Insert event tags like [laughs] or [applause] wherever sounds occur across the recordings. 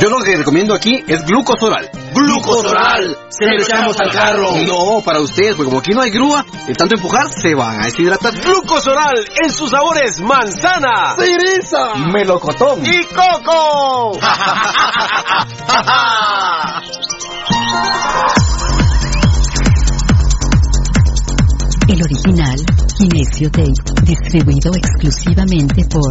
Yo lo que recomiendo aquí es glucosoral. ¡Glucosoral! Se lo echamos al carro. No, para ustedes, porque como aquí no hay grúa, de tanto empujar se van a deshidratar. Glucosoral en sus sabores manzana, ¡Cereza! melocotón y coco. El original, Kinesio Tape, distribuido exclusivamente por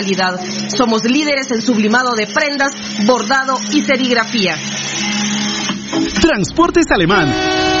Somos líderes en sublimado de prendas, bordado y serigrafía. Transportes Alemán.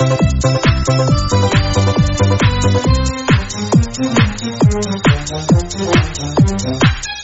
Thank you.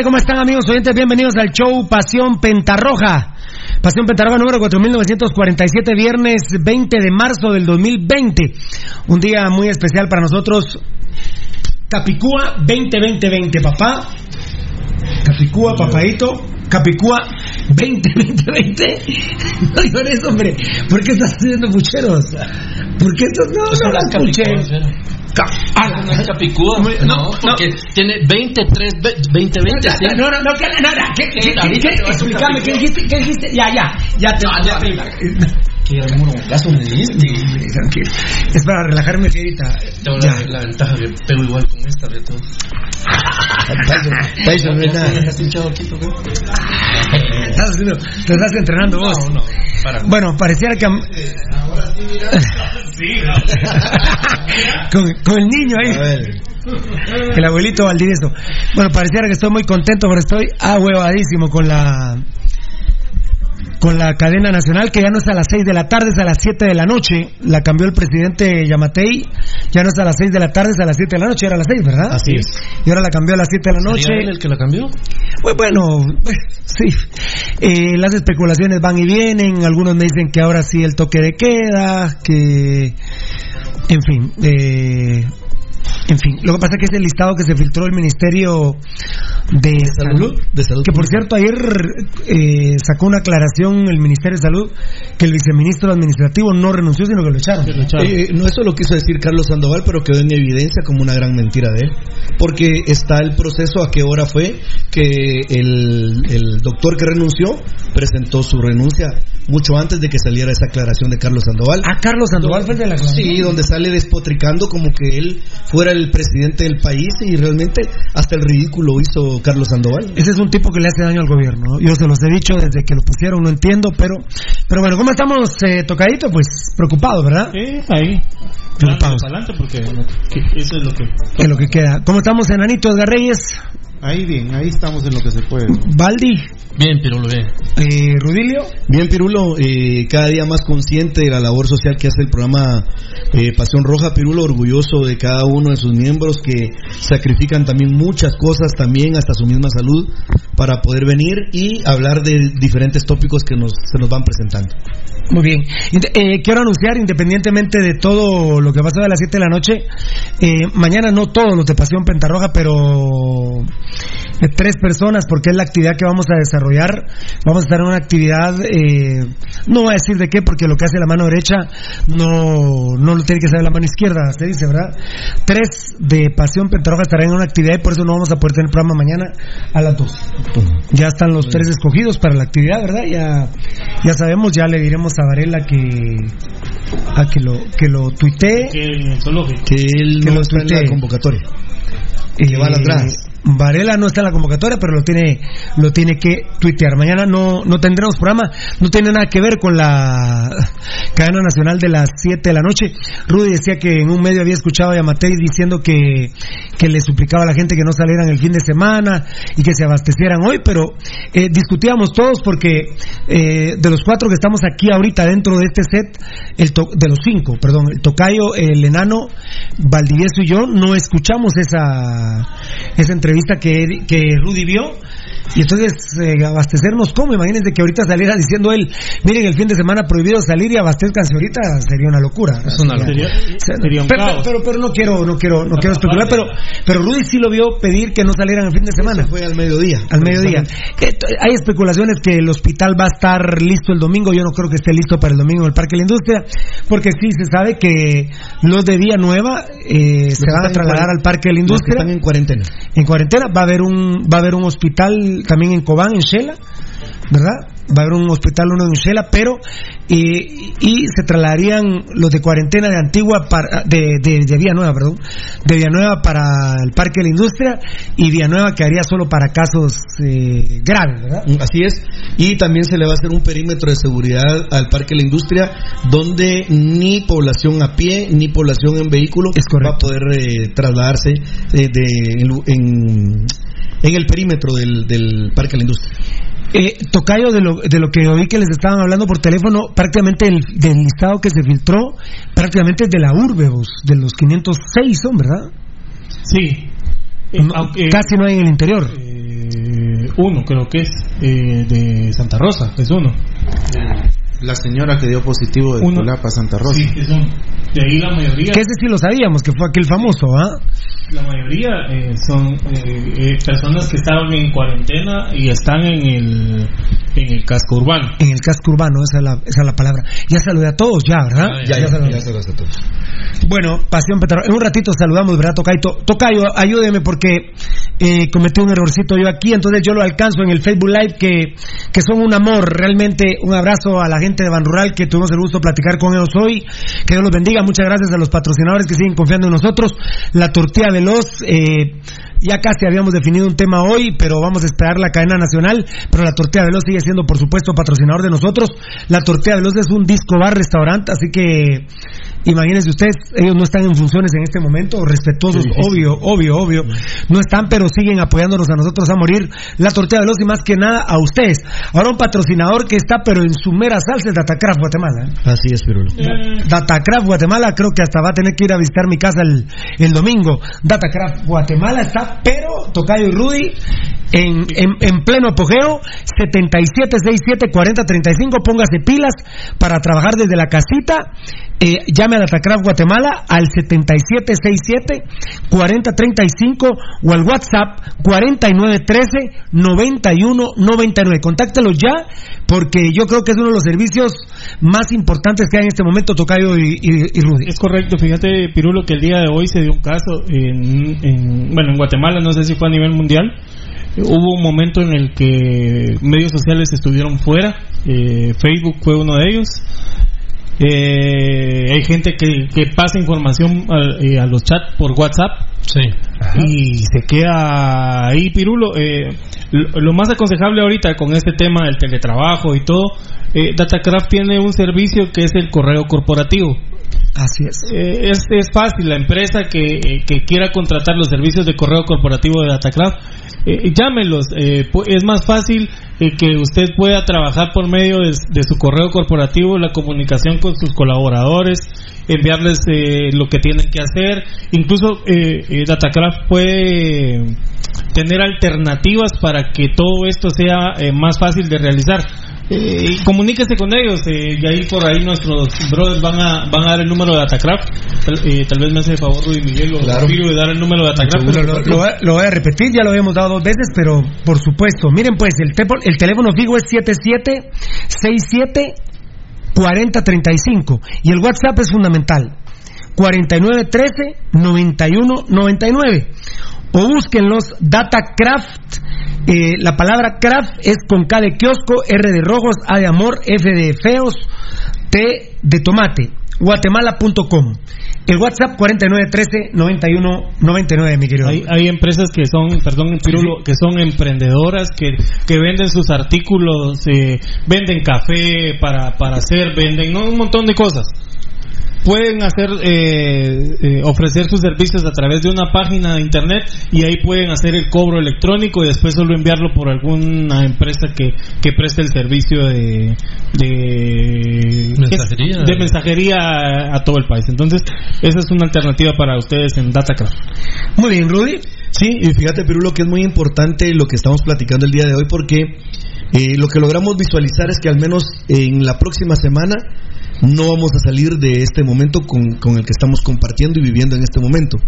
Tardes, ¿cómo están amigos oyentes? Bienvenidos al show Pasión Pentarroja. Pasión Pentarroja número 4947, viernes 20 de marzo del 2020. Un día muy especial para nosotros. Capicúa 2020, papá. Capicúa, papadito. Capicúa 2020. No llores, hombre. ¿Por qué estás haciendo pucheros? ¿Por qué estás.? No, no, las pucheros. No es no, porque tiene 23, 20, 20, sí. No, no, no, que- no, no, ¿qué, qué, qué, Ahorita qué- te vas a explícame, ¿qué Capicúa. dijiste? ¿Qué dijiste? Ya, ya, ya te, No, ya te-. Tranquilo. Es para relajarme. Tengo la, la ventaja que pego igual con esta de todo. Tyson. ¿Estás hinchado aquí, toque? Estás haciendo- te estás entrenando vos. No, no. Bueno, pareciera que. [laughs] con, con el niño ahí. El abuelito Valdivieso. Bueno, pareciera que estoy muy contento, pero estoy ahuevadísimo con la. Con la cadena nacional, que ya no es a las 6 de la tarde, es a las 7 de la noche. La cambió el presidente Yamatei. Ya no es a las 6 de la tarde, es a las 7 de la noche. Era a las 6, ¿verdad? Así es. Y ahora la cambió a las 7 de la noche. ¿Sería él el que la cambió? Pues bueno, pues, sí. Eh, las especulaciones van y vienen. Algunos me dicen que ahora sí el toque de queda, que. En fin. Eh, en fin, lo que pasa es que ese listado que se filtró del Ministerio de, Salud, De salud. que por cierto ayer eh, sacó una aclaración el Ministerio de Salud que el viceministro administrativo no renunció, sino que lo echaron. Eh, no, eso lo quiso decir Carlos Sandoval, pero quedó en evidencia como una gran mentira de él. Porque está el proceso a qué hora fue que el, el doctor que renunció presentó su renuncia mucho antes de que saliera esa aclaración de Carlos Sandoval. Ah, Carlos Sandoval fue el de la aclaración. Sí, donde sale despotricando como que él fuera el presidente del país y realmente hasta el ridículo hizo Carlos Sandoval. Ese es un tipo que le hace daño al gobierno. ¿no? Yo se los he dicho desde que lo pusieron, no entiendo, pero pero bueno, ¿cómo estamos eh, tocadito? Pues preocupados, ¿verdad? Sí, ahí. Preocupados. Para adelante porque que- eso es lo que. Es lo que queda. ¿Cómo estamos, enanitos Garreyes? Ahí bien, ahí estamos en lo que se puede. Baldi, Bien, pero lo bien. eh, Rudilio. Bien, Pirulo, eh, cada día más consciente de la labor social que hace el programa eh, Pasión Roja. Pirulo, orgulloso de cada uno de sus miembros que sacrifican también muchas cosas, también hasta su misma salud, para poder venir y hablar de diferentes tópicos que nos, se nos van presentando. Muy bien. Eh, quiero anunciar, independientemente de todo lo que pasa a las 7 de la noche, eh, mañana no todos los de Pasión Pentarroja, pero tres personas, porque es la actividad que vamos a desarrollar. Vamos a estar en una actividad, eh, no voy a decir de qué, porque lo que hace la mano derecha no, no lo tiene que saber la mano izquierda, se dice, ¿verdad? Tres de Pasión Pentarroja estarán en una actividad y por eso no vamos a poder tener programa mañana a las 2. Ya están los tres escogidos para la actividad, ¿verdad? Ya, ya sabemos, ya le diremos a Varela que a que lo que lo tuitee. Que. Que él Que no lo está en la convocatoria. Eh, que va atrás. Varela no está en la convocatoria, pero lo tiene lo tiene que tuitear. Mañana no no tendremos programa, no tiene nada que ver con la [laughs] cadena nacional de las 7 de la noche. Rudy decía que en un medio había escuchado a Yamatei diciendo que, que le suplicaba a la gente que no salieran el fin de semana y que se abastecieran hoy, pero eh, discutíamos todos porque eh, de los cuatro que estamos aquí ahorita dentro de este set, el de los cinco, perdón, el tocayo, el enano, Valdivieso y yo no escuchamos esa esa entrevista que, que Rudy vio y entonces eh, abastecernos cómo imagínense que ahorita saliera diciendo él miren el fin de semana prohibido salir y abastezcanse ahorita sería una locura Es una Sería- Sería, un pero, caos. pero, pero no quiero no quiero no quiero especular pero pero Rudy sí lo vio pedir que no salieran el fin de semana Fue al mediodía. al mediodía. T- Hay especulaciones que el hospital va a estar listo el domingo. Yo no creo que esté listo para el domingo en el Parque de la Industria, porque sí se sabe que los de Vía Nueva eh, se van a trasladar al Parque de la Los que Industria están en cuarentena. en cuarentena. cuarentena. Va a haber un, va a haber un hospital también en Cobán, en Shela, ¿verdad? Va a haber un hospital uno en Shela, pero y, y se trasladarían los de cuarentena de Antigua para, de, de, de Villanueva, perdón, de Villanueva para el Parque de la Industria y Villanueva quedaría solo para casos eh, graves, ¿verdad? Así es. Y también se le va a hacer un perímetro de seguridad al Parque de la Industria donde ni población a pie ni población en vehículo va a poder eh, trasladarse eh, de, en, en el perímetro del, del Parque de la Industria. Eh, tocayo, de lo, de lo que oí que les estaban hablando por teléfono, prácticamente el, del listado que se filtró, prácticamente es de la urbe, vos, de los 506 son, ¿verdad? Sí. Eh, No, aunque- casi no hay en el interior. Eh, uno creo que es eh, de Santa Rosa, es uno. La señora que dio positivo de Uno. Culapa, Santa Rosa. Sí, es uno. De ahí la mayoría. Que ese sí lo sabíamos, que fue aquel famoso, ¿ah? La mayoría eh, son eh, eh, personas que estaban en cuarentena y están en el, en el casco urbano. En el casco urbano, esa es la, esa es la palabra. Ya saludé a todos, ya, ¿verdad? saludé. a todos. Bueno, Pasión Petrolera. En un ratito saludamos, ¿verdad, Tocayo? Tocayo, ayúdeme porque eh, cometí un errorcito yo aquí, entonces yo lo alcanzo en el Facebook Live, que, que son un amor, realmente un abrazo a la gente de Ban Rural, que tuvimos el gusto de platicar con ellos hoy. Que Dios los bendiga. Muchas gracias a los patrocinadores que siguen confiando en nosotros. La tortilla veloz, eh, ya casi habíamos definido un tema hoy, pero vamos a esperar la cadena nacional. Pero la tortilla veloz sigue siendo, por supuesto, patrocinador de nosotros. La tortilla veloz es un disco bar restaurante, así que imagínense ustedes, ellos no están en funciones en este momento, respetuosos, obvio, obvio, obvio. No están, pero siguen apoyándonos a nosotros a morir. La tortilla veloz y más que nada a ustedes. Ahora un patrocinador que está, pero en su mera salsa es Datacraft Guatemala. ¿eh? Así es, Pirulo. Datacraft Guatemala, creo que hasta va a tener que ir a visitar mi casa el, el domingo. Datacraft Guatemala está, pero Tocayo y Rudy en, en, en pleno apogeo, 7767-4035, póngase pilas para trabajar desde la casita. Eh, llame a Datacraft Guatemala al 7767-4035 o al WhatsApp 4913-9199. Contáctelos ya porque yo creo que es uno de los servicios más importantes que hay en este momento, Tocayo y, y- Rudy. Es correcto, fíjate Pirulo que el día de hoy se dio un caso en, en- bueno en Guatemala, no sé si fue a nivel mundial, hubo un momento en el que medios sociales estuvieron fuera, eh, Facebook fue uno de ellos. Eh, hay gente que, que pasa información a, eh, a los chats por WhatsApp y se queda ahí pirulo. Eh, lo, lo más aconsejable ahorita con este tema del teletrabajo y todo, eh, Datacraft tiene un servicio que es el correo corporativo. Así es. Eh, es, es fácil, la empresa que, eh, que quiera contratar los servicios de correo corporativo de Datacraft, eh, llámelos. eh, es más fácil que usted pueda trabajar por medio de, de su correo corporativo, la comunicación con sus colaboradores, enviarles lo que tienen que hacer. Incluso Datacraft puede tener alternativas para que todo esto sea más fácil de realizar. Eh, comuníquese con ellos eh, y ahí por ahí nuestros brothers van a, van a dar el número de Datacraft. Tal, eh, tal vez me hace el favor Rudy Miguel o Claro. De dar el número de Datacraft. Lo, lo- lo voy a- lo voy a repetir, ya lo habíamos dado dos veces, pero por supuesto. Miren pues, el, tepo- el teléfono fijo es 7767 4035 y el WhatsApp es fundamental. 4913 9199 o búsquenlos Datacraft eh, la palabra craft es con K de kiosco, R de rojos, A de amor, F de feos, T de tomate, guatemala.com. El WhatsApp 4913-9199, mi querido. Hay, hay empresas que son, perdón, Pirulo, que son emprendedoras, que, que venden sus artículos, eh, venden café para, para hacer, venden ¿no? un montón de cosas. Pueden hacer, eh, eh, ofrecer sus servicios a través de una página de internet y ahí pueden hacer el cobro electrónico y después solo enviarlo por alguna empresa que, que preste el servicio de, de Mensajería. de mensajería a, a todo el país. Entonces, esa es una alternativa para ustedes en Datacraft. Muy bien, Rudy. Sí, y fíjate, Perú, lo que es muy importante lo que estamos platicando el día de hoy, porque eh, lo que logramos visualizar es que al menos en la próxima semana no vamos a salir de este momento con, con el que estamos compartiendo y viviendo en este momento.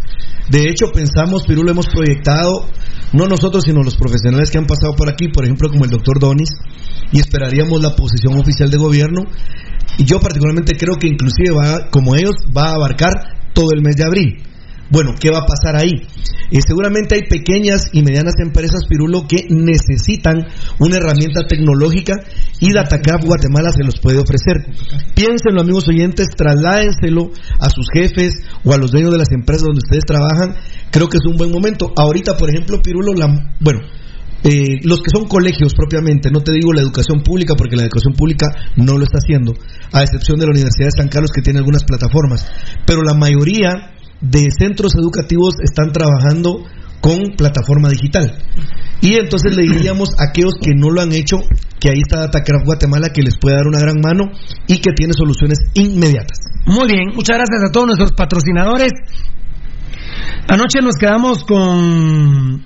De hecho, pensamos, Perú, lo hemos proyectado, no nosotros, sino los profesionales que han pasado por aquí, por ejemplo, como el doctor Donis, y esperaríamos la posición oficial de gobierno. Y yo particularmente creo que inclusive va, como ellos, va a abarcar todo el mes de abril Bueno, ¿qué va a pasar ahí? Seguramente hay pequeñas y medianas empresas, Pirulo, que necesitan una herramienta tecnológica y DataCraft Guatemala se los puede ofrecer. Piénsenlo, amigos oyentes, trasládenselo a sus jefes o a los dueños de las empresas donde ustedes trabajan. Creo que es un buen momento. Ahorita, por ejemplo, Pirulo, la, bueno, eh, los que son colegios propiamente, no te digo la educación pública porque la educación pública no lo está haciendo, a excepción de la Universidad de San Carlos que tiene algunas plataformas, pero la mayoría de centros educativos están trabajando con plataforma digital. Y entonces le diríamos a aquellos que no lo han hecho que ahí está DataCraft Guatemala que les puede dar una gran mano y que tiene soluciones inmediatas. Muy bien, muchas gracias a todos nuestros patrocinadores. Anoche nos quedamos con,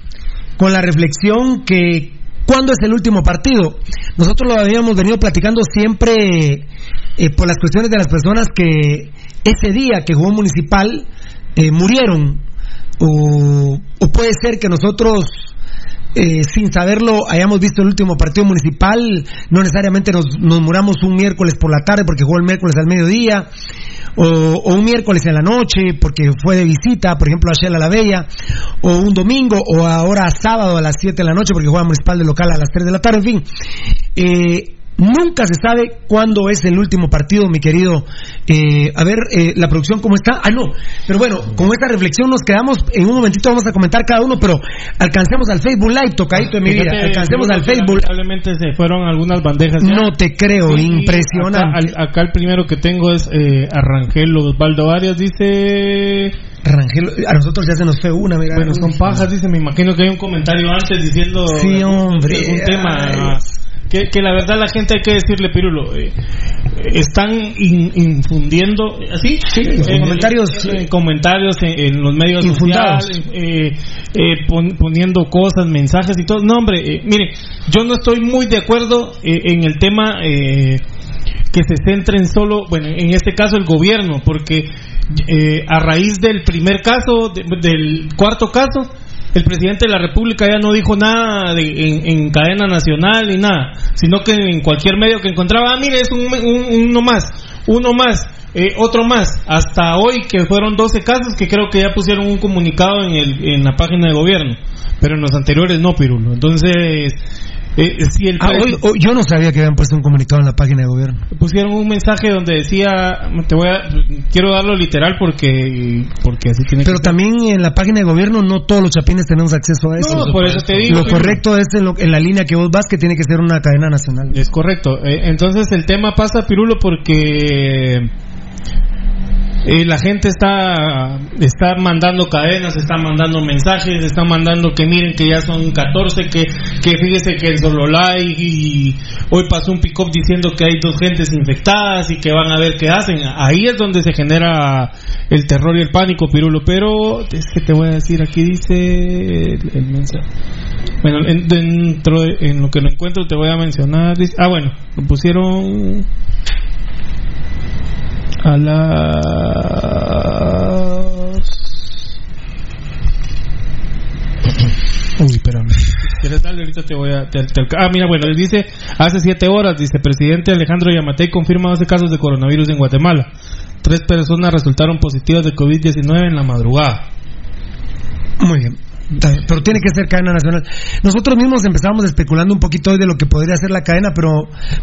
con la reflexión que ¿cuándo es el último partido? Nosotros lo habíamos venido platicando siempre eh, por las cuestiones de las personas que ese día que jugó Municipal eh, murieron. O, o puede ser que nosotros eh, sin saberlo hayamos visto el último partido municipal, no necesariamente nos, muramos un miércoles por la tarde porque jugó el miércoles al mediodía, o, o un miércoles en la noche porque fue de visita, por ejemplo a Shell a la Bella, o un domingo, o ahora sábado a las 7 de la noche porque juega municipal de local a las 3 de la tarde, en fin. Eh, Nunca se sabe cuándo es el último partido, mi querido. Eh, a ver, eh, la producción, ¿cómo está? Ah, no. Pero bueno, con esta reflexión nos quedamos. En un momentito vamos a comentar cada uno, pero alcancemos al Facebook Live, tocadito de mi vida. Alcancemos al Facebook. Lamentablemente se fueron algunas bandejas. ya. No te creo, Sí, impresionante. Acá, al- acá el primero que tengo es eh, Arrangel Osvaldo Arias, dice... Rangel, a nosotros ya se nos fue una, mira. Bueno, son pajas, dice, me imagino que hay un comentario antes diciendo Sí, hombre. algún tema. Ay. Que, que la verdad la gente hay que decirle, Pirulo, eh, están in- infundiendo, ¿así? en comentarios- en, comentarios en, en los medios Infundados. sociales, eh, eh, pon- poniendo cosas, mensajes y todo. No, hombre, mire, yo no estoy muy de acuerdo en el tema eh, que se centren solo, bueno, en este caso el gobierno, porque eh, a raíz del primer caso, de- del cuarto caso, el presidente de la República ya no dijo nada de- en, en cadena nacional ni nada, sino que en cualquier medio que encontraba, ah, mire, es un, un- uno más, uno más, eh, otro más, hasta hoy que fueron 12 casos que creo que ya pusieron un comunicado en, el, en la página de gobierno, pero en los anteriores no, Pirulo. Entonces, eh, si el Ah, hoy- hoy- yo no sabía que habían puesto un comunicado en la página de gobierno. pusieron un mensaje donde decía te voy a quiero darlo literal porque porque así tiene Pero que ser. también en la página de gobierno no todos los chapines tenemos acceso a eso. No, por eso te digo, Lo correcto es en, lo- en la línea que vos vas que tiene que ser una cadena nacional. es correcto Eh, entonces el tema pasa pirulo porque eh, la gente está está mandando cadenas, está mandando mensajes, está mandando que miren que ya son 14, que, que fíjese que el Sololay y hoy pasó un pick-up diciendo que hay dos gentes infectadas y que van a ver qué hacen. Ahí es donde se genera el terror y el pánico, Pirulo. Pero es que te voy a decir, aquí dice el, el mensaje. Bueno, en- dentro de, en lo que lo encuentro te voy a mencionar. dice- ah, bueno, lo pusieron a las Uy, espérame. ¿Quieres darle? Ahorita te voy a... te- te- ah, mira, bueno, él dice, hace siete horas, dice, presidente Alejandro Yamatei confirma 12 casos de coronavirus en Guatemala. Tres personas resultaron positivas de COVID-19 en la madrugada. Muy bien. Pero tiene que ser cadena nacional. Nosotros mismos empezamos especulando un poquito hoy de lo que podría ser la cadena, pero,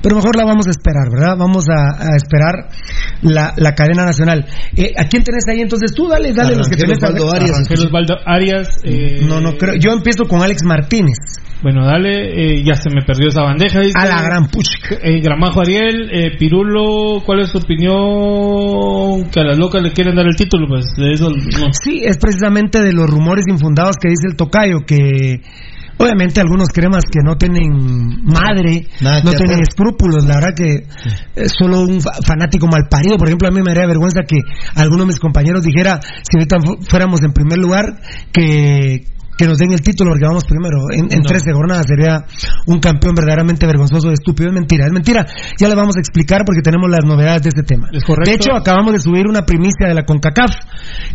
pero mejor la vamos a esperar, ¿verdad? Vamos a, a esperar la, la cadena nacional. Eh, ¿A quién tenés ahí entonces? Tú dale, dale los que tenés. Osvaldo Arias. Osvaldo Arias. eh, No, no creo. Yo empiezo con Alex Martínez. Bueno, dale, eh, ya se me perdió esa bandeja. dice. A la gran puchica. Eh, Gramajo Ariel, eh, Pirulo, ¿cuál es su opinión? Que a las locas le quieren dar el título, pues de eso no. Sí, es precisamente de los rumores infundados que dice el tocayo, que obviamente algunos cremas que no tienen madre, Nada no tienen hacer. escrúpulos, la verdad que es solo un fa- fanático mal parido, por ejemplo, a mí me daría vergüenza que alguno de mis compañeros dijera, si ahorita fu- fuéramos en primer lugar, que que nos den el título porque vamos primero. En, en 13 jornadas sería un campeón verdaderamente vergonzoso, estúpido. Es mentira, es mentira. Ya le vamos a explicar porque tenemos las novedades de este tema. De hecho, acabamos de subir una primicia de la CONCACAF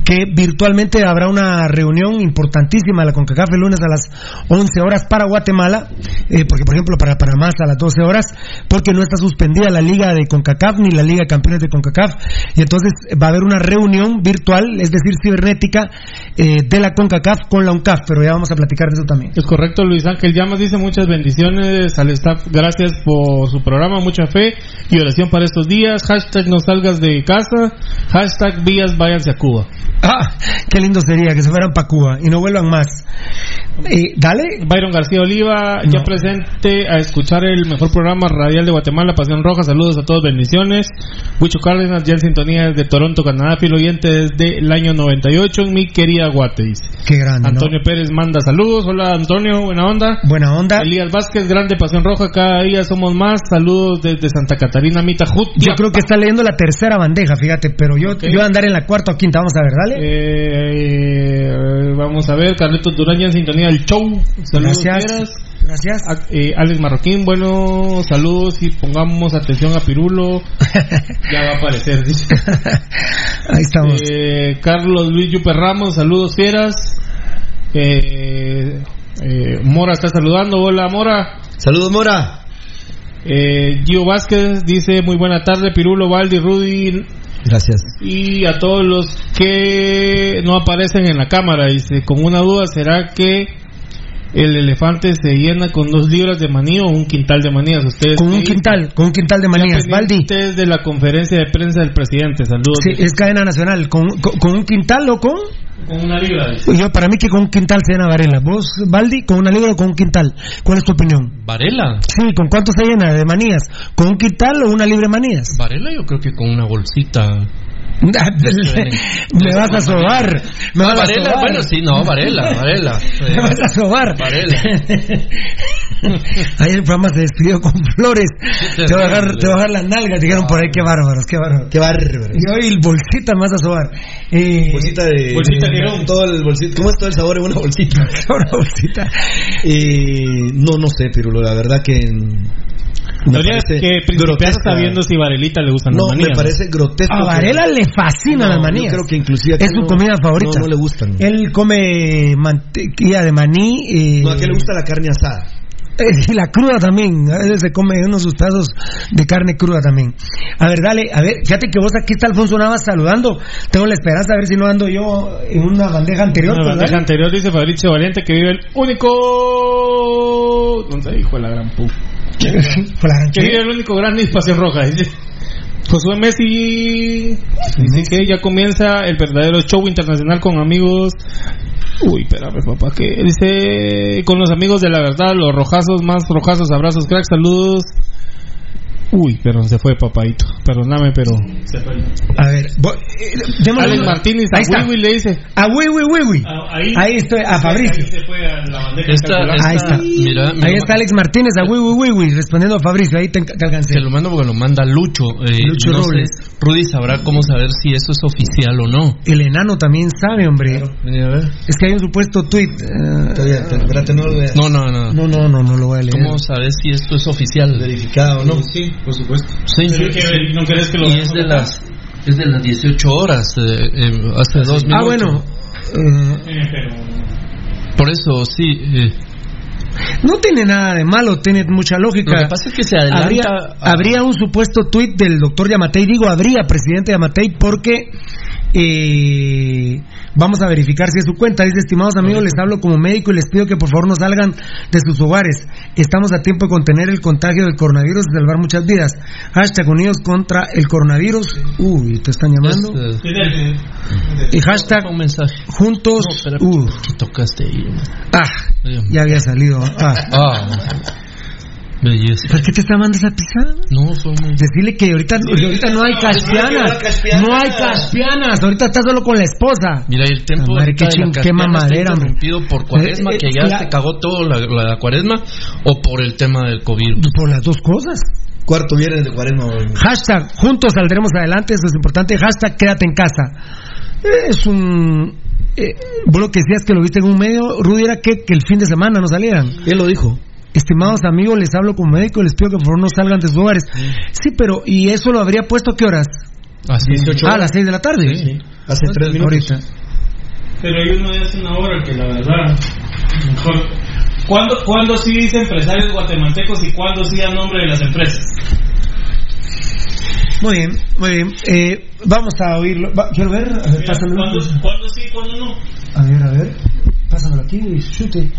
que virtualmente habrá una reunión importantísima de la CONCACAF el lunes a las 11 horas para Guatemala, eh, porque por ejemplo para Panamá hasta las 12 horas, porque no está suspendida la liga de CONCACAF ni la liga de campeones de CONCACAF y entonces va a haber una reunión virtual, es decir, cibernética eh, de la CONCACAF con la UNCAF, pero ya vamos a platicar de eso también. Es correcto, Luis Ángel Llamas dice muchas bendiciones al staff, gracias por su programa, mucha fe y oración para estos días. Hashtag no salgas de casa, hashtag vías váyanse a Cuba. Ah, qué lindo sería que se fueran para Cuba y no vuelvan más. Eh, dale. Byron García Oliva, ya presente a escuchar el mejor programa radial de Guatemala, Pasión Roja. Saludos a todos, bendiciones. Huicho Cárdenas, ya en sintonía desde Toronto, Canadá, fiel oyente desde el año 98 en mi querida Guate. dice. Qué grande. ¿no? Antonio Pérez manda saludos. Hola Antonio, buena onda. Buena onda. Elías Vázquez, grande Pasión Roja, cada día somos más. Saludos desde Santa Catarina, Mitahut. Yo creo que está leyendo la tercera bandeja, fíjate, pero yo, yo voy a andar en la cuarta o quinta, vamos a ver, dale. Eh, vamos a ver, Carlitos Durán ya en sintonía del show. Saludos, Gracias. Gracias. A- eh, Alex Marroquín, bueno, saludos y pongamos atención a Pirulo. [laughs] ya va a aparecer. dice. Ahí estamos. Eh, Carlos Luis Yuper Ramos, saludos fieras. Eh, eh, Mora está saludando. Hola Mora. Saludos Mora. Eh, Gio Vázquez dice muy buena tarde, Pirulo, Valdi, Rudy Gracias. y a todos los que no aparecen en la cámara. Dice, con una duda, ¿será que el elefante se llena con dos libras de maní o un quintal de manías? Ustedes Con un quintal, con un quintal de manías, Valdi. pendientes de la conferencia de prensa del presidente. Saludos. Sí, es cadena nacional. ¿Con, con, con un quintal o con? Con una libra. dice. Yo, para mí que con un quintal se llena Varela. ¿Vos, Valdi, con una libra o con un quintal? ¿Cuál es tu opinión? Varela. Sí, ¿con cuánto se llena de manías? ¿Con un quintal o una libre de manías? Varela yo creo que con una bolsita. Me vas a sobar. Me vas a Varela, sobar. bueno, sí, no, Varela, Varela. [laughs] Me vas a sobar. Varela. Ayer el programa se despidió con flores. Sí, Te voy a dejar, sí. te voy a dejar las nalgas. Dijeron por ahí, qué bárbaros, qué bárbaros. Qué bárbaro. Y hoy el bolsita me vas a sobar. Eh, Bolsita de. Bolsita de- Girón. Todo el bolsito. ¿Cómo es todo el sabor en una bolsita? [laughs] una bolsita. Eh, no, no sé, Pirulo. La verdad que. Me Habría parece que principiar grotesca. sabiendo si Varelita le gustan No, las me parece grotesco. A que- Varela le fascinan No, las manías. Yo creo que inclusive. Es su no- comida favorita. No, no le gustan. Él come mantequilla de maní. eh, No, a qué le gusta la carne asada. eh, y la cruda también. A veces se come unos sus pedazos de carne cruda también. A ver, dale. A ver, fíjate que vos aquí está Alfonso Navas saludando. Tengo la esperanza de ver si no ando yo en una bandeja anterior. Una pues, bandeja dale. anterior dice Fabricio Valiente que vive el único. ¿Dónde dijo la gran pu? [laughs] Que vive el único gran Pasión Roja. Dice. Josué Messi dice que ya comienza el verdadero show internacional con amigos. Uy, espérame, papá, que dice con los amigos de la verdad, los rojazos más rojazos, abrazos, crack, saludos. Uy, pero se fue, papadito. Perdóname, pero se fue. A ver, vo- eh, démosle Alex Martínez Ahí a está. Wiwi le dice. A Wiwi Wiwi. Ah, ahí- Ahí estoy, a Fabricio. Ahí se fue a la bandeja Esta- esta- Ahí está. Mira, Ahí está Alex Martínez, a Wiwi Wiwi, respondiendo a Fabricio. Ahí te, te alcancé. Se lo mando porque lo manda Lucho. eh, Lucho no sé, Robles. Rudy sabrá cómo saber si eso es oficial o no. El enano también sabe, hombre. Vení a ver. Es que hay un supuesto tweet. eh, Todavía, te- espérate, no lo veas. No, no, no. no, no, no, no lo voy a leer. ¿Cómo sabes si esto es oficial? Verificado, ¿no? Sí, por supuesto. Sí, Pero que- ¿No querés que lo y es de las es de las 18 horas eh, eh, hace dos minutos. Ah, bueno. pero Por eso sí. eh, no tiene nada de malo, tiene mucha lógica. lo que pasa es que se adelanta. habría, a- habría un supuesto tuit del doctor Yamatei, digo habría presidente Yamatei porque eh, vamos a verificar si es su cuenta. Dice, estimados amigos, les hablo como médico y les pido que por favor no salgan de sus hogares. Estamos a tiempo de contener el contagio del coronavirus y salvar muchas vidas. Hashtag unidos contra el coronavirus. Uy, te están llamando. Este, Y hashtag un mensaje. juntos. Uh, ¿qué tocaste ahí? ah, ya había salido. Ah. Belleza. ¿Por qué te está mandando esa pisada? No, son muy... Decirle que ahorita, ahorita no hay caspianas. No hay caspianas. Ahorita está solo con la esposa. Mira, y el tiempo madre, qué ching- qué mamadera, interrumpido por cuaresma, Eh, eh, que ya la- se cagó todo la, la cuaresma, o por el tema del COVID. Por las dos cosas. Cuarto viernes de cuaresma. Hashtag, juntos saldremos adelante, eso es importante. Hashtag, quédate en casa. Es un eh, vos lo que decías que lo viste en un medio, Rudy, era que, que el fin de semana no salieran. Él lo dijo. Estimados amigos, les hablo como médico y les pido que por favor no salgan de sus hogares. Sí, pero ¿y eso lo habría puesto a qué horas? A 18 Ah, a horas. las 6 de la tarde. Sí. Hace tres minutos. Ahorita. Pero hay uno de hace una hora que la verdad, mejor. ¿Cuándo, ¿Cuándo sí dice empresarios guatemaltecos y cuándo sí a nombre de las empresas? Muy bien, muy bien. Eh, vamos a oírlo. Va, quiero ver. A ver, pásamelo. ¿Cuándo, ¿Cuándo sí y cuándo no? A ver, a ver. Pásamelo aquí, y chute.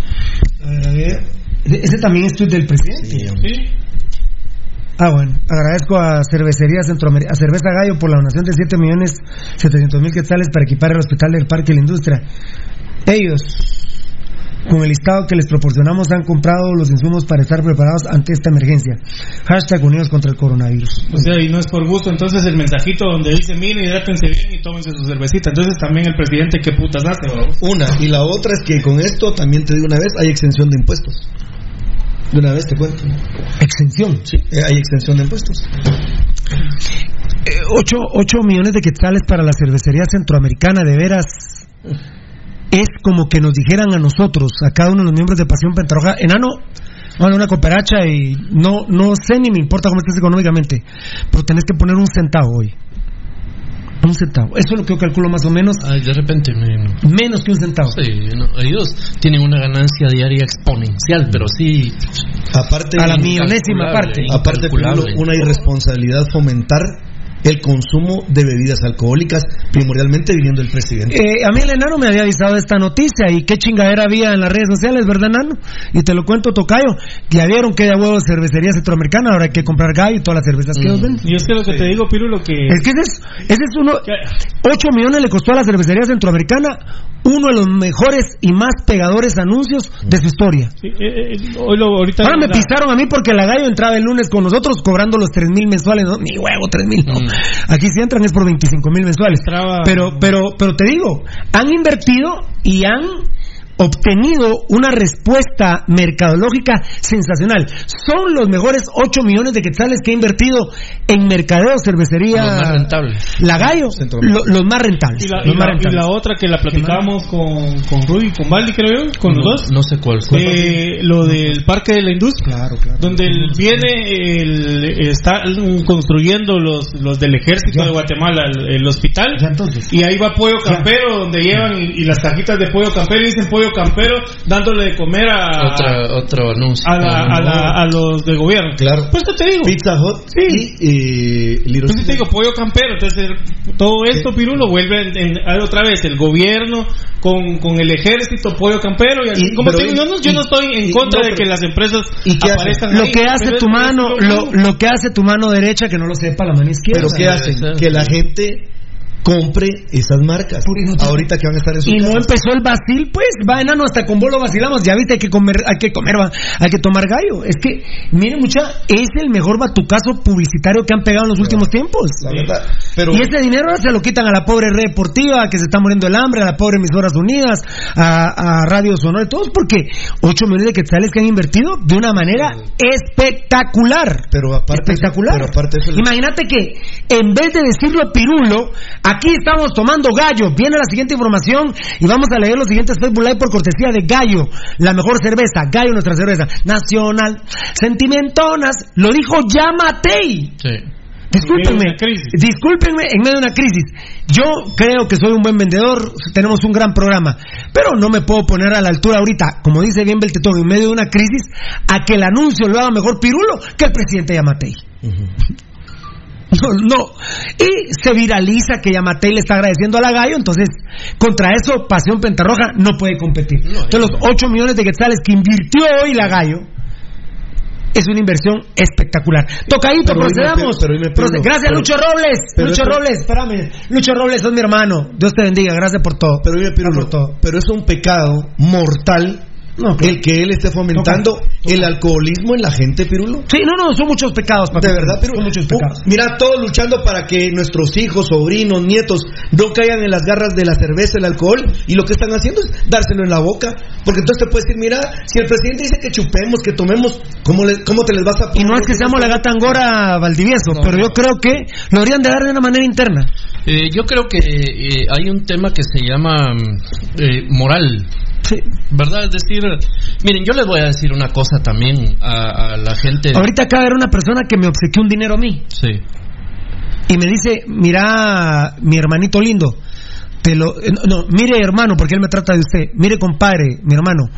A ver, a ver. Ese también es tuit del presidente. Sí. Ah, bueno. Agradezco a Cervecería Centroamérica, a Cerveza Gallo por la donación de 7 millones 700 mil quetzales para equipar el Hospital del Parque de la Industria. Ellos, con el listado que les proporcionamos, han comprado los insumos para estar preparados ante esta emergencia. Hashtag Unidos contra el Coronavirus. O sea, y no es por gusto, entonces el mensajito donde dice, miren, hidrátense bien y tómense su cervecita. Entonces también el presidente, ¿qué putas hace? babos? Una. Y la otra es que con esto, también te digo una vez, hay exención de impuestos. De una vez te cuento. Exención. Sí, eh, hay exención de impuestos. 8, millones de quetzales para la cervecería centroamericana, de veras. Es como que nos dijeran a nosotros, a cada uno de los miembros de Pasión Pentarroja, enano, a una cooperacha y no, no sé ni me importa cómo estés económicamente, pero tenés que poner un centavo hoy. Un centavo. Eso es lo que yo calculo más o menos. Ay, de repente me... Menos que un centavo. Sí, no, ellos tienen una ganancia diaria exponencial, pero sí. Aparte, A la millonésima parte. Aparte, una irresponsabilidad fomentar el consumo de bebidas alcohólicas, primordialmente viniendo el presidente. Eh, a mí el enano me había avisado de esta noticia y qué chingadera había en las redes sociales, ¿verdad, enano? Y te lo cuento, Tocayo. Ya vieron que hay huevos de cervecería centroamericana, ahora hay que comprar gallo y todas las cervezas que ellos venden. Y es que lo que te digo, Piru, lo que... Es que ese es, ese es uno. 8 millones le costó a la cervecería centroamericana uno de los mejores y más pegadores anuncios de su historia. Sí, eh, eh, hoy lo, ahorita Ahora me la- pisaron a mí porque la gallo entraba el lunes con nosotros cobrando los 3 mil mensuales. ¿no? Mi huevo, 3 mil. No. Aquí si entran es por 25 mil mensuales. Pero, pero, pero te digo, han invertido y han obtenido una respuesta mercadológica sensacional. Son los mejores 8 millones de quetzales que ha invertido en mercadeo, cervecería. Los más rentables. La gallo, lo- los más rentables. Y la, los y más la- y rentables. la otra que la platicábamos con, con Rudy, con Baldi, creo yo, con los dos. No sé cuál fue. Eh, lo del parque de la industria, Claro, claro. donde el- viene, el, está construyendo los, los del ejército Ya. de Guatemala el, el hospital, Ya, entonces. y ahí va Pollo Campero, donde llevan y, y las cajitas de Pollo Campero, y dicen Pollo Campero, dándole de comer a, Otra, otro anuncio. a, la- a, la- a los de gobierno. Claro. Pues ¿qué te digo? Pizza Hut Sí. y Little Entonces te digo, pollo campero. Entonces, el- todo esto, Pirulo, vuelve en- otra vez el gobierno con, con el ejército, pollo campero. Y, así, Y- como te digo, y- yo no, yo no y- estoy en y- contra no, de que las empresas ¿y qué hace? aparezcan Lo ahí, que hace tu mano, lo, lo que hace tu mano derecha que no lo sepa la mano izquierda. Pero ¿qué hacen? Que la gente compre esas marcas. Ahorita que van a estar en su Y no empezó el vacil, pues, va enano, hasta con bolo vacilamos, ya viste, hay que comer, hay que comer, va, hay que tomar gallo. Es que, miren mucha, es el mejor batucazo publicitario que han pegado en los últimos tiempos. La verdad. Pero Y ese dinero se lo quitan a la pobre red deportiva que se está muriendo el hambre, a la pobre emisoras unidas, a, a Radio Sonora, todos porque 8 millones de quetzales que han invertido de una manera espectacular. Pero aparte- espectacular. pero aparte eso- Imagínate que en vez de decirlo pirulo, aquí estamos tomando gallo. Viene la siguiente información y vamos a leer los siguientes Facebook Live por cortesía de Gallo, la mejor cerveza, Gallo nuestra cerveza nacional, sentimentonas, lo dijo Yamatei. Sí. Discúlpenme, discúlpenme en medio de una crisis. Yo creo que soy un buen vendedor, tenemos un gran programa, pero no me puedo poner a la altura ahorita, como dice bien Beltetón, en medio de una crisis, a que el anuncio lo haga mejor Pirulo que el presidente Yamatei. No, no. Y se viraliza que Yamatei le está agradeciendo a la Gallo, entonces contra eso Pasión Pentarroja no puede competir. Entonces los 8 millones de quetzales que invirtió hoy la Gallo es una inversión espectacular. Tocadito, Pero procedamos. pero gracias, Pero- Lucho Robles. pero Lucho Robles, espérame. Lucho Robles, sos mi hermano. Dios te bendiga, gracias por todo. Pero, Pirulo, Por todo. pero es un pecado mortal el que él esté fomentando el alcoholismo en la gente, Pirulo. Sí, no, no, son muchos pecados, De verdad, Pirulo. Son muchos pecados. Mira, todos luchando para que nuestros hijos, sobrinos, nietos no caigan en las garras de la cerveza, el alcohol, y lo que están haciendo es dárselo en la boca. Porque entonces te puedes decir, mira, si el presidente dice que chupemos, que tomemos, ¿cómo, le- cómo te les vas a Y no es que seamos la gata angora Valdivieso, pero yo creo que lo deberían de dar de una manera interna. Eh, yo creo que eh, hay un tema que se llama mm, eh, moral. ¿Verdad? Es decir, miren, yo les voy a decir una cosa también a, a la gente. Ahorita acaba de haber una persona que me obsequió un dinero a mí. Sí. y me dice, mira, mi hermanito lindo, te lo, eh, no, mire hermano, porque él me trata de usted, mire compadre, mi hermano,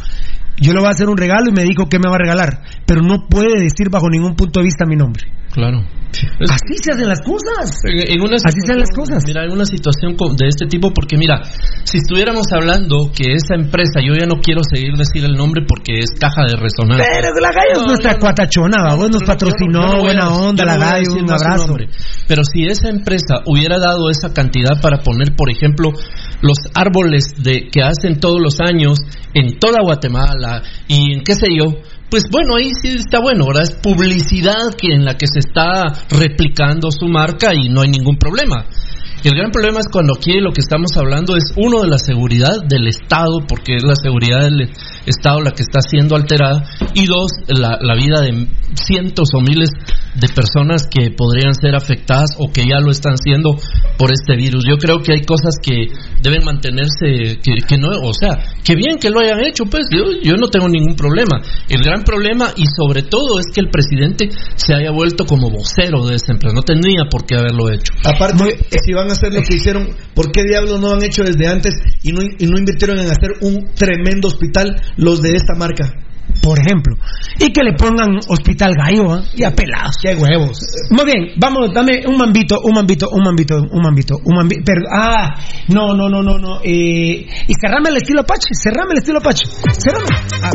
yo le voy a hacer un regalo y me dijo que me va a regalar, pero no puede decir bajo ningún punto de vista mi nombre. Claro. Así se hacen las cosas. En, una Así sean las cosas. Mira, en una situación de este tipo, porque mira, si estuviéramos hablando que esa empresa, yo ya no quiero seguir decir el nombre porque es caja de resonancia. Pero la gallo es nuestra cuatachona, vos nos patrocinó, no a buena onda, la no gallo, un abrazo. Pero si esa empresa hubiera dado esa cantidad para poner, por ejemplo, los árboles de que hacen todos los años en toda Guatemala y en qué sé yo, pues bueno, ahí sí está bueno, ¿verdad? Es publicidad que en la que se está replicando su marca y no hay ningún problema. El gran problema es cuando aquí lo que estamos hablando es uno de la seguridad del Estado, porque es la seguridad del Estado la que está siendo alterada, y dos, la, la vida de cientos o miles de personas que podrían ser afectadas o que ya lo están siendo por este virus. Yo creo que hay cosas que deben mantenerse, que, que no, o sea, que bien que lo hayan hecho, pues yo, yo no tengo ningún problema. El gran problema y sobre todo es que el presidente se haya vuelto como vocero de esta empresa. No tenía por qué haberlo hecho. Aparte, si van a hacer lo que hicieron, ¿por qué diablos no han hecho desde antes y no, y no invirtieron en hacer un tremendo hospital los de esta marca? Por ejemplo. Y que le pongan hospital gallo, ¿ah? y a pelados. Qué huevos. Muy bien, vamos, dame un mambito, un mambito, un mambito, un mambito, un mambito. Pero, ah, no, no, no, no, no. Eh, y cerrame el estilo Apache, cerrame el estilo Apache. Cerrame. Ah.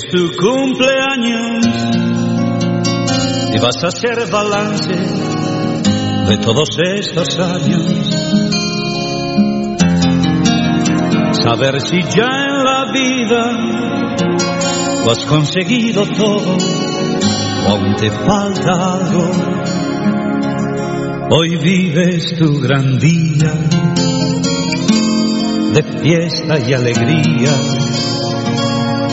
Es tu cumpleaños y vas a hacer balance de todos estos años. Saber si ya en la vida lo has conseguido todo o aún te falta algo. Hoy vives tu gran día de fiesta y alegría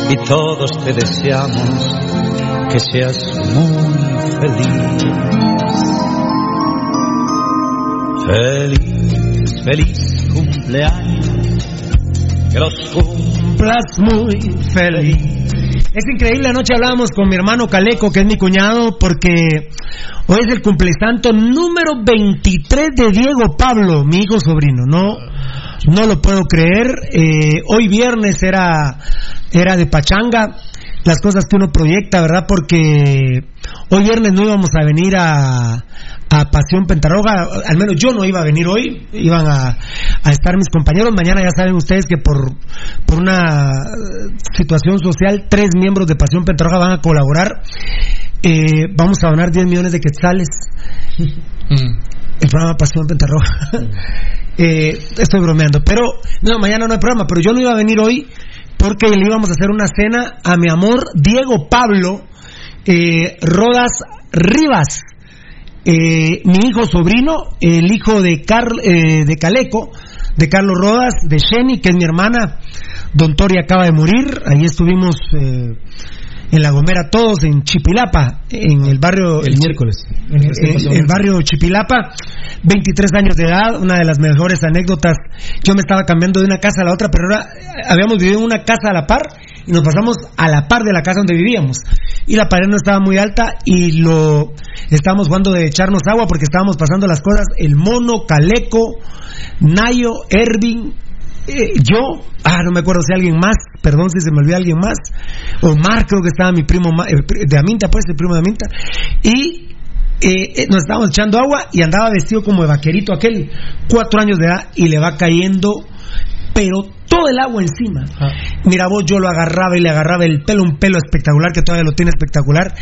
y todos te deseamos que seas muy feliz. Feliz, feliz cumpleaños, que los cumplas muy feliz. Es increíble, anoche hablábamos con mi hermano Caleco, que es mi cuñado, porque hoy es el cumplesanto número 23 de Diego Pablo, mi hijo sobrino. No, no lo puedo creer. Eh, hoy viernes era, era de pachanga. Las cosas que uno proyecta, ¿verdad? Porque hoy viernes no íbamos a venir a, a Pasión Pentarroga, al menos yo no iba a venir hoy, iban a, a estar mis compañeros. Mañana ya saben ustedes que por, por una situación social, tres miembros de Pasión Pentarroga van a colaborar. Eh, vamos a donar 10 millones de quetzales. El programa Pasión Pentarroja. [laughs] eh, estoy bromeando, pero no, mañana no hay programa, pero yo no iba a venir hoy porque le íbamos a hacer una cena a mi amor Diego Pablo eh, Rodas Rivas. Eh, mi hijo sobrino, el hijo de, Carl, eh, de Caleco, de Carlos Rodas, de Jenny, que es mi hermana. Don Tori acaba de morir. Ahí estuvimos eh, en La Gomera todos, en Chipilapa, en el barrio... El miércoles. En el, en el barrio Chipilapa, 23 años de edad, una de las mejores anécdotas. Yo me estaba cambiando de una casa a la otra, pero ahora habíamos vivido en una casa a la par y nos pasamos a la par de la casa donde vivíamos. Y la pared no estaba muy alta y lo estábamos jugando de echarnos agua porque estábamos pasando las cosas. El mono, Caleco, Nayo, Ervin, eh, yo, ah, no me acuerdo si alguien más, perdón si se me olvidó alguien más, Omar creo que estaba mi primo de Aminta, pues, el primo de Aminta, y eh, eh, nos estábamos echando agua y andaba vestido como de vaquerito aquel, cuatro años de edad, y le va cayendo, pero todo el agua encima. Mira vos, yo lo agarraba y le agarraba el pelo, un pelo espectacular, que todavía lo tiene espectacular,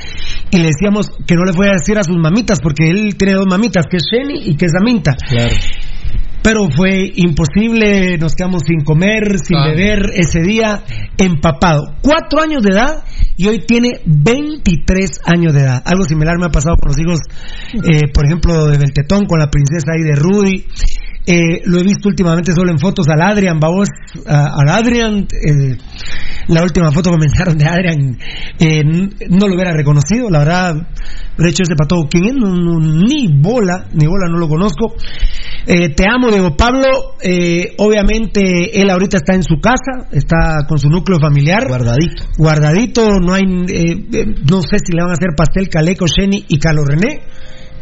y le decíamos que no le voy a decir a sus mamitas, porque él tiene dos mamitas, que es Jenny y que es Aminta. Pero fue imposible, nos quedamos sin comer, sin Ah. beber ese día, empapado. Cuatro años de edad y hoy tiene 23 años de edad. Algo similar me ha pasado con los hijos, eh, por ejemplo, de Beltetón, con la princesa ahí de Rudy. Eh, lo he visto últimamente solo en fotos al Adrian, vamos, al Adrian. eh, la última foto que me enviaron de Adrian, eh, no lo hubiera reconocido, la verdad, de hecho ese pato, ¿quién es? No, no, ni bola, ni bola, no lo conozco. Eh, te amo, Diego Pablo. Eh, obviamente, él ahorita está en su casa, está con su núcleo familiar. Guardadito. Guardadito, no hay. eh, no sé si le van a hacer pastel Caleco, Jenny y Carlos René.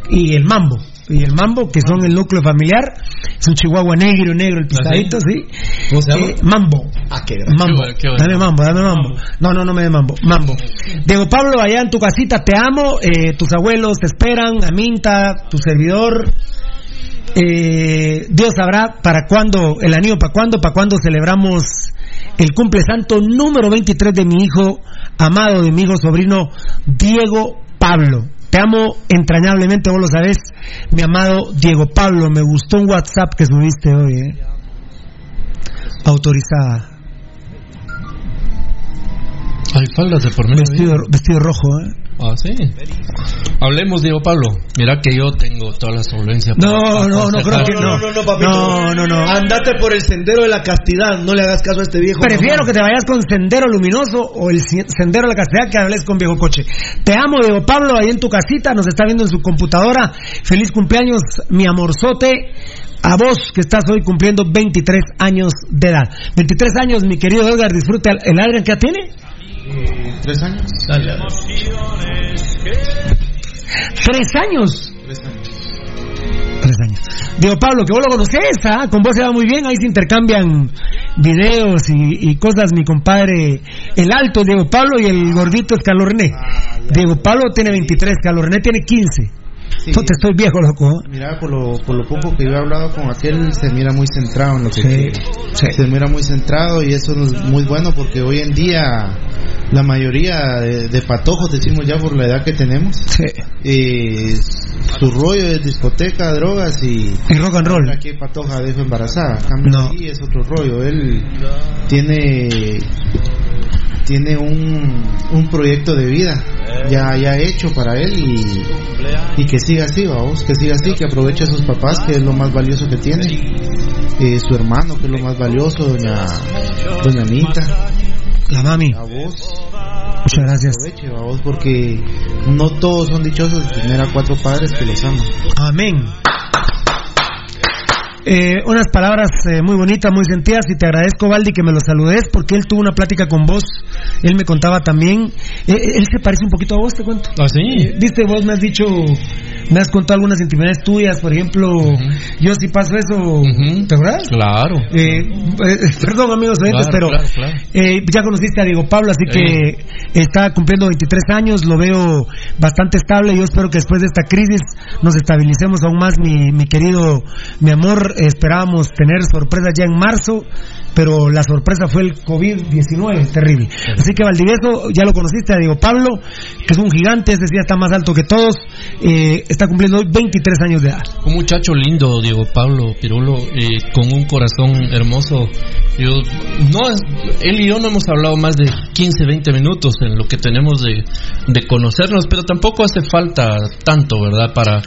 Y el mambo. Y el mambo, que son el núcleo familiar. Es un chihuahua negro, negro, el ¿sí? ¿Cómo se llama? Eh, mambo. Ah, qué Mambo. bueno, qué bueno. Dame mambo, dame mambo. No, no, no me dé mambo. Mambo. Diego Pablo, allá en tu casita, te amo. eh, tus abuelos te esperan. Aminta, tu servidor. Eh, Dios sabrá para cuándo, el anillo para cuándo, para cuándo celebramos el cumple santo número 23 de mi hijo amado, de mi hijo sobrino Diego Pablo. Te amo entrañablemente, vos lo sabés, mi amado Diego Pablo. Me gustó un WhatsApp que subiste hoy, eh. Autorizada. Hay faldas de por medio. Vestido, vestido rojo, ¿eh? Ah, sí. Hablemos, Diego Pablo. Mira que yo tengo toda la solvencia. para No, no, no creo que no. No, no, no, papito. No, no, no. Andate por el sendero de la castidad, no le hagas caso a este viejo. Prefiero mamá. que te vayas con Sendero Luminoso o el Sendero de la Castidad que hables con Viejo Coche. Te amo, Diego Pablo, ahí en tu casita, nos está viendo en su computadora. Feliz cumpleaños, mi amorzote. A vos que estás hoy cumpliendo 23 años de edad. 23 años, mi querido Edgar, disfruta el, el Adrian que ya tiene. Eh, ¿Tres años? Tres años. Tres años. Tres años. Diego Pablo, que vos lo conocés, ¿ah? con vos se va muy bien, ahí se intercambian videos y, y cosas, mi compadre, el alto Diego Pablo y el gordito es Carlos René. Diego Pablo tiene 23, Carlos René tiene 15. Sí. Te estoy viejo, loco. ¿eh? Mira, por lo, por lo poco que yo he hablado con aquel, se mira muy centrado en lo que Sí, quiere. sí. Se mira muy centrado y eso es muy bueno porque hoy en día la mayoría de, de patojos, decimos ya por la edad que tenemos, eh, su rollo es discoteca, drogas y... Y rock and roll. Aquí patoja dejo embarazada, cambio No. es otro rollo. Él tiene tiene un, un proyecto de vida ya ya hecho para él y, y que siga así, vamos, que siga así, que aproveche a sus papás, que es lo más valioso que tiene, eh, su hermano, que es lo más valioso, doña, doña Anita, La mami. a vos, Muchas gracias. aproveche, vamos, porque no todos son dichosos de tener a cuatro padres que los aman. Amén. Eh, unas palabras eh, muy bonitas, muy sentidas y te agradezco, Valdi, que me lo saludes porque él tuvo una plática con vos. Él me contaba también. eh, él se parece un poquito a vos, te cuento. ¿Ah, sí? Eh, Viste, vos me has dicho, me has contado algunas intimidades tuyas, por ejemplo, yo si paso eso, Ujú. ¿te acuerdas? Claro. Eh, eh, [laughs] perdón amigos oyentes, Claro, pero claro, claro. eh, ya conociste a Diego Pablo, así que está cumpliendo 23 años, lo veo bastante estable. Yo espero que después de esta crisis nos estabilicemos aún más, mi, mi querido, mi amor. Esperábamos tener sorpresas ya en marzo pero la sorpresa fue el COVID-19, terrible. Así que Valdivieso, ya lo conociste, a Diego Pablo, que es un gigante, es decir, está más alto que todos, eh, está cumpliendo hoy 23 años de edad. Un muchacho lindo, Diego Pablo Pirulo, eh, con un corazón hermoso. Yo, no, él y yo no hemos hablado más de 15, 20 minutos en lo que tenemos de, de conocernos, pero tampoco hace falta tanto, ¿verdad? Para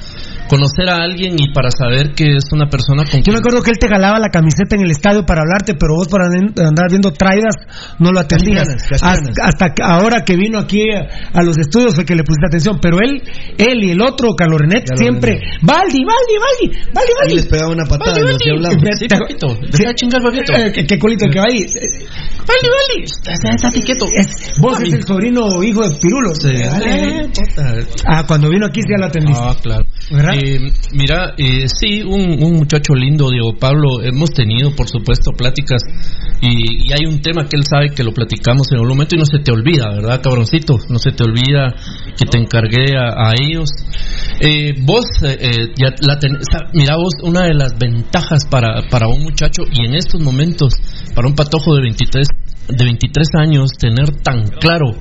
conocer a alguien y para saber que es una persona con Yo me acuerdo que él te galaba la camiseta en el estadio para hablarte, pero vos para andar viendo traidas no lo atendías. Hasta, hasta ahora que vino aquí a, a los estudios fue que le pusiste atención, pero él, él y el otro, Carlos René, siempre, Valdi, Valdi, Valdi, Valdi, Valdi. Y les pegaba una patada Valdi, a los que Valdi. hablamos. Sí, papito, deja de chingar, papito. Eh, ¿Qué, qué culito el que va ahí? Vale, vale. Estate quieto. Es- vos es el sobrino hijo de Pirulo. Eh, Ah, cuando vino aquí sí ya lo atendiste. Ah, claro. ¿Verdad? Eh, mira, eh, sí, un, un muchacho lindo, Diego Pablo. Hemos tenido, por supuesto, pláticas y, y hay un tema que él sabe que lo platicamos en algún momento y no se te olvida, ¿verdad, cabroncito? No se te olvida que te encargué a, ellos. Eh, vos, eh, eh, ya la ten- mira vos, una de las ventajas para, para un muchacho y en estos momentos, para un patojo de 23, de 23 años, tener tan claro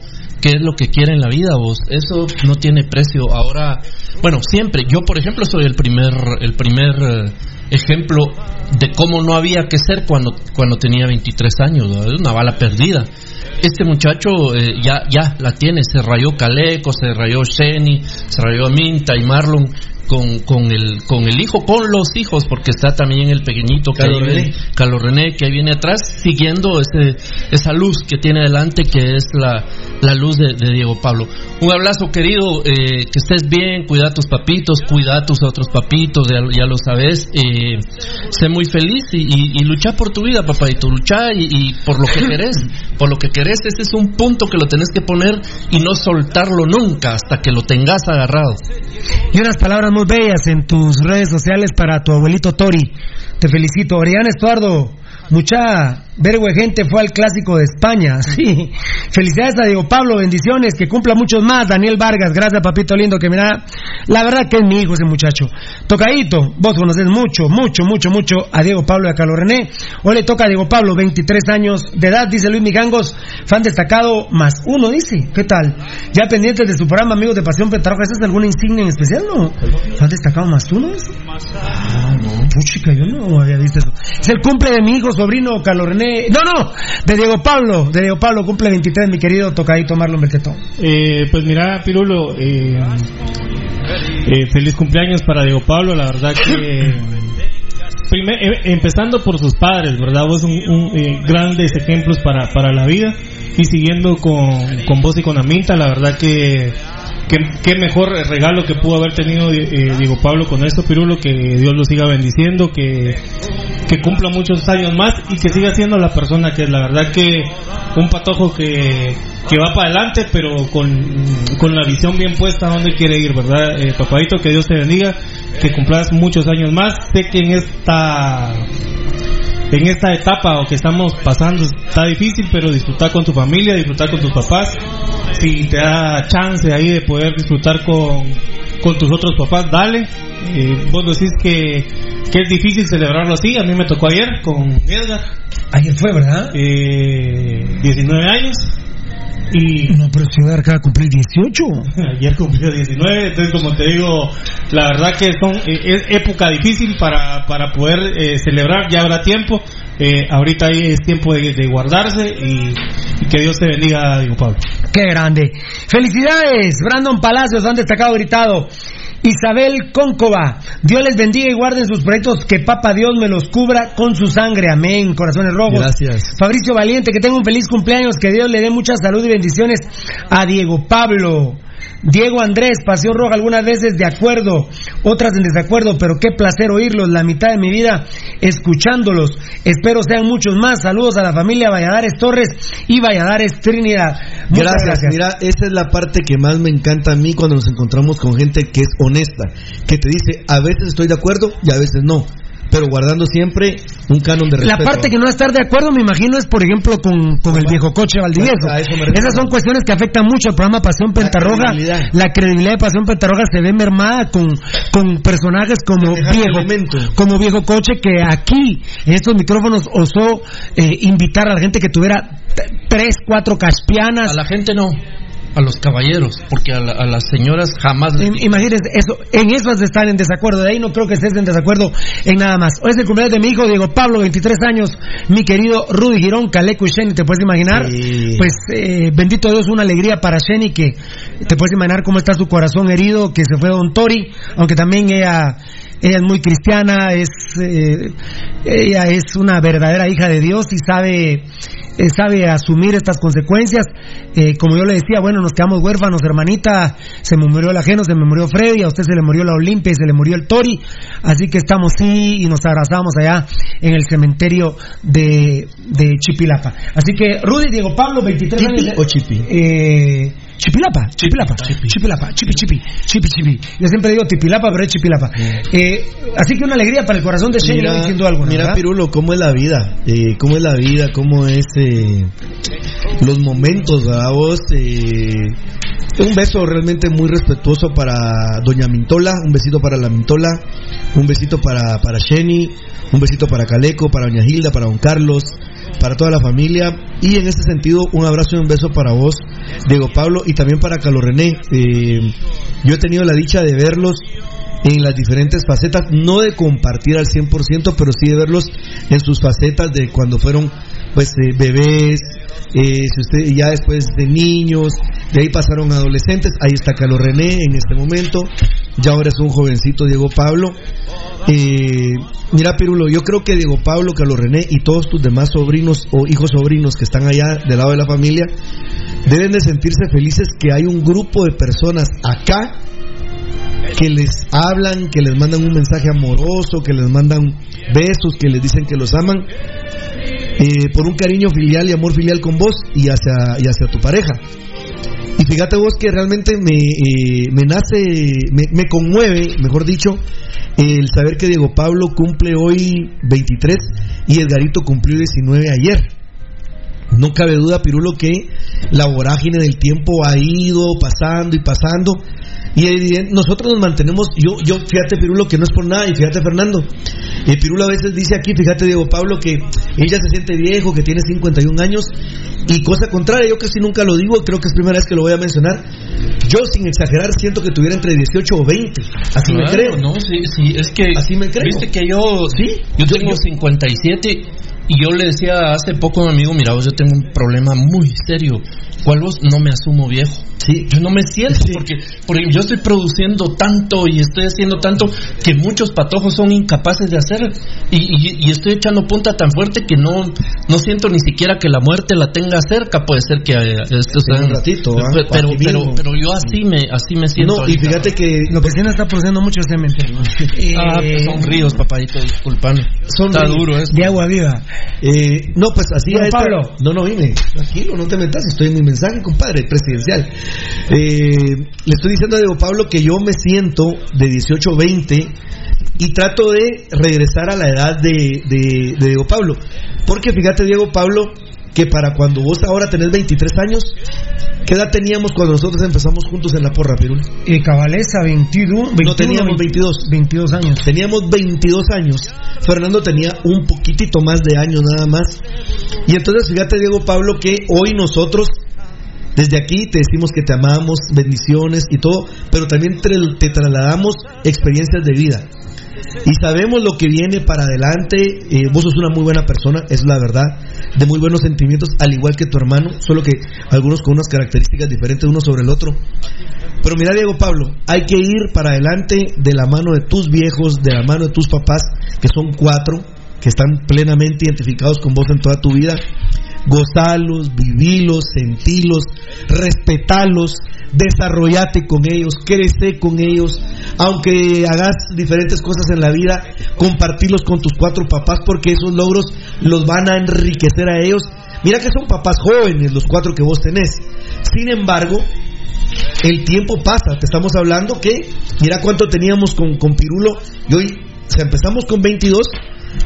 qué es lo que quiere en la vida vos eso no tiene precio. Ahora bueno siempre. Yo por ejemplo soy el primer el primer eh, ejemplo de cómo no había que ser cuando cuando tenía 23 años ¿no? una bala perdida. Este muchacho eh, ya ya la tiene. Se rayó Caleco se rayó Sheni se rayó Minta y Marlon con, con el con el hijo con los hijos porque está también el pequeñito que Carlos René. René que ahí viene atrás siguiendo ese, esa luz que tiene delante que es la, la luz de, de Diego Pablo. Un abrazo querido, eh, que estés bien, cuida a tus papitos, cuida a tus otros papitos, ya, ya lo sabes, eh, sé muy feliz y, y, y lucha por tu vida, lucha y, y por lo que [laughs] querés, por lo que querés, ese es un punto que lo tenés que poner y no soltarlo nunca hasta que lo tengas agarrado. Y unas palabras bellas en tus redes sociales para tu abuelito Tori. Te felicito. Oriana Estuardo, mucha vergüe gente fue al clásico de España. [laughs] Sí. Felicidades a Diego Pablo, bendiciones, que cumpla muchos más. Daniel Vargas, gracias papito lindo, que mira, la verdad que es mi hijo ese muchacho. Tocadito, vos conoces mucho, mucho, mucho, mucho a Diego Pablo y a Carlos René. Hoy le toca a Diego Pablo, 23 años de edad, dice Luis Migangos, fan destacado más uno, dice. ¿Qué tal? Ya pendientes de su programa, amigos de Pasión Petarroja, ¿esa es alguna insignia en especial, no? ¿Fan destacado más uno, dice? Ah, no, puchica, yo no había visto eso. Es el cumple de mi hijo, sobrino Carlos René. No, no, de Diego Pablo. De Diego Pablo, cumple 23, mi querido tocadito Marlon Berquetón. Eh, pues mira, Pirulo, eh, eh, feliz cumpleaños para Diego Pablo, la verdad que... [laughs] primer- eh, empezando por sus padres, ¿verdad? Vos un, un, eh, grandes ejemplos para, para la vida y siguiendo con, con vos y con Aminta, la verdad que qué mejor regalo que pudo haber tenido eh, Diego Pablo con esto, Pirulo, que Dios lo siga bendiciendo, que, cumpla muchos años más y que siga siendo la persona que es. La verdad que un patojo que, va para adelante, pero con, la visión bien puesta a donde quiere ir, ¿verdad? Eh, papadito, que Dios te bendiga, que cumplas muchos años más. Sé que en esta en esta etapa o que estamos pasando está difícil, pero disfrutar con tu familia, disfrutar con tus papás. Si te da chance ahí de poder disfrutar con, con tus otros papás, dale. Eh, vos decís que, que es difícil celebrarlo así. A mí me tocó ayer con Edgar. Ayer fue, ¿verdad? Eh, 19 años. Y No, pero Edgar acaba de cumplir 18. Ayer cumplió 19, entonces como te digo, la verdad que son eh, es época difícil para, para poder eh, celebrar, ya habrá tiempo, eh, ahorita es tiempo de, de guardarse y, y que Dios te bendiga, digo Pablo. Qué grande. Felicidades, Brandon Palacios, han destacado gritado. Isabel Cóncova, Dios les bendiga y guarden sus proyectos, que Papa Dios me los cubra con su sangre, amén, corazones rojos. Gracias. Fabricio Valiente, que tenga un feliz cumpleaños, que Dios le dé mucha salud y bendiciones a Diego Pablo. Diego Andrés, Pasión Roja, algunas veces de acuerdo, otras en desacuerdo, pero qué placer oírlos, la mitad de mi vida escuchándolos. Espero sean muchos más. Saludos a la familia Valladares Torres y Valladares Trinidad. Muchas Gracias. Mira, esa es la parte que más me encanta a mí cuando nos encontramos con gente que es honesta, que te dice, a veces estoy de acuerdo y a veces no. Pero guardando siempre un canon de respeto. La parte que no va a estar de acuerdo, me imagino, es por ejemplo con, con el viejo coche Valdivieso. Esas son cuestiones que afectan mucho al programa Pasión Pentarroja. credibilidad. La credibilidad de Pasión Pentarroja se ve mermada con, con personajes como viejo, como viejo coche que aquí en estos micrófonos osó eh, invitar a la gente que tuviera tres, cuatro caspianas. A la gente no, a los caballeros, porque a, la- a las señoras jamás les Im- Imagínense, eso, en eso has de estar en desacuerdo. De ahí no creo que estés en desacuerdo en nada más. Hoy es el cumpleaños de mi hijo Diego Pablo, 23 años. Mi querido Rudy Girón, Caleco y Sheni, ¿te puedes imaginar? Sí. Pues eh, bendito Dios, una alegría para Sheni que te puedes imaginar cómo está su corazón herido, que se fue Don Tori, aunque también ella. Ella es muy cristiana, es eh, ella es una verdadera hija de Dios y sabe eh, sabe asumir estas consecuencias. Eh, como yo le decía, bueno, nos quedamos huérfanos, hermanita, se me murió el ajeno, se me murió Freddy, a usted se le murió la Olimpia y se le murió el Tori, así que estamos sí y nos abrazamos allá en el cementerio de, de Chipilapa. Así que Rudy, Diego Pablo, 23 ¿Chipi años. de- o Chipi? Chipilapa, Chipilapa, Chipilapa, Chipi, Chipi, Chipi, Chipi. Yo siempre digo Tipilapa, pero es Chipilapa. Eh, así que una alegría para el corazón de Shane diciendo algo, ¿no? mira. Pirulo, cómo es la vida, eh, cómo es la vida, cómo es eh, los momentos, ¿verdad vos? Eh, un beso realmente muy respetuoso para Doña Mintola, un besito para la Mintola, un besito para, para Sheni, un besito para Caleco, para Doña Hilda, para Don Carlos, para toda la familia y en este sentido un abrazo y un beso para vos, Diego Pablo, y también para Carlos René. Eh, yo he tenido la dicha de verlos en las diferentes facetas, no de compartir al 100%, pero sí de verlos en sus facetas de cuando fueron pues eh, bebés, eh, si usted ya después de niños, de ahí pasaron adolescentes, ahí está Carlos René en este momento, ya ahora es un jovencito Diego Pablo. Eh, mira Pirulo, yo creo que Diego Pablo, Carlos René y todos tus demás sobrinos o hijos sobrinos que están allá del lado de la familia deben de sentirse felices que hay un grupo de personas acá que les hablan, que les mandan un mensaje amoroso, que les mandan besos, que les dicen que los aman, eh, por un cariño filial y amor filial con vos y hacia, y hacia tu pareja. Y fíjate vos que realmente me, eh, me nace, me, me conmueve, mejor dicho, el saber que Diego Pablo cumple hoy 23 y Edgarito cumplió 19 ayer. No cabe duda, Pirulo, que la vorágine del tiempo ha ido pasando y pasando. Y nosotros nos mantenemos, yo, yo, fíjate Pirulo, que no es por nada, y fíjate Fernando, eh, Pirulo a veces dice aquí, fíjate Diego Pablo, que ella se siente viejo, que tiene 51 años, y cosa contraria, yo casi nunca lo digo, creo que es primera vez que lo voy a mencionar, yo sin exagerar siento que tuviera entre 18 o 20, así me creo. No, sí, sí, es que. Así me creo. Viste que yo. Sí, Yo, yo- tengo yo- 57 y yo le decía hace poco a un amigo: Mira, vos, yo tengo un problema muy serio. ¿Cuál vos? No me asumo viejo. Sí. Yo no me siento porque, porque yo estoy produciendo tanto y estoy haciendo tanto que muchos patojos son incapaces de hacer. Y, y- y estoy echando punta tan fuerte que no, no siento ni siquiera que la muerte la tenga cerca. Puede ser que eh, esto sea- un ratito, ¿ah? pero, pero, Aquí mismo. pero, yo así me, así me siento. No, y fíjate que Lo que está produciendo mucho es cementerio. Ah, Eh, pues son ríos, papadito, disculpame. Son Está ríos. duro eso. de agua viva. Eh, no, pues así Don a esta- Pablo. No, no, dime. Tranquilo, no te metas. Estoy en mi mensaje, compadre, presidencial. Eh, le estoy diciendo a Diego Pablo que yo me siento de 18 a 20 y trato de regresar a la edad de, de, de Diego Pablo. Porque fíjate, Diego Pablo, que para cuando vos ahora tenés 23 años, ¿qué edad teníamos cuando nosotros empezamos juntos en la porra, Pirul? Y Cabaleza, 21, 21 No teníamos 22. 22 años. Teníamos 22 años. Fernando tenía un poquitito más de años nada más. Y entonces fíjate, Diego Pablo, que hoy nosotros, desde aquí, te decimos que te amamos, bendiciones y todo, pero también te, trasladamos experiencias de vida. Y sabemos lo que viene para adelante. eh, vos sos una muy buena persona, es la verdad, de muy buenos sentimientos, al igual que tu hermano, solo que algunos con unas características diferentes uno sobre el otro. Pero mira, Diego Pablo, hay que ir para adelante de la mano de tus viejos, de la mano de tus papás, que son cuatro, que están plenamente identificados con vos en toda tu vida. Gozalos, vivilos, sentilos, respetalos, desarrollate con ellos, crece con ellos, aunque hagas diferentes cosas en la vida, compartirlos con tus cuatro papás porque esos logros los van a enriquecer a ellos. Mira que son papás jóvenes los cuatro que vos tenés. Sin embargo, el tiempo pasa, te estamos hablando que, mira cuánto teníamos con, con Pirulo y hoy empezamos con 22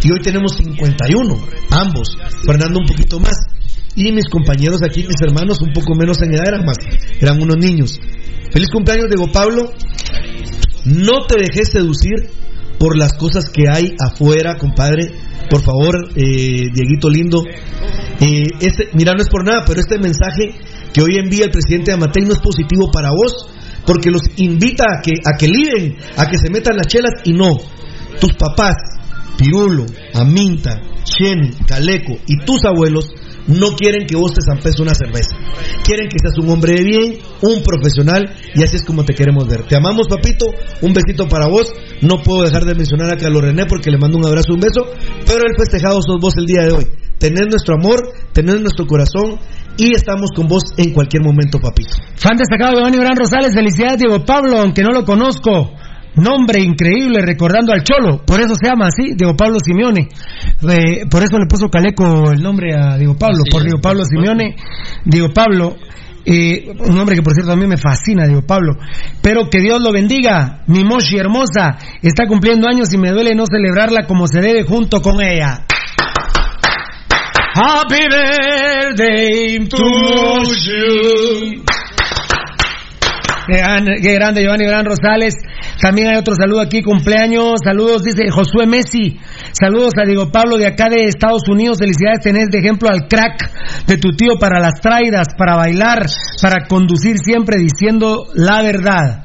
y hoy tenemos 51, ambos. Fernando un poquito más. Y mis compañeros aquí, mis hermanos, un poco menos en edad, eran más, eran unos niños. Feliz cumpleaños, Diego Pablo. No te dejes seducir por las cosas que hay afuera, compadre. Por favor, eh, Dieguito lindo. Eh, este, mira, no es por nada, pero este mensaje que hoy envía el presidente Amatei no es positivo para vos, porque los invita a que, a que liben, a que se metan las chelas y no. Tus papás, Pirulo, Aminta, Chen, Caleco y tus abuelos no quieren que vos te zampes una cerveza. Quieren que seas un hombre de bien, un profesional, y así es como te queremos ver. Te amamos, papito. Un besito para vos. No puedo dejar de mencionar a Carlos René porque le mando un abrazo, un beso. Pero el festejado sos vos el día de hoy. Tenés nuestro amor, tenés nuestro corazón y estamos con vos en cualquier momento, papito. Fan destacado Giovanni Gran Rosales, felicidades Diego Pablo, aunque no lo conozco. Nombre increíble, recordando al Cholo. Por eso se llama así, Diego Pablo Simeone. Eh, por eso le puso Caleco el nombre a Diego Pablo, por Diego Pablo. Simeone. Diego Pablo, eh, un nombre que por cierto a mí me fascina, Diego Pablo. Pero que Dios lo bendiga. Mi Moshi hermosa está cumpliendo años y me duele no celebrarla como se debe junto con ella. Happy birthday to you. Qué grande, Giovanni Gran Rosales. También hay otro saludo aquí, cumpleaños. Saludos, dice Josué Messi. Saludos a Diego Pablo de acá de Estados Unidos. Felicidades, tenés de ejemplo al crack de tu tío para las traidas, para bailar, para conducir siempre diciendo la verdad.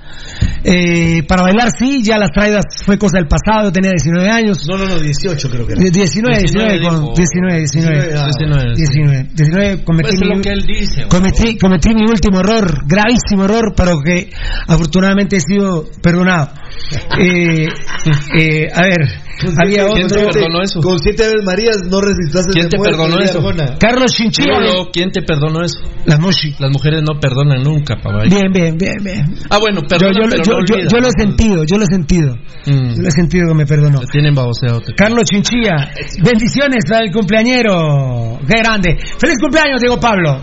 Eh, para bailar sí, ya las traidas fue cosa del pasado, yo tenía 19 años. No, no, no, 18 creo que era. 19, 19, con- 19, 19, 19, 19, 19, cometí, Pues es mi, lo que él dice. cometí, cometí mi último error, gravísimo error, pero que afortunadamente he sido perdonado. Eh, eh, a ver, había ¿Quién te otro. perdonó eso? Con siete Aves Marías no resistás ¿Quién te perdonó eso? Arjona. Carlos Chinchilla. ¿quién te perdonó eso? Las Moshi. Las mujeres no perdonan nunca, papá. Bien, bien, bien, bien. Ah, bueno, Yo, perdona, yo, pero yo, no yo- olvida. yo lo he sentido, yo lo he sentido. Mm. Yo lo he sentido que me perdonó. Te tienen baboseado. te- Carlos Chinchilla, bendiciones al cumpleañero. Qué grande. Feliz cumpleaños, Diego Pablo.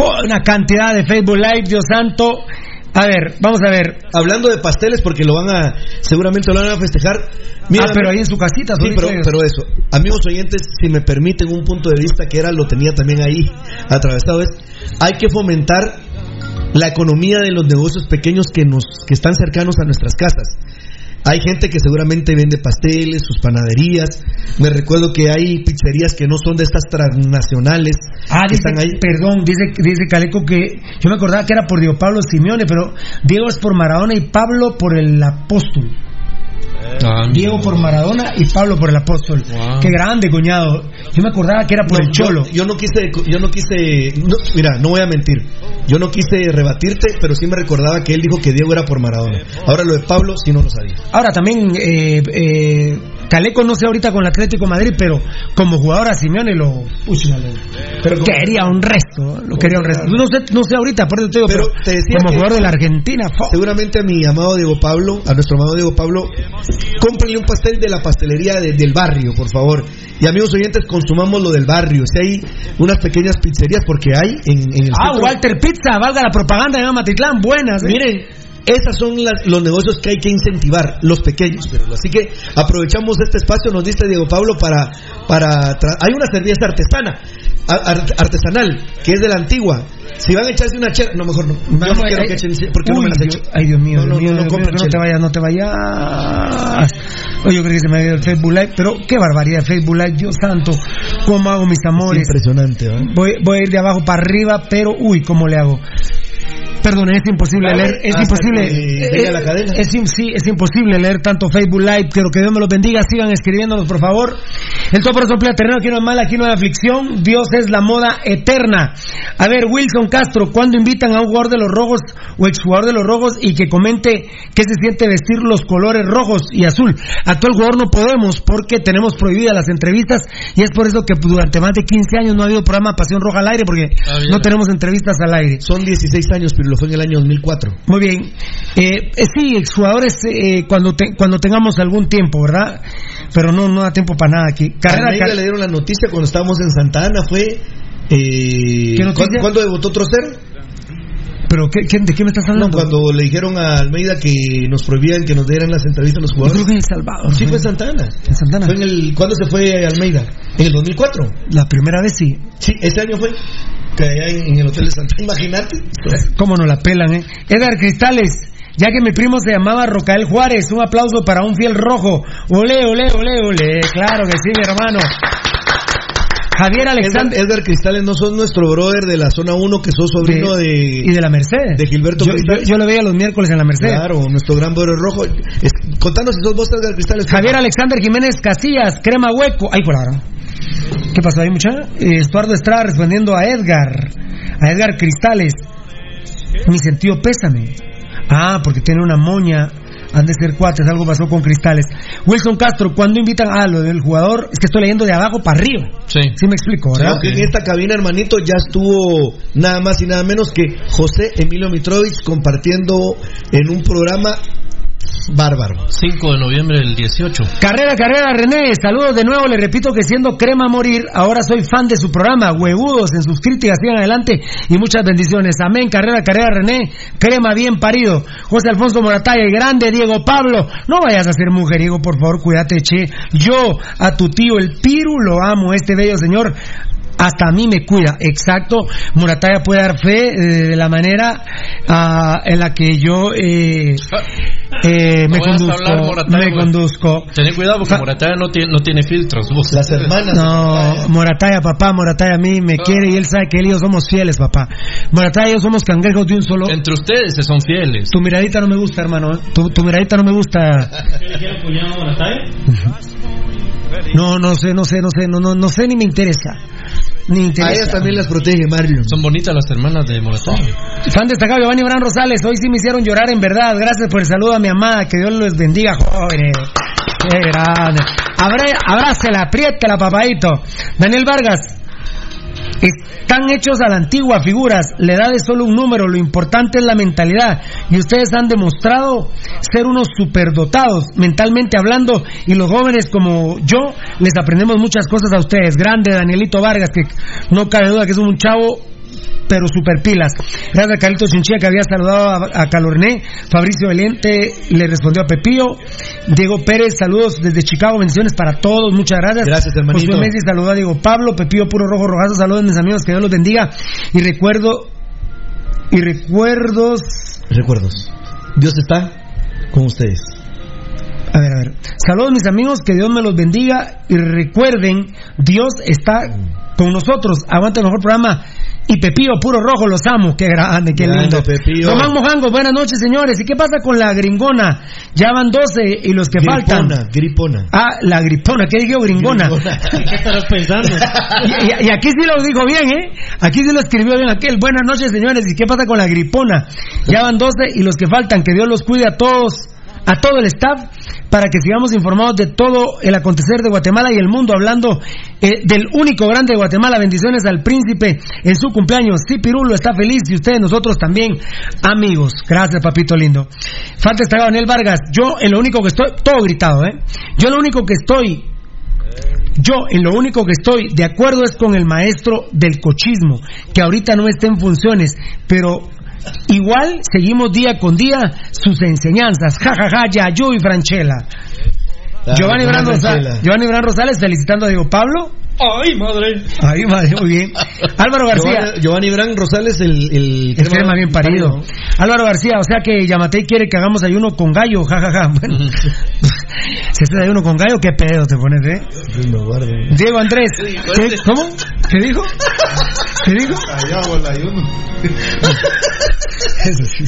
Oh, una cantidad de Facebook Live, Dios santo. A ver, vamos a ver. Hablando de pasteles, porque lo van a, seguramente lo van a festejar. Mira, ah, pero ahí en su casita. Sí, pero, pero eso, amigos oyentes, si me permiten un punto de vista que era, lo tenía también ahí atravesado, es, hay que fomentar la economía de los negocios pequeños que nos, que están cercanos a nuestras casas. Hay gente que seguramente vende pasteles, sus panaderías. Me recuerdo que hay pizzerías que no son de estas transnacionales. Ah, que dice, están ahí. perdón, dice, dice Caleco que yo me acordaba que era por Diego Pablo Simeone, pero Diego es por Maradona y Pablo por el apóstol. Ah, Diego por Maradona y Pablo por el apóstol. Wow. Qué grande, cuñado. Yo me acordaba que era por No, el cholo. Yo, yo no quise, yo no quise, no, mira, no voy a mentir. Yo no quise rebatirte, pero sí me recordaba que él dijo que Diego era por Maradona. Ahora lo de Pablo sí no lo sabía. Ahora también, eh, eh, Caleco no sé ahorita con el Atlético de Madrid, pero como jugador a Simeone lo. Uy, Pero quería un resto, lo quería un resto. No sé, no sé ahorita, por eso te digo, Pero pero, te decía como jugador de la Argentina, Seguramente a mi amado Diego Pablo, a nuestro amado Diego Pablo, cómprenle un pastel de la pastelería de- del barrio, por favor. Y amigos oyentes, consumamos lo del barrio. Si hay unas pequeñas pizzerías, porque hay en, en el Ah, centro- Walter Pizza, valga la propaganda de Matitlán, buenas. ¿eh? Miren, esas son las- los negocios que hay que incentivar, los pequeños. Pero, así que aprovechamos este espacio, nos diste Diego Pablo para... para hay una cerveza artesana, artesanal, que es de la antigua. Si van a echarse una chela, no, mejor no. Yo no quiero que echen, porque no me las echo. Ay, Dios mío, No, no, Dios mío, no, Dios mío, no te vayas, no te vayas. Oye, yo creo que se me ha ido el Facebook Live, pero qué barbaridad, Facebook Live, Dios santo, cómo hago mis amores. Impresionante, ¿eh? Voy, voy a ir de abajo para arriba, pero uy, ¿cómo le hago? Perdón, es imposible Vale, leer, es imposible. la cadena. Es, sí, es imposible leer tanto Facebook Live, pero que Dios me los bendiga, sigan escribiéndonos, por favor. El por eso terreno, aquí no hay mal, aquí no hay aflicción, Dios es la moda eterna. A ver, Wilson Castro, ¿cuándo invitan a un jugador de los rojos o exjugador de los rojos y que comente qué se siente vestir los colores rojos y azul? Actual jugador no podemos porque tenemos prohibidas las entrevistas y es por eso que durante más de 15 años no ha habido programa Pasión Roja al aire porque Ah, no tenemos entrevistas al aire. Son 16 años, pero lo fue en el año 2004. Muy bien. Eh, eh, sí, exjugadores eh, cuando te- cuando tengamos algún tiempo, ¿verdad? Pero no no da tiempo para nada aquí. Carrera, car- le dieron la noticia cuando estábamos en Santa Ana, fue... Eh, ¿Qué? ¿cuándo, cuándo debutó Trocer? ¿Pero qué, qué- de qué me estás No, hablando? cuando le dijeron a Almeida que nos prohibían que nos dieran las entrevistas a los Yo jugadores. creo que en El Salvador. Sí, fue en Santana. En Santana. Fue en el, ¿Cuándo se fue Almeida? ¿En el 2004? La primera vez sí. Sí, ese año fue. Que allá en, en el Hotel de Santana. Imagínate. ¿Cómo no la pelan, eh? Edgar Cristales, ya que mi primo se llamaba Rocael Juárez, un aplauso para un fiel rojo. Ole, ole, ole, ole. Claro que sí, mi hermano. Javier Alexander. Edgar Cristales no son nuestro brother de la zona 1 que sos sobrino de, y de la Merced. de Gilberto yo, Cristales. yo- yo lo veía los miércoles en la Merced. Claro, nuestro gran brother rojo. Es- contanos si sos vos Edgar Cristales. Javier Alexander Jiménez Casillas, crema hueco. Ay, por ahora. ¿Qué pasó ahí, muchacha? Eh, Estuardo Estrada respondiendo a Edgar. A Edgar Cristales. Mi sentido pésame. Ah, porque tiene una moña. Han de ser cuates, algo pasó con Cristales. Wilson Castro, ¿cuándo invitan a lo del jugador? Es que estoy leyendo de abajo para arriba. Sí. Sí me explico, ¿verdad? Aunque en esta cabina, hermanito, ya estuvo nada más y nada menos que José Emilio Mitrovich compartiendo en un programa bárbaro. 5 de noviembre del 18. Carrera, carrera, René. Saludos de nuevo. Le repito que siendo crema a morir, ahora soy fan de su programa. Huevudos en sus críticas, sigan adelante y muchas bendiciones. Amén. Carrera, carrera, René. Crema bien parido. José Alfonso Morataya, el grande Diego Pablo. No vayas a ser mujeriego, por favor, cuídate, che. Yo, a tu tío, el Piru, lo amo, este bello señor. Hasta a mí me cuida, exacto. Morataya puede dar fe eh, de la manera ah, en la que yo eh, eh, me No conduzco. hablar, me conduzco. Ten cuidado porque Morataya no tiene, no tiene filtros. vos. Las hermanas. No, Morataya, papá, Morataya a mí me quiere y él sabe que él y yo somos fieles, papá. Morataya y yo somos cangrejos de un solo. Entre ustedes se son fieles. Tu miradita no me gusta, hermano. ¿eh? Tu, tu miradita no me gusta. No, no sé, no sé, no sé, no, no, no sé ni me interesa. Ni A ellas también las protege Marlon. Son bonitas las hermanas de Morataya. Fan destacado Giovanni Bran Rosales, hoy sí me hicieron llorar en verdad. Gracias por el saludo a mi amada, que Dios los bendiga, jóvenes. Qué grande. Abrá- Abrácela, apriétela, papadito. Daniel Vargas, están hechos a la antigua figuras, la edad es solo un número, lo importante es la mentalidad. Y ustedes han demostrado ser unos superdotados, mentalmente hablando, y los jóvenes como yo, les aprendemos muchas cosas a ustedes. Grande Danielito Vargas, que no cabe duda que es un chavo pero super pilas. Gracias a Carlitos Chinchilla que había saludado a, a Calorné. Fabricio Valiente le respondió a Pepillo. Diego Pérez, saludos desde Chicago, bendiciones para todos, muchas gracias. Gracias, hermanito. Josué Messi saludó a Diego Pablo, Pepillo Puro Rojo Rojazo, saludos mis amigos, que Dios los bendiga. Y recuerdo, y recuerdos, Recuerdos. Dios está con ustedes. a ver, a ver. Saludos mis amigos, que Dios me los bendiga y recuerden, Dios está con nosotros. Aguanta el mejor programa. Y Pepillo Puro Rojo, los amo. Qué grande, qué Grande, lindo. Pepillo. Román Mojango, buenas noches señores. ¿Y qué pasa con la gringona? Ya van 12 y los que faltan. Gripona, gripona. Ah, la gripona, ¿qué dijo gringona? [laughs] ¿Qué estarás pensando? Y, y- y aquí sí lo dijo bien, ¿eh? Aquí sí lo escribió bien aquel. Buenas noches, señores. ¿Y qué pasa con la gripona? Ya van 12 y los que faltan, que Dios los cuide a todos, a todo el staff, para que sigamos informados de todo el acontecer de Guatemala y el mundo, hablando eh, del único grande de Guatemala. Bendiciones al príncipe en su cumpleaños. Sí, Pirulo está feliz y ustedes, nosotros también, amigos. Gracias, papito lindo. Falta está Daniel Vargas. Yo, en lo único que estoy, todo gritado, ¿eh? Yo, lo único que estoy yo en lo único que estoy de acuerdo es con el maestro del cochismo, que ahorita no está en funciones, pero igual seguimos día con día sus enseñanzas. Ja, ja, ja, ya, yo y Franchella. Giovanni, Bran Rosales, Giovanni Bran Rosales felicitando a Diego Pablo. ¡Ay, madre! Ahí, madre, muy bien. Álvaro García. Giovanni, Giovanni Bran Rosales, el, el, El crema bien parido. Álvaro García, o sea que Yamatei quiere que hagamos ayuno con gallo, jajaja. [laughs] Bueno, si este ayuno con gallo, qué pedo te pones, ¿eh? Diego Andrés, ¿qué? ¿cómo? ¿Qué dijo? ¿Qué dijo? Allá hago el ayuno. Eso sí.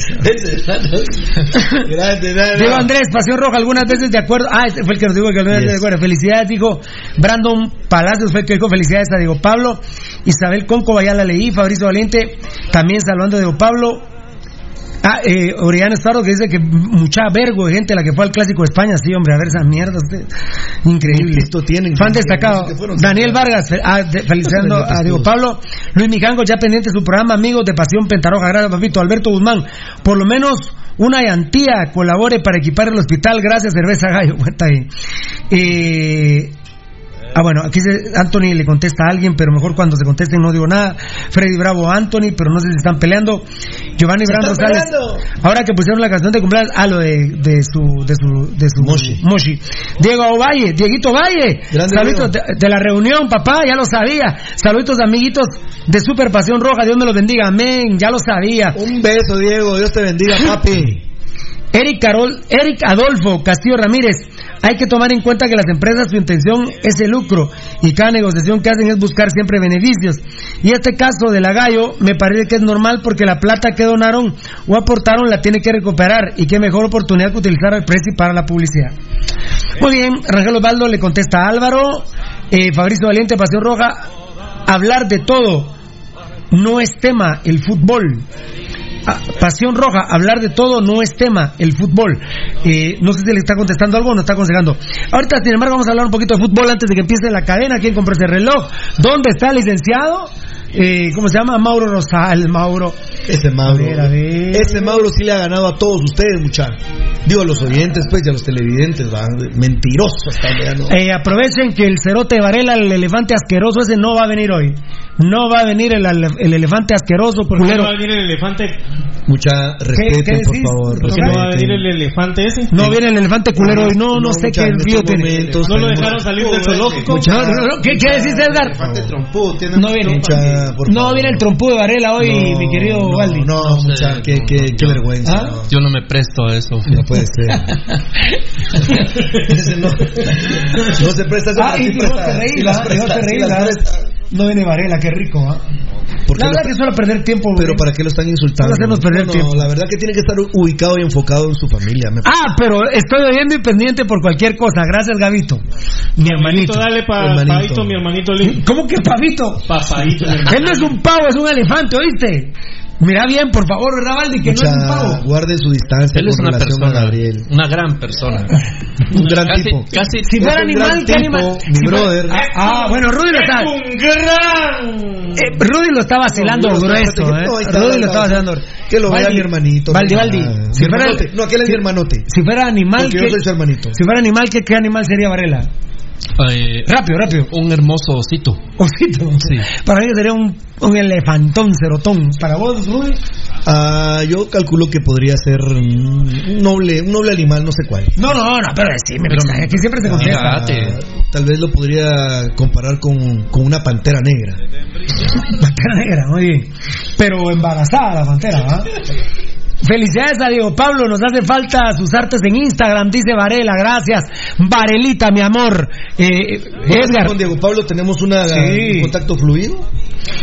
Diego Andrés, Pasión Roja, algunas veces de acuerdo. Ah, este fue el que nos dijo que algunas veces de acuerdo. Felicidades, dijo Brandon Palacios, fue que dijo felicidades a Diego Pablo. Isabel Conco, ya la leí. Fabricio Valiente, también saludando a Diego Pablo. Ah, eh, Oriana que dice que mucha vergo de gente la que fue al Clásico de España. Sí, hombre, a ver esa mierda. Usted. Increíble. Esto tienen. Fan destacado. Daniel Vargas, ah, de- felicitando [laughs] a Diego. Pablo. Luis Mijango, ya pendiente de su programa, amigos de Pasión Pentaroja. Gracias, papito. Alberto Guzmán, por lo menos una llantía colabore para equipar el hospital. Gracias, cerveza gallo. [laughs] Está bien. Eh, Ah, bueno, aquí se- Anthony le contesta a alguien, pero mejor cuando se contesten no digo nada. Freddy Bravo, Anthony, pero no sé si están peleando. Giovanni ¡Se Brando están Rosales. peleando! Ahora que pusieron la canción de cumpleaños, ah, lo de, de su, de su, de su Moshi. Diego Valle, Dieguito Valle. Grande Saluditos de, de la reunión, papá, ya lo sabía. Saluditos amiguitos de Super Pasión Roja, Dios me los bendiga, amén, ya lo sabía. Un beso, Diego, Dios te bendiga, [laughs] papi. Eric, Carol, Eric Adolfo Castillo Ramírez. Hay que tomar en cuenta que las empresas su intención es el lucro y cada negociación que hacen es buscar siempre beneficios. Y este caso de la Gallo me parece que es normal porque la plata que donaron o aportaron la tiene que recuperar y qué mejor oportunidad que utilizar el precio para la publicidad. Muy bien, Rangel Osvaldo le contesta a Álvaro, eh, Fabricio Valiente, Pasión Roja, hablar de todo no es tema el fútbol. Ah, Pasión Roja, hablar de todo no es tema, el fútbol. Eh, no sé si le está contestando algo o no está aconsejando. Ahorita, sin embargo, vamos a hablar un poquito de fútbol antes de que empiece la cadena. ¿Quién compró ese reloj? ¿Dónde está el licenciado? Eh, ¿Cómo se llama? Mauro Rosal, Mauro. Ese Mauro. A ver, a ver. Ese Mauro sí le ha ganado a todos ustedes, muchachos. Digo, a los oyentes, pues, y a los televidentes, ¿va? Mentiroso está. Eh, aprovechen que el cerote de Varela, el elefante asqueroso ese, no va a venir hoy. No va a venir el, el elefante asqueroso, ¿Por qué culero. no va a venir el elefante? Mucha ¿Qué respeto, por decís? favor. ¿Por qué no va a venir el elefante ese? No viene el elefante culero hoy, no, no, No, sé mucha, qué río tiene. momentos ¿No lo dejaron salir del zoológico? ¿Qué, ¿Qué decís, Edgar? Elefante trompudo, tiene No viene. Mucha, por No favor. viene el trompú de Varela hoy, No, mi querido no, Valdi. No, No sé. mucha, qué, qué, qué vergüenza. ¿Ah? no. Yo no me presto a eso. No puede ser. [laughs] No, no se presta eso, Ah, y presta, vos te reís. Y vos te reís. No viene Varela, qué rico, ¿ah? ¿Por qué La verdad que suelo perder tiempo. Pero güey. ¿para qué lo están insultando? Hacernos perder no, tiempo. No, la verdad que tiene que estar ubicado y enfocado en su familia. me Ah, pero estoy oyendo y pendiente por cualquier cosa. Gracias, Gavito. Mi hermanito. Dale pa, Hermanito. Paito, mi hermanito lindo. ¿Cómo que pavito? Hermanito. Él no es un pavo, es un elefante, ¿oíste? Mira bien, por favor, ¿verdad, Valdi? Que no es un Mucha- pavo. guarde su distancia Él es con una relación persona, a Gabriel. una gran persona. [laughs] Un gran casi, tipo. Casi, Si fuera animal, ¿qué animal? mi Si fuera- brother. Ah, ah, bueno, Rudy lo está. ¡Un gran! Eh, Rudy lo está vacilando No, grueso, ¿eh? está, Rudy lo está. vacilando. Que lo vea mi hermanito. Valdi, no, Valdi. Si fuera. No, aquel es mi hermanote. si fuera animal, Porque ¿qué- yo soy su hermanito. si fuera animal, ¿qué, qué animal sería Varela? Eh, Rápido, rápido. un hermoso osito. Osito. Sí. Para mí sería un, un elefantón, cerotón. Para vos, Rudy. Ah, yo calculo que podría ser un noble, un noble animal, no sé cuál. No, no, no, pero sí, me Pero- aquí siempre se Ah, contesta. Tal vez lo podría comparar con, con una pantera negra. [laughs] Pantera negra, muy bien. Pero embarazada la pantera, ¿va? Felicidades a Diego Pablo, nos hace falta sus artes en Instagram, dice Varela, gracias. Varelita, mi amor. Eh, Edgar, Con Diego Pablo tenemos una, Sí. un contacto fluido.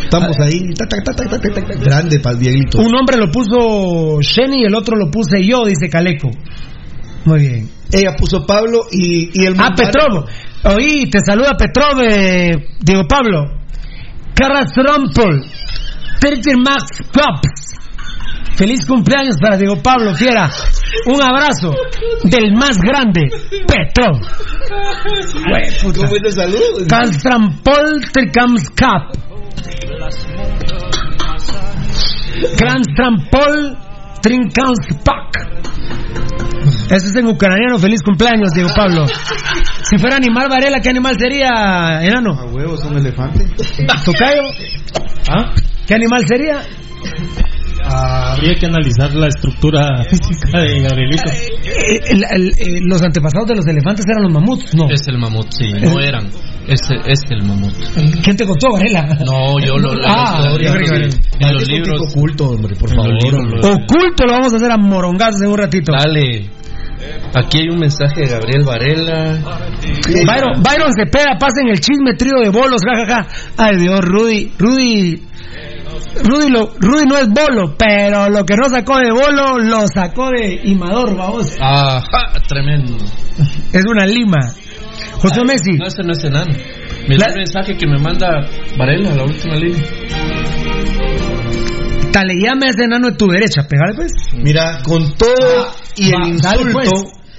Estamos ahí. ta, ta, ta, ta, ta, ta, ta, ta. Grande para el Dieguito. un hombre lo puso Shenny y el otro lo puse yo, dice Caleco. Muy bien. Ella puso Pablo y, y el Ah, Petrov. Oí, te saluda Petrov, eh, Diego Pablo. Carras Rompol. Max Cops. Feliz cumpleaños para Diego Pablo, fiera. Un abrazo del más grande, puta. ¿Cómo es el saludo? Calstrampol Tricams Cup. Calstrampol Trincams Pack. Eso es en ucraniano. Feliz cumpleaños, Diego Pablo. Si fuera animal Varela, ¿qué animal sería, enano? A huevos, un elefante. ¿Tocayo? ¿Ah? ¿Qué animal sería? Ah, habría que analizar la estructura [laughs] física de Gabrielito. Eh, el- el- eh, los antepasados de los elefantes eran los mamuts, no. Es el mamut, sí. No eran. Es, es el mamut. ¿Quién te contó, Varela? No, yo lo. [laughs] Ah, lo- yo creo que en Varela. en los libros. oculto, hombre, por favor. libros hombre. lo- Oculto lo vamos a hacer a morongazos en un ratito. Dale. Aquí hay un mensaje de Gabriel Varela. Byron, Byron Cepeda, pasen el chisme trío de bolos, jajaja. Ay Dios, Rudy, Rudy, Rudy, lo, Rudy no es bolo, pero lo que no sacó de bolo lo sacó de Imador, vamos. Ajá, tremendo. Es una lima. José Messi, No, ese no es enano. Mira el mensaje que me manda Varela, la última línea. Taleyame ese enano de tu derecha, pegale pues. Mira, con todo y Va, el insulto. pues.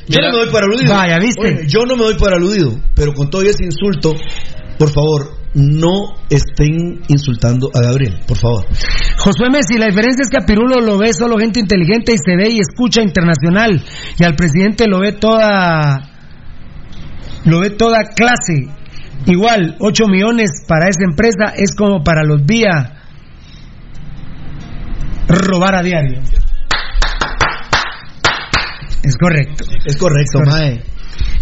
Yo Mira. no me doy por aludido. Vaya, ¿viste? Oye, yo no me doy por aludido. Pero con todo y ese insulto, por favor, no estén insultando a Gabriel. Por favor. Josué Messi, la diferencia es que a Pirulo lo ve solo gente inteligente y se ve y escucha internacional. Y al presidente lo ve toda. Lo ve toda clase. Igual, 8 millones para esa empresa es como para los vía robar a diario. Es correcto. Es correcto, mae.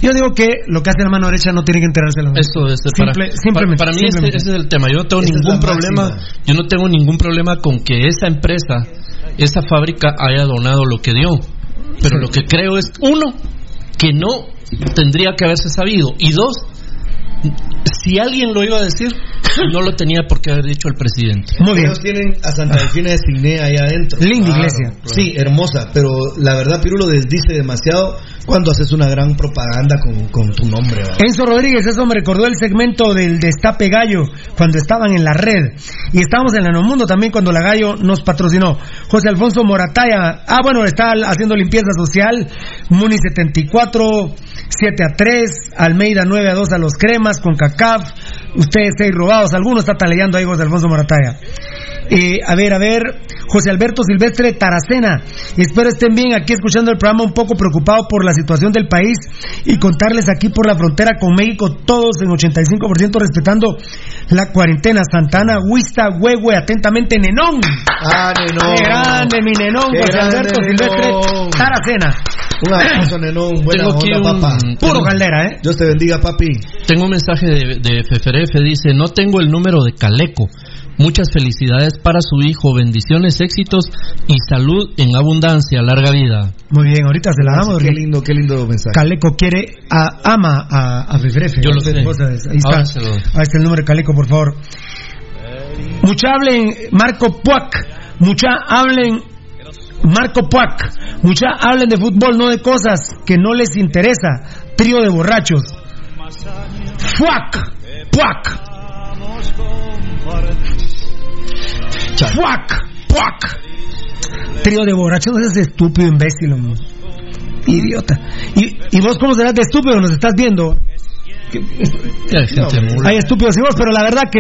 Yo digo que lo que hace la mano derecha no tiene que enterarse la mano Eso es para, Simple- para- simplemente, para mí ese, simplemente. ese es el tema. Yo no tengo ningún problema. máxima. Yo no tengo ningún problema con que esa empresa, esa fábrica haya donado lo que dio. Pero lo que creo es uno que no tendría que haberse sabido y dos si alguien lo iba a decir [coughs] no lo tenía por qué haber dicho el presidente. Muy bien. Ellos tienen a Santa Delfina de Signé ahí adentro. Linda iglesia. Sí, hermosa, pero la verdad Pirulo desdice demasiado cuando haces una gran propaganda con, con tu nombre. ¿va? Enzo Rodríguez, eso me recordó el segmento del Destape Gallo cuando estaban en la red. Y estábamos en el Mundo también cuando la Gallo nos patrocinó. José Alfonso Morataya, ah, bueno, está haciendo limpieza social. Muni 74, 7 a 3. Almeida 9 a 2 a los cremas con CACAF. Ustedes seis robados. Algunos está taleando ahí José Alfonso Morataya. Eh, a ver, a ver, José Alberto Silvestre Taracena. Espero estén bien aquí escuchando el programa, un poco preocupado por la situación del país y contarles aquí por la frontera con México, todos en 85% respetando la cuarentena. Santana, Huista, Huehue, atentamente, Nenón. Ah, Nenón. Qué grande, mi Nenón, Qué José Alberto Nenón. Silvestre Taracena. Un abrazo, [clears throat] Nenón. Buena Tengo onda, un- papá. Puro caldera, ¿eh? Dios te bendiga, papi. Tengo un mensaje de, de Feferefe, dice, no tengo el número de Caleco. Muchas felicidades para su hijo, bendiciones, éxitos y salud en abundancia, larga vida. Muy bien, ahorita se la damos. Qué lindo, qué lindo mensaje. Caleco quiere, a- ama a, a Fefrefe. Yo lo sé. Ahí está. Lo. Ahí está el número de Caleco, por favor. Mucha hablen Marco Puac. Mucha hablen Marco Puac. Mucha hablen de fútbol, no de cosas que no les interesa. Trío de borrachos. Fuac. Puac. Fuac. Puac. Trío de borrachos, no seas estúpido, imbécil, hombre. Idiota. ¿Y, ¿Y vos cómo serás de estúpido? Nos estás viendo. Hay estúpidos y vos, pero la verdad que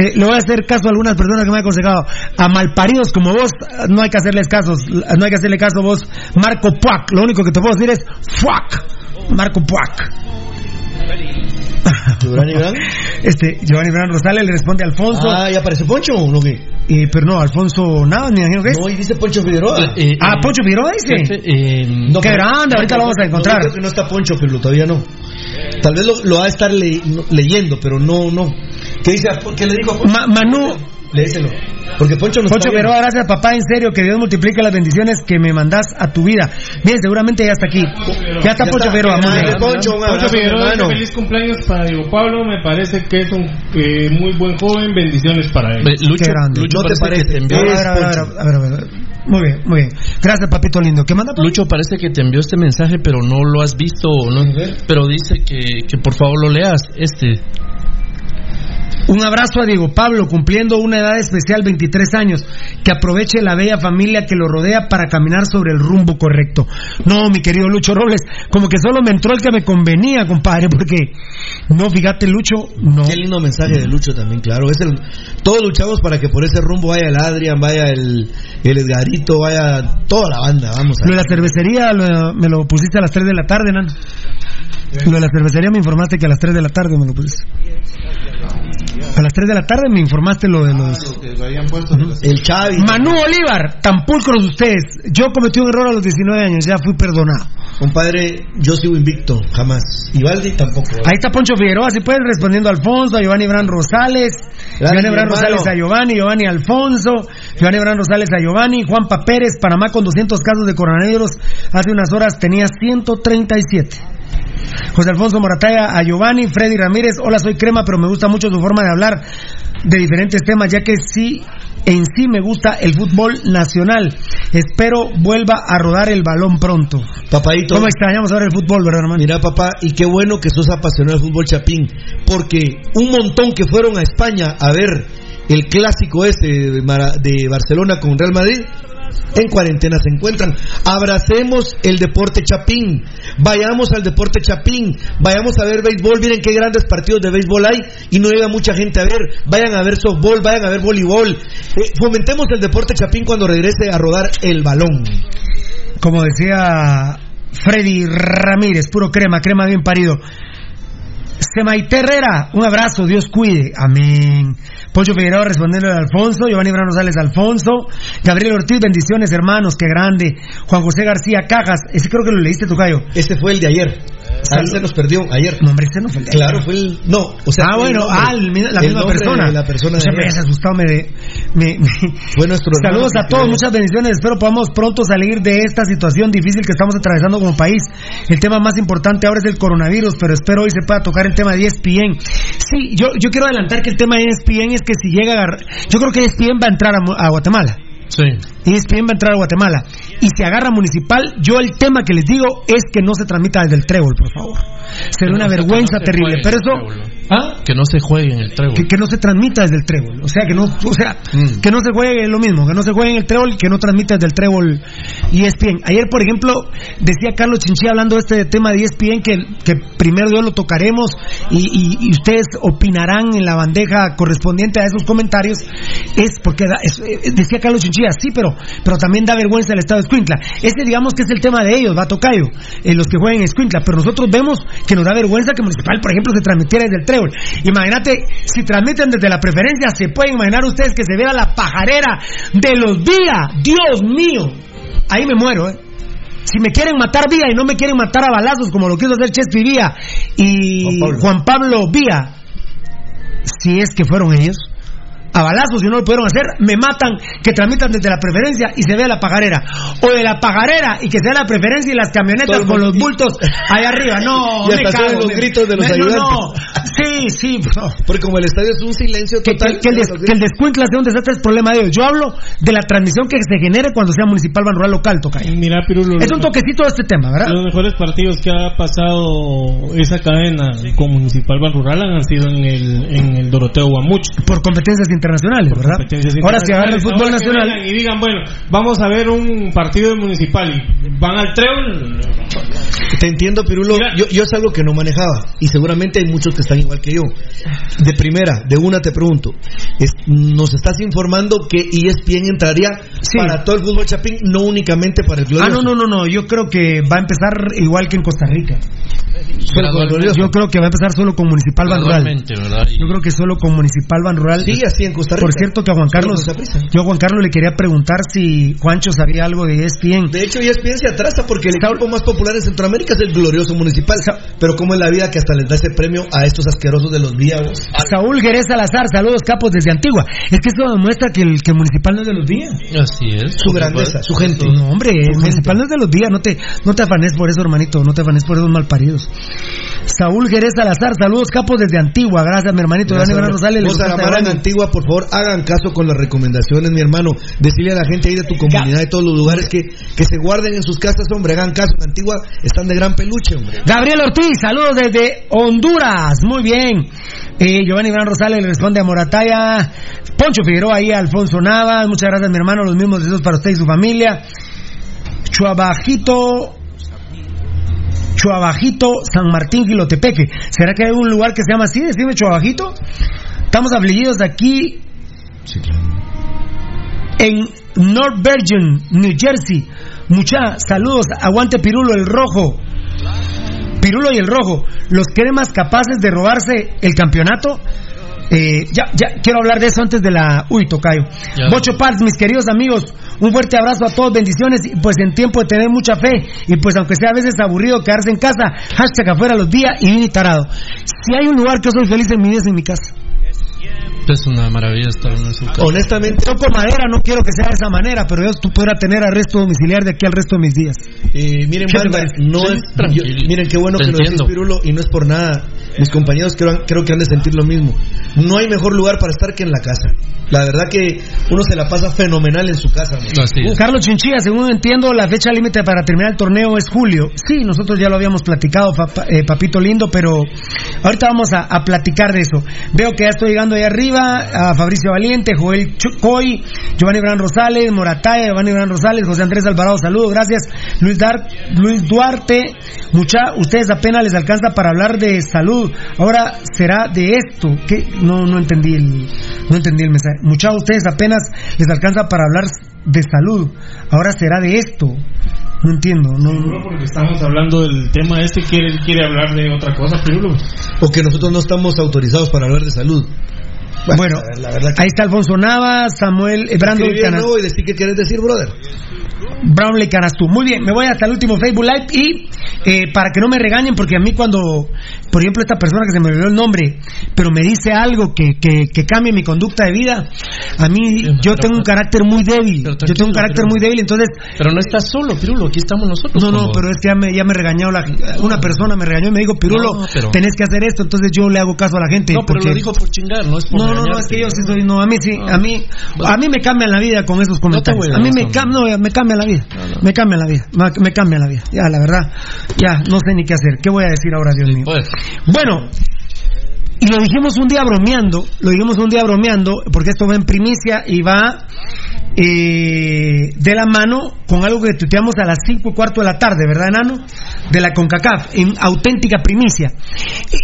eh, le voy a hacer caso a algunas personas que me han aconsejado. A malparidos como vos, no hay que hacerles casos. No hay que hacerle caso a vos, Marco Puac. Lo único que te puedo decir es fuck. Marco Puac. [laughs] Giovanni Brand. Este, Giovanni Bran Rosales le responde a Alfonso. Ah, ¿ya aparece Poncho o no qué? Eh, pero no, Alfonso nada, me imagino que es. No, y dice Poncho Figueroa. Eh, eh, ah, Poncho Figueroa dice. jefe, eh, No, Qué grande, ahorita lo vamos a no, encontrar. No, creo que no está Poncho, pero todavía no. Tal vez lo, lo va a estar le- no- leyendo, pero no, no. ¿Qué dice? a- ¿Qué le dijo a Poncho? Ma- Manu, Léeselo. Porque Poncho no Poncho. Figueroa, gracias papá, en serio, que Dios multiplique las bendiciones que me mandas a tu vida. Bien, seguramente ya está aquí. Ya está Ya Poncho. Figueroa. Poncho, Poncho Figueroa feliz cumpleaños para Diego Pablo, me parece que es un eh, muy buen joven, bendiciones para él. Lucho, Qué grande. Lucho ¿No te parece, que te envió, A ver, a ver, a ver, a ver. Muy bien, muy bien. Gracias, papito lindo. ¿Qué manda? Lucho parece que te envió este mensaje, pero no lo has visto, o ¿no? Pero dice que, que por favor lo leas. Este, Un abrazo a Diego Pablo, cumpliendo una edad especial, 23 años. Que aproveche la bella familia que lo rodea para caminar sobre el rumbo correcto. No, mi querido Lucho Robles, como que solo me entró el que me convenía, compadre, porque no, fíjate, Lucho, no. Qué lindo mensaje de Lucho también, claro. Es el, todos luchamos para que por ese rumbo vaya el Adrian, vaya el, el Edgarito, vaya toda la banda. Vamos Lo de a la cervecería lo- me lo pusiste a las 3 de la tarde, ¿no? Lo de la cervecería me informaste que a las 3 de la tarde me lo pusiste. A las 3 de la tarde me informaste lo de los... El Chavi. Manu Olivar, tan pulcros ustedes. Yo cometí un error a los 19 años, ya fui perdonado. Compadre, yo sigo invicto, jamás. Y Valdi tampoco. Ahí está Poncho Figueroa, si puedes respondiendo a Alfonso, a Giovanni Bran Rosales, Giovanni Bran. Rosales a Giovanni, Giovanni Alfonso, Giovanni Bran Rosales a Giovanni, Juanpa Pérez, Panamá con 200 casos de coronavirus, hace unas horas tenía 137. José Alfonso Morataya a Giovanni, Freddy Ramírez, hola soy Crema, pero me gusta mucho su forma de hablar de diferentes temas, ya que sí, en sí me gusta el fútbol nacional. Espero vuelva a rodar el balón pronto. Papadito. ¿Cómo extrañamos ahora el fútbol, verdad, hermano? Mira, papá, y qué bueno que sos apasionado del fútbol chapín, porque un montón que fueron a España a ver el clásico ese de, de Barcelona con Real Madrid, en cuarentena se encuentran. Abracemos el deporte chapín, vayamos al deporte chapín, vayamos a ver béisbol, miren qué grandes partidos de béisbol hay y no llega mucha gente a ver, vayan a ver softball, vayan a ver voleibol, Eh, fomentemos el deporte chapín cuando regrese a rodar el balón. como decía Freddy Ramírez, puro crema, crema bien parido. Semaite Herrera, un abrazo, Dios cuide, amén. Poncho Figueroa respondiendo a Alfonso, Giovanni Brano Rosales Alfonso, Gabriel Ortiz, bendiciones hermanos, qué grande. Juan José García Cajas, ese creo que lo leíste, Tocayo. Este fue el de ayer. Ahí se nos perdió ayer. No, hombre, este no fue el de Claro, ayer. fue el. No, o sea. ah, bueno, nombre- ah, el la el misma persona. de la persona de Muchas ayer. veces asustado me de. me- me- Fue nuestro Saludos a todos, muchas bendiciones. Espero podamos pronto salir de esta situación difícil que estamos atravesando como país. El tema más importante ahora es el coronavirus, pero espero hoy se pueda tocar el tema de ESPN. Sí, yo, yo quiero adelantar que el tema de ESPN es que si llega a. Yo creo que ESPN va a entrar a Guatemala. Sí. ESPN va a entrar a Guatemala. Y si agarra municipal, yo el tema que les digo es que no se transmita desde el trébol, por favor. Sería una no se- vergüenza que no se terrible. Pero eso. ¿Ah? Que no se juegue en el trébol. Que, que no se transmita desde el trébol. O sea, que no, o sea, Mm. que no se juegue lo mismo, que no se juegue en el trébol y que no transmita desde el trébol E ESPN. Ayer, por ejemplo, decía Carlos Chinchilla hablando de este tema de ESPN que, que primero Dios lo tocaremos y, y- y ustedes opinarán en la bandeja correspondiente a esos comentarios. Es porque es- eh, decía Carlos Chinchilla, sí, pero, pero también da vergüenza el estado de Escuintla. Ese digamos que es el tema de ellos, va a tocayo, eh, los que jueguen en Escuintla, pero nosotros vemos que nos da vergüenza que Municipal, por ejemplo, se transmitiera desde el trébol. Imagínate, si transmiten desde la preferencia, se pueden imaginar ustedes que se vea la pajarera de los días. Dios mío. Ahí me muero, ¿eh? Si me quieren matar Vía y no me quieren matar a balazos como lo quiso hacer Chespi Vía y Juan Pablo, Vía, si es que fueron ellos, a balazos si no lo pudieron hacer, me matan que tramitan desde la preferencia y se vea la pajarera. O de la pajarera y que sea la preferencia y las camionetas con los bultos allá arriba. No, [laughs] Y me hasta cago. los me- gritos de los [laughs] me- no, ayudantes. no. Sí, sí. no. Porque como el estadio es un silencio Que, total. que- que el des- que el descuintla sea un desastre es problema de ellos. Yo hablo de la transmisión que se genere cuando sea municipal, ban rural, local, toca. Mira, Pirulo. Es un toquecito de este tema, ¿verdad? Los mejores partidos que ha pasado esa cadena con Municipal Ban Rural han sido en el, en el Doroteo Guamuch. Por competencias internacionales, ¿verdad? Ahora si agarra el fútbol nacional. Y digan, bueno, vamos a ver un partido de Municipal y van al trébol. Te entiendo, Pirulo. Yo, yo es algo que no manejaba. Y seguramente hay muchos que están igual que yo. De primera, de una te pregunto. es- nos estás informando que ESPN entraría para todo el fútbol chapín, no únicamente para el Ah, glorioso. no, no, no, no. Yo creo que va a empezar igual que en Costa Rica. Yo creo que va a empezar solo con Municipal Ban Rural. Yo creo que solo con Municipal Ban Rural. Sí, así en Costa Rica. Por cierto que a Juan Carlos, yo a Juan Carlos le quería preguntar si Juancho sabía algo de ESPN. De hecho, ESPN se atrasa porque el equipo más popular en Centroamérica es el glorioso municipal. Pero como es la vida que hasta les da ese premio a estos asquerosos de los días. Saúl Jerez Salazar, saludos capos desde Antigua. Es que eso demuestra que el, que el municipal no es de los días. Así es. Su grandeza, su gente. No, hombre, el municipal no es de los días. No te, no te afanes por eso, hermanito. No te afanes por esos malparidos. Saúl Jerez Salazar, saludos capos desde Antigua. Gracias, mi hermanito. Gracias, hombre. Rosales. le Vos, en. Antigua, por favor, hagan caso con las recomendaciones, mi hermano. Decirle a la gente ahí de tu comunidad, de todos los lugares, que, que se guarden en sus casas, hombre. Hagan caso. En Antigua están de gran peluche, hombre. Gabriel Ortiz, saludos desde Honduras. Muy bien. Eh, Giovanni Iván Rosales le responde a Morataya. Poncho Figueroa ahí, Alfonso Navas. Muchas gracias, mi hermano. Los mismos deseos para usted y su familia. Chuabajito. Chuabajito, San Martín, Gilotepeque. ¿Será que hay un lugar que se llama así? Decime Chuabajito. Estamos afligidos aquí en North Virgin, New Jersey. Mucha saludos, aguante Pirulo el rojo. Pirulo y el rojo, los cremas capaces de robarse el campeonato. Eh, ya, ya quiero hablar de eso antes de la. Uy, tocayo. Ya. Bocho Paz, mis queridos amigos, un fuerte abrazo a todos, bendiciones. Y pues en tiempo de tener mucha fe, y pues aunque sea a veces aburrido quedarse en casa, hashtag afuera los días y bien tarado. Si hay un lugar que soy feliz en mi vida es en mi casa. Es una maravilla estar en su casa. Honestamente, Toco madera, no quiero que sea de esa manera, pero yo tú podrás tener arresto domiciliar de aquí al resto de mis días. Eh, miren, ¿Qué te banda, parece? no es, tranquilo. yo- miren qué bueno Te que lo decís, entiendo. Pirulo, y no es por nada. Mis compañeros creo, creo que han de sentir lo mismo. No hay mejor lugar para estar que en la casa. La verdad que uno se la pasa fenomenal en su casa. Carlos Chinchilla, según entiendo, la fecha límite para terminar el torneo es julio. Sí, nosotros ya lo habíamos platicado, eh, papito lindo, pero ahorita vamos a, a platicar de eso. Veo que ya estoy llegando ahí arriba, a Fabricio Valiente, Joel Coy, Giovanni Gran Rosales, Morataya, Giovanni Gran Rosales, José Andrés Alvarado, saludos, gracias. Luis, Dar- Luis Duarte, mucha, ustedes apenas les alcanza para hablar de salud. Ahora será de esto. ¿Qué? No, no entendí el, no entendí el mensaje. Mucha, ustedes apenas les alcanza para hablar de salud. Ahora será de esto. No entiendo. No, Seguro porque estamos hablando del tema este, quiere, quiere hablar de otra cosa, Pirulo. O que nosotros no estamos autorizados para hablar de salud. Bueno, la verdad ahí está Alfonso Navas, Samuel, eh, Brandon Escribí de Canas- nuevo y decir qué quieres decir, brother. Brownlee Canastú. Muy bien, me voy hasta el último Facebook Live y eh, para que no me regañen, porque a mí cuando, por ejemplo, esta persona que se me olvidó el nombre, pero me dice algo que, que, que cambie mi conducta de vida, a mí yo tengo un carácter muy débil. Yo tengo un carácter muy débil, entonces... Pero no estás solo, Pirulo, aquí estamos nosotros. No, no, pero es que ya me, ya me regañó la, una persona, me regañó y me dijo, Pirulo, No, pero- tenés que hacer esto, entonces yo le hago caso a la gente. No, pero lo dijo por chingar, no es por no, no, no, es que yo sí soy, no, a mí sí, a mí, a mí me cambia la vida con esos comentarios. a a mí me, cam- no, me cambia la vida, me cambia la vida, me, me cambia la vida. Ya, la verdad, ya, no sé ni qué hacer. ¿Qué voy a decir ahora, Dios mío? Pues, Bueno, y lo dijimos un día bromeando, lo dijimos un día bromeando, porque esto va en primicia y va eh, de la mano con algo que tuiteamos a las 5 y cuarto de la tarde, ¿verdad, enano? De la CONCACAF, en auténtica primicia.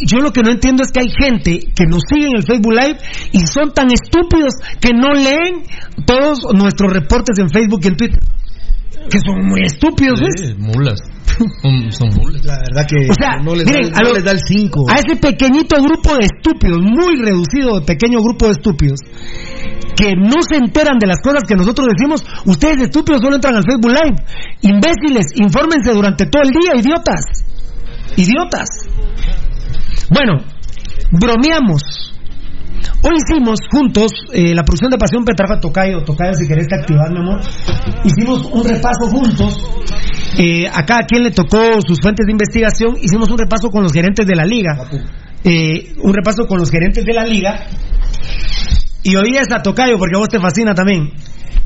Yo lo que no entiendo es que hay gente que nos sigue en el Facebook Live y son tan estúpidos que no leen todos nuestros reportes en Facebook y en Twitter. Que son muy estúpidos, ¿ves? sí, mulas. Son, son mulas. La verdad que O sea, no les, miren, da, a no lo- les da el 5. a ese pequeñito grupo de estúpidos, muy reducido pequeño grupo de estúpidos, que no se enteran de las cosas que nosotros decimos, ustedes estúpidos solo entran al Facebook Live. Imbéciles, infórmense durante todo el día, idiotas. Idiotas. Bueno, bromeamos. Hoy hicimos juntos eh, la producción de Pasión Petraja Tocayo, Tocayo si querés te activar, mi amor. Hicimos un repaso juntos. Eh, a cada quien le tocó sus fuentes de investigación. Hicimos un repaso con los gerentes de la liga. Eh, un repaso con los gerentes de la liga. Y hoy es a Tocayo porque a vos te fascina también.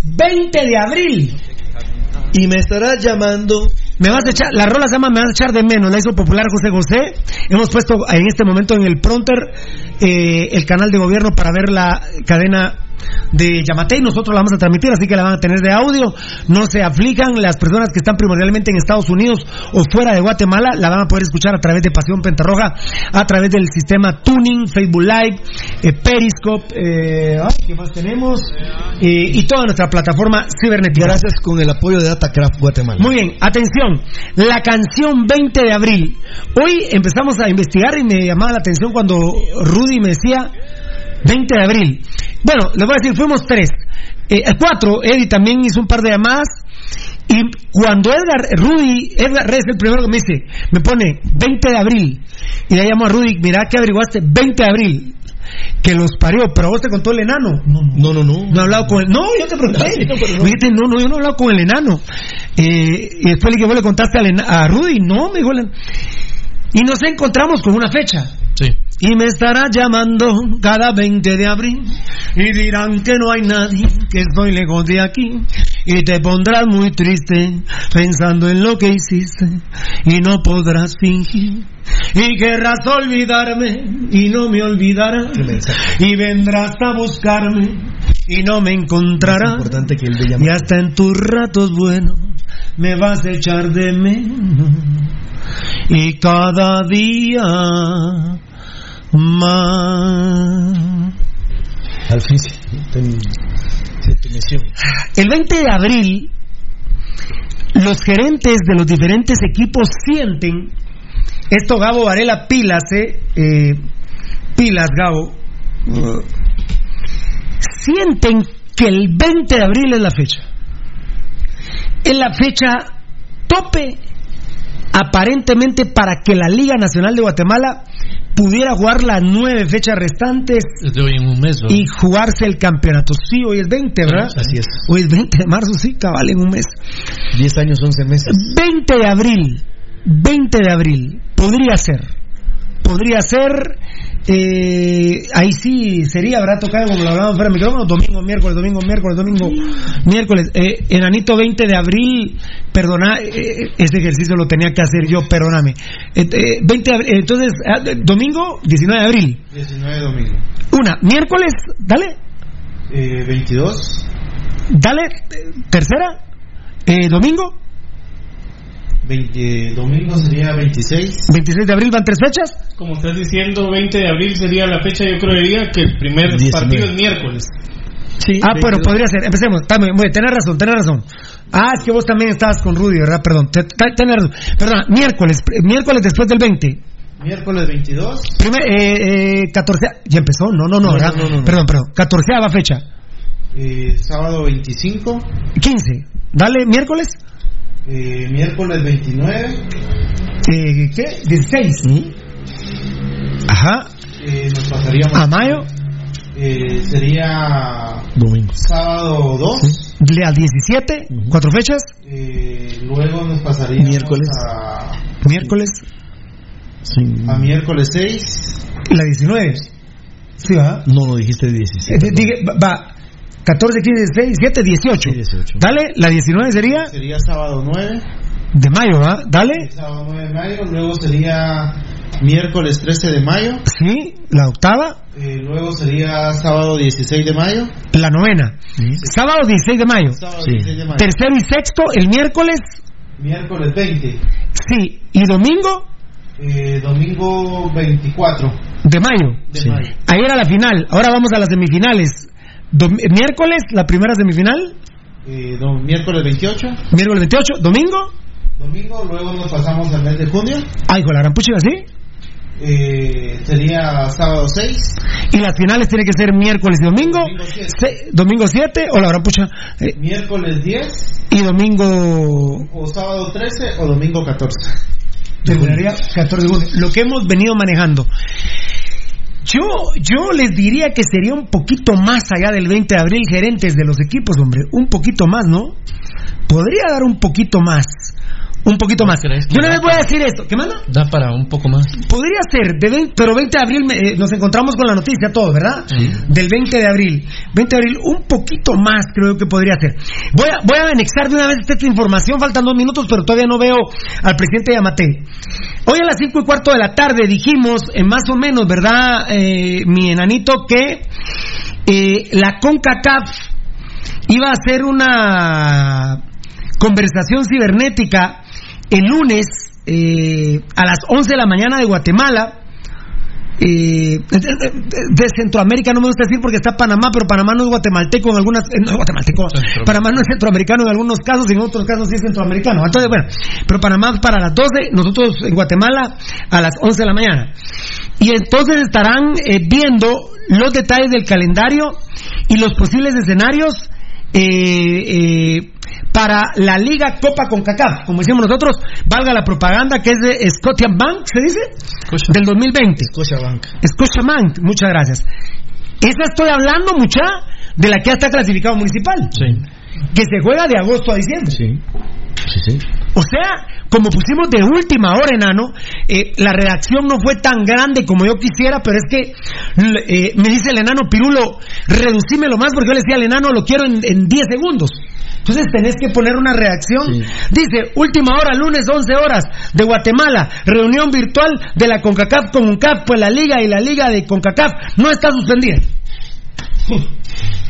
20 de abril. Y me estarás llamando. Me vas a echar, la rola se llama Me vas a echar de menos, la hizo popular José José. Hemos puesto en este momento en el pronter eh, el canal de gobierno para ver la cadena de Yamate y nosotros la vamos a transmitir, así que la van a tener de audio. No se aflijan, las personas que están primordialmente en Estados Unidos o fuera de Guatemala la van a poder escuchar a través de Pasión Pentarroja, a través del sistema Tuning, Facebook Live, eh, Periscope, eh, ay, ¿qué más tenemos? Eh, y toda nuestra plataforma cibernética. Gracias con el apoyo de Datacraft Guatemala. Muy bien, atención, la canción 20 de abril. Hoy empezamos a investigar y me llamaba la atención cuando Rudy me decía 20 de abril. Bueno, les voy a decir, fuimos tres. Eh, cuatro, Eddie también hizo un par de llamadas. Y cuando Edgar, Rudy, Edgar Reyes, el primero que me dice, me pone 20 de abril. Y le llamo a Rudy, mira que averiguaste 20 de abril. Que los parió, pero vos te contó el enano. No, no, no. No he hablado con él. No, yo te pregunté. Me dijiste, no, no, yo no he hablado con el enano. Eh, y después le dije, ¿vos le contaste al ena- a Rudy? No, me dijo el enano. Y nos encontramos con una fecha. Y me estará llamando cada 20 de abril y dirán que no hay nadie, que estoy lejos de aquí. Y te pondrás muy triste pensando en lo que hiciste y no podrás fingir. Y querrás olvidarme y no me olvidarás. Y vendrás a buscarme y no me encontrarás. que él Y hasta en tus ratos buenos me vas a echar de menos. Y cada día Al fin, misión. El 20 de abril, los gerentes de los diferentes equipos sienten, esto Gabo Varela pilas, eh, eh, pilas Gabo, sienten que el 20 de abril es la fecha. Es la fecha tope aparentemente para que la Liga Nacional de Guatemala pudiera jugar las nueve fechas restantes en un mes, y jugarse el campeonato. Sí, hoy es 20, ¿verdad? Así es. Hoy es 20 de marzo, sí, cabal, en un mes. 10 años, 11 meses. 20 de abril, 20 de abril, podría ser. Podría ser, eh, ahí sí sería, ¿verdad? Tocado como lo hablábamos fuera del micrófono, domingo, miércoles, domingo, miércoles, domingo, miércoles. Eh, enanito 20 de abril, perdona, eh, ese ejercicio lo tenía que hacer yo, perdóname. Eh, eh, 20 de abril, entonces, ah, domingo, 19 de abril. 19 domingo. Una, miércoles, dale, Eh, 22. dale, eh, tercera, eh, domingo, 20, domingo sería 26. 26 de abril, van tres fechas. Como estás diciendo, 20 de abril sería la fecha, yo creería que el primer 19. partido es miércoles. ah, bueno, podría ser. Empecemos. También, bueno, tenés razón, tenés razón. Ah, es que vos también estabas con Rudy, ¿verdad? Perdón, te- te- tenés razón. Perdón, miércoles, miércoles después del 20. Miércoles 22. Primer, eh, eh, 14. ¿Ya empezó? No, no, no, No, ¿verdad? no, no, no. Perdón, perdón. 14 fecha. eh, sábado 25. 15. Dale, miércoles. Eh, miércoles 29. Eh, ¿Qué? 16. Ajá. eh, nos pasaríamos. A mayo. eh, sería Domingo. sábado 2. Le al 17. Cuatro fechas. eh, luego nos pasaríamos Miércoles. A, Miércoles. a miércoles 6. La 19. Sí, ¿verdad? No, dijiste Eh, 17. di- diga- va- va. 14, 15, 16, 17, 18. 18. Dale, la 19 sería Sería sábado 9. de mayo, ¿va? Dale. Sábado 9 de mayo. Luego sería miércoles 13 de mayo. Sí, la octava. eh, luego sería sábado 16 de mayo. La novena. Sábado 16 de mayo. Sábado Sí. 16 de mayo. Tercero y sexto, el miércoles. Miércoles 20. Sí. Y domingo eh, domingo 24 de mayo. de Sí. mayo. Ahí era la final. Ahora vamos a las semifinales. Dom- miércoles, la primera semifinal. Eh, miércoles 28. Miércoles 28. Domingo. Domingo, luego nos pasamos al mes de junio. Ay, con la gran puchiga, ¿sí? Eh, sería sábado 6. Y las finales tienen que ser miércoles y domingo. Domingo siete. Se- domingo 7 o la gran pucha. eh, Miércoles 10. y domingo O sábado 13 o domingo 14. terminaría 14 de junio. Lo que hemos venido manejando. Yo, yo les diría que sería un poquito más allá del 20 de abril, gerentes de los equipos, hombre. Un poquito más, ¿no? Podría dar un poquito más. Un poquito más. crees Yo no les voy a decir esto. ¿Qué manda? Da para un poco más. Podría ser, de vein- pero 20 de abril eh, nos encontramos con la noticia todo, ¿verdad? Del 20 de abril. 20 de abril, un poquito más creo que podría ser. Voy a, voy a anexar de una vez esta información, faltan dos minutos, pero todavía no veo al presidente Yamate. Hoy a las cinco y cuarto de la tarde dijimos, en más o menos, ¿verdad, eh, mi enanito, que eh, la CONCACAF iba a hacer una conversación cibernética el lunes eh, a las 11 de la mañana de Guatemala. eh, de, Centroamérica no me gusta decir porque está Panamá, pero Panamá no es guatemalteco en algunas, eh, no es guatemalteco, Panamá no es centroamericano en algunos casos y en otros casos sí es centroamericano. Entonces, bueno, pero Panamá es para las 12, nosotros en Guatemala a las 11 de la mañana. Y entonces estarán eh, viendo los detalles del calendario y los posibles escenarios eh, eh, para la Liga Copa CONCACAF, como decimos nosotros, valga la propaganda que es de Scotiabank, Bank, ¿se dice? Del 2020. Scotiabank. Scotiabank, muchas gracias. Esa estoy hablando, mucha, de la que ya está clasificado municipal. Que se juega de agosto a diciembre. Sí. Sí, sí. O sea, como pusimos de última hora, enano, eh, la redacción no fue tan grande como yo quisiera, pero es que eh, me dice el enano Pirulo, reducímelo más porque yo le decía al enano, lo quiero en, en 10 segundos. Entonces tenés que poner una redacción. Dice, última hora, lunes 11 horas de Guatemala, reunión virtual de la CONCACAF con UNCAF, pues la liga y la liga de CONCACAF no está suspendida.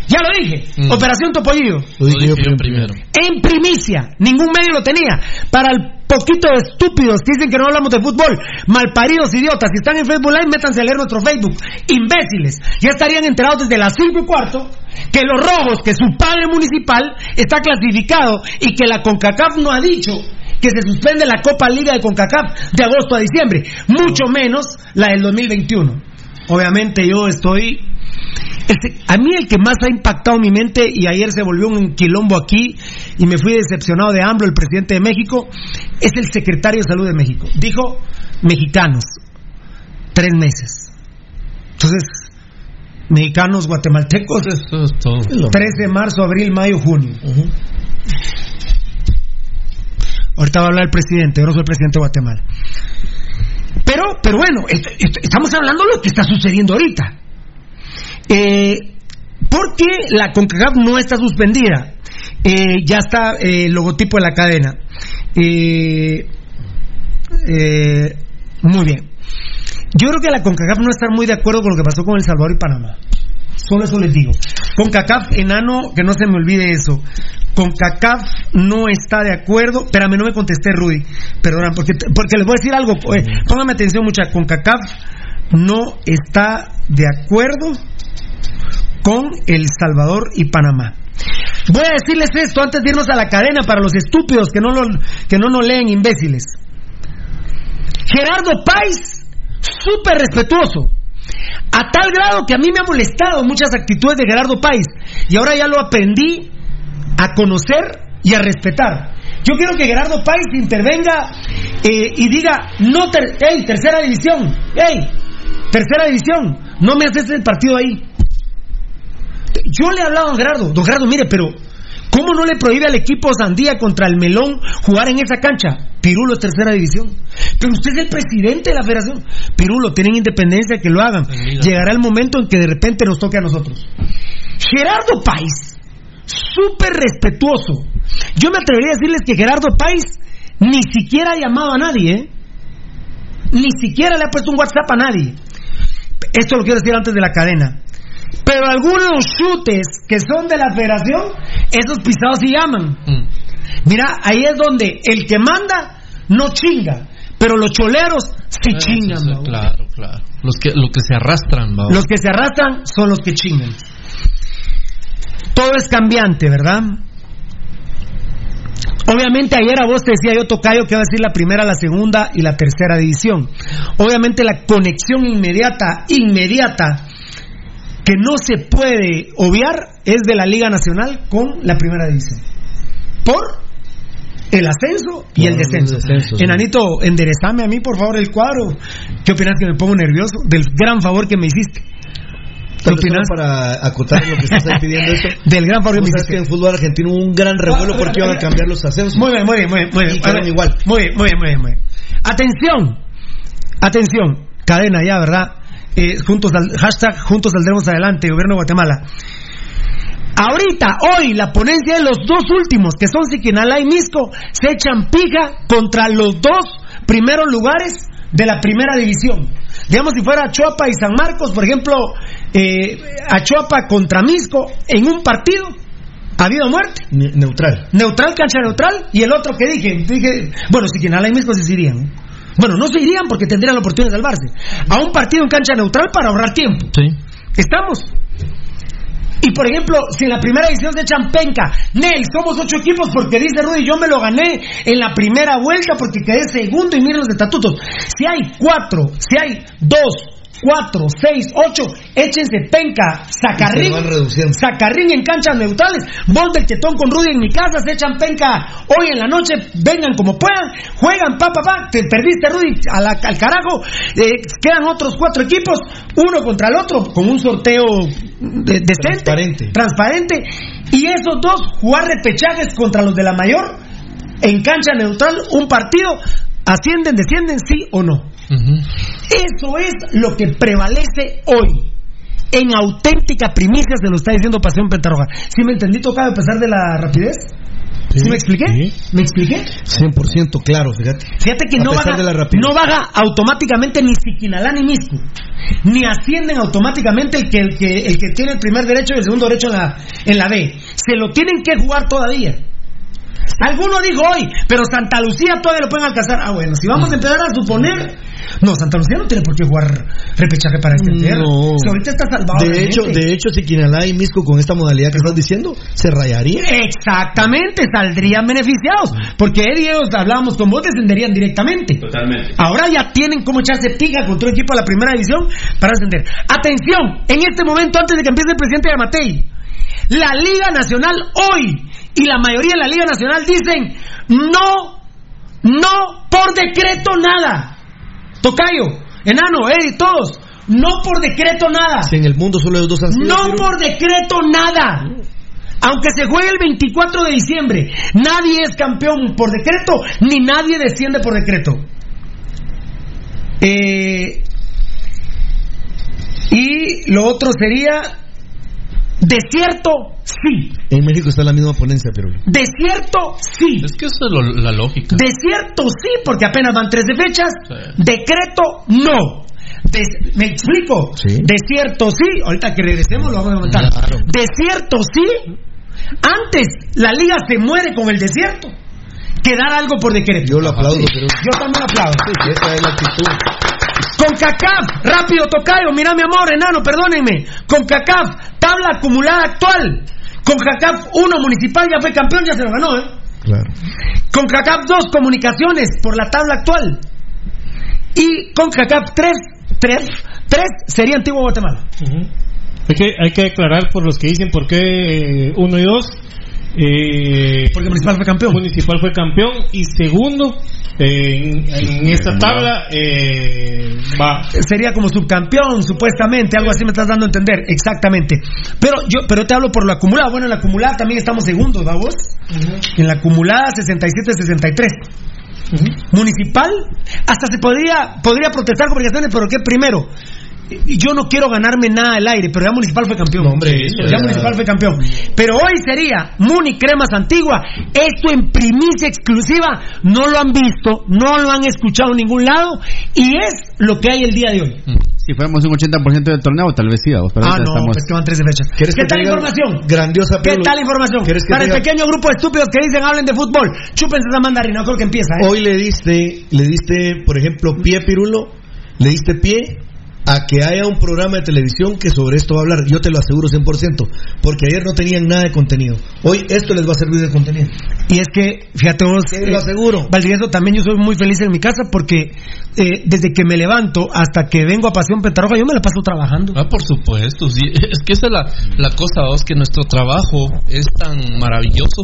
Ya lo dije, Operación Topollillo. Lo dije yo primero. primero. En primicia, ningún medio lo tenía. Para el poquito de estúpidos que dicen que no hablamos de fútbol, malparidos idiotas, si están en Facebook Live, métanse a leer nuestro Facebook. Imbéciles, ya estarían enterados desde las 5 y cuarto que los rojos, que su padre municipal está clasificado y que la CONCACAF no ha dicho que se suspende la Copa Liga de CONCACAF de agosto a diciembre, mucho menos la del 2021. Obviamente yo estoy a mí el que más ha impactado mi mente, y ayer se volvió un quilombo aquí, y me fui decepcionado de AMLO, el presidente de México, es el secretario de Salud de México. Dijo, mexicanos, tres meses. Entonces, mexicanos, guatemaltecos, Eso es todo. 13 de marzo, abril, mayo, junio. Ahorita va a hablar el presidente, yo no soy el presidente de Guatemala. Pero, pero bueno, est- est- estamos hablando de lo que está sucediendo ahorita. Eh, ¿Por qué la CONCACAF no está suspendida? Eh, ya está eh, el logotipo de la cadena. Eh, eh, muy bien. Yo creo que la CONCACAF no está muy de acuerdo con lo que pasó con El Salvador y Panamá. Solo eso les digo. CONCACAF, enano, que no se me olvide eso. CONCACAF no está de acuerdo. Espérame, no me contesté, Rudy. Perdona, porque, porque les voy a decir algo. Póngame atención, mucha. CONCACAF no está de acuerdo con El Salvador y Panamá. Voy a decirles esto antes de irnos a la cadena para los estúpidos que no lo, que no nos leen imbéciles. Gerardo Páez, súper respetuoso. A tal grado que a mí me ha molestado muchas actitudes de Gerardo Páez. Y ahora ya lo aprendí a conocer y a respetar. Yo quiero que Gerardo Páez intervenga eh, y diga, no, ter hey, tercera división, hey, tercera división, no me haces el partido ahí. Yo le he hablado a Gerardo, don Gerardo, mire, pero ¿cómo no le prohíbe al equipo Sandía contra el Melón jugar en esa cancha? Pirulo es tercera división. Pero usted es el presidente de la federación. Pirulo, tienen independencia, que lo hagan. Llegará el momento en que de repente nos toque a nosotros. Gerardo Páez, súper respetuoso. Yo me atrevería a decirles que Gerardo Páez ni siquiera ha llamado a nadie, ¿eh? Ni siquiera le ha puesto un WhatsApp a nadie. Esto lo quiero decir antes de la cadena. Pero algunos chutes que son de la federación, esos pisados sí llaman. Mira, ahí es donde el que manda no chinga, pero los choleros sí chingan. sí, claro, claro. Los que, los que se arrastran. Los que se arrastran son los que chingan. Todo es cambiante, ¿verdad? Obviamente ayer a vos te decía yo Tocayo que va a decir la primera, la segunda y la tercera división. Obviamente la conexión inmediata, inmediata, que no se puede obviar es de la Liga Nacional con la primera división. Por el ascenso y el descenso. el descenso, sí. Enanito, enderezame a mí por favor el cuadro. ¿Qué opinas que me pongo nervioso? Del gran favor que me hiciste. ¿Qué opinas? para acotar lo que se está pidiendo esto. [laughs] Del gran favor que me hiciste. que en fútbol argentino hubo un gran revuelo porque iban a cambiar los ascensos. Muy bien, muy bien, muy bien. Muy bien. Ver, igual. Muy bien, muy bien, muy bien, muy bien. Atención, atención, cadena ya, ¿verdad? Eh, juntos al, hashtag juntos saldremos adelante, gobierno de Guatemala. Ahorita, hoy, la ponencia de los dos últimos, que son Siquinalá y Misco, se echan pija contra los dos primeros lugares de la primera división. Digamos, si fuera Achuapa y San Marcos, por ejemplo, eh, Achuapa contra Misco en un partido, ha habido muerte. Ne- Neutral. Neutral, cancha neutral, y el otro que dije, dije bueno, si Quinala y Misco sí se irían. Bueno, no se irían porque tendrían la oportunidad de salvarse. A un partido en cancha neutral para ahorrar tiempo. Sí. Estamos. Y por ejemplo, si en la primera edición se echan penca, Nel, somos ocho equipos porque dice Rudy, yo me lo gané en la primera vuelta porque quedé segundo y miren los estatutos. Si hay cuatro, si hay dos, cuatro, seis, ocho, échense penca, sacarrín, sacarrín en canchas neutrales, bol del tetón con Rudy en mi casa, se echan penca hoy en la noche, vengan como puedan, juegan, pa, pa, pa, te perdiste Rudy a la- al carajo, eh, quedan otros cuatro equipos, uno contra el otro, con un sorteo de- decente, Transparente. transparente, y esos dos jugar repechajes contra los de la mayor, en cancha neutral, un partido, ascienden, descienden, sí o no. Eso es lo que prevalece hoy. En auténtica primicia se lo está diciendo Pasión Pentarroja. ¿Sí me entendí, tocado a pesar de la rapidez? ¿Sí, me expliqué? ¿Me expliqué? 100% claro, fíjate. Fíjate que A no baja, de la rapidez. no baja automáticamente ni Siquinalá ni Misco. Ni ascienden automáticamente el que, el, que, el que tiene el primer derecho y el segundo derecho en la, en la B. Se lo tienen que jugar todavía. Alguno dijo hoy, pero Santa Lucía todavía lo pueden alcanzar. Ah, bueno, si vamos a empezar a suponer. No, Santa Lucía no tiene por qué jugar repechaje para extender. No. Si ahorita está salvado. De hecho, de hecho, si Quinalá y Misco con esta modalidad que estás diciendo, se rayaría. Exactamente, saldrían beneficiados. Porque él y ellos hablábamos con vos, descenderían directamente. Totalmente. Ahora ya tienen cómo echarse pica contra un equipo de la primera división para ascender. Atención, en este momento, antes de que empiece el presidente de Matei, la Liga Nacional hoy y la mayoría de la Liga Nacional dicen no, no por decreto nada. Tocayo, enano, Eddie, todos, no por decreto nada. Si en el mundo solo hay dos han sido, No por decreto nada. Aunque se juegue el 24 de diciembre, nadie es campeón por decreto, ni nadie desciende por decreto. Eh, y lo otro sería desierto, sí. En México está la misma ponencia, pero Desierto, sí. Es que eso es lo- la lógica. Desierto, sí, porque apenas van 13 fechas. Decreto, no. Des- ¿Me explico? Desierto, sí. Ahorita que regresemos lo vamos a comentar. Desierto, sí. Antes la liga se muere con el desierto que dar algo por decreto. yo lo aplaudo, pero Yo también aplaudo. sí, esa es la actitud. Con CACAF, rápido Tocayo, mira mi amor, enano, perdónenme. Con CACAF, tabla acumulada actual. Con CACAF 1 Municipal ya fue campeón, ya se lo ganó, ¿eh? Claro. Con CACAF 2 Comunicaciones por la tabla actual. Y con CACAF 3, 3, 3 sería Antiguo Guatemala. Hay que, hay que aclarar por los que dicen por qué eh, uno y dos. Eh, Porque Municipal fue campeón. Municipal fue campeón. Y segundo, eh, en, en esta tabla eh, va. Sería como subcampeón, supuestamente, algo así me estás dando a entender, exactamente. Pero yo pero te hablo por la acumulada. Bueno, en la acumulada también estamos segundos, ¿va vos? En la acumulada 67-63. Municipal, hasta se podría podría protestar comunicaciones, pero ¿qué primero? Yo no quiero ganarme nada al aire, pero ya Municipal fue campeón. hombre, eso ya ya- Municipal fue campeón. Pero hoy sería Muni Cremas Antigua. Esto en primicia exclusiva. No lo han visto, no lo han escuchado en ningún lado. Y es lo que hay el día de hoy. Si fuéramos un 80% del torneo, tal vez sí, vamos, pero ah, no, estamos... pues que van 13 fechas. ¿Quieres ¿Qué que tal información? Grandiosa, ¿Qué tal información? ¿Quieres que Para el diga- pequeño grupo de estúpidos que dicen hablen de fútbol. Chúpense esa mandarina, creo que empieza. ¿eh? Hoy le diste, le diste, por ejemplo, pie Pirulo, le diste pie a que haya un programa de televisión que sobre esto va a hablar. Yo te lo aseguro 100%, porque ayer no tenían nada de contenido. Hoy esto les va a servir de contenido. Y es que, fíjate vos, Te lo aseguro. Valdivieso, también yo soy muy feliz en mi casa porque eh, desde que me levanto hasta que vengo a Pasión Petaroja, yo me la paso trabajando. Ah, por supuesto. sí. [laughs] Es que esa es la, la cosa, vos, que nuestro trabajo es tan maravilloso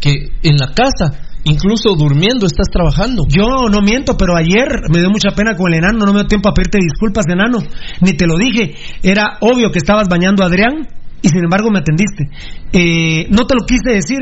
que en la casa, incluso durmiendo, estás trabajando. Yo no miento, pero ayer me dio mucha pena con el enano, no me dio tiempo a pedirte disculpas, enano, ni te lo dije. Era obvio que estabas bañando a Adrián y sin embargo me atendiste. Eh, no te lo quise decir.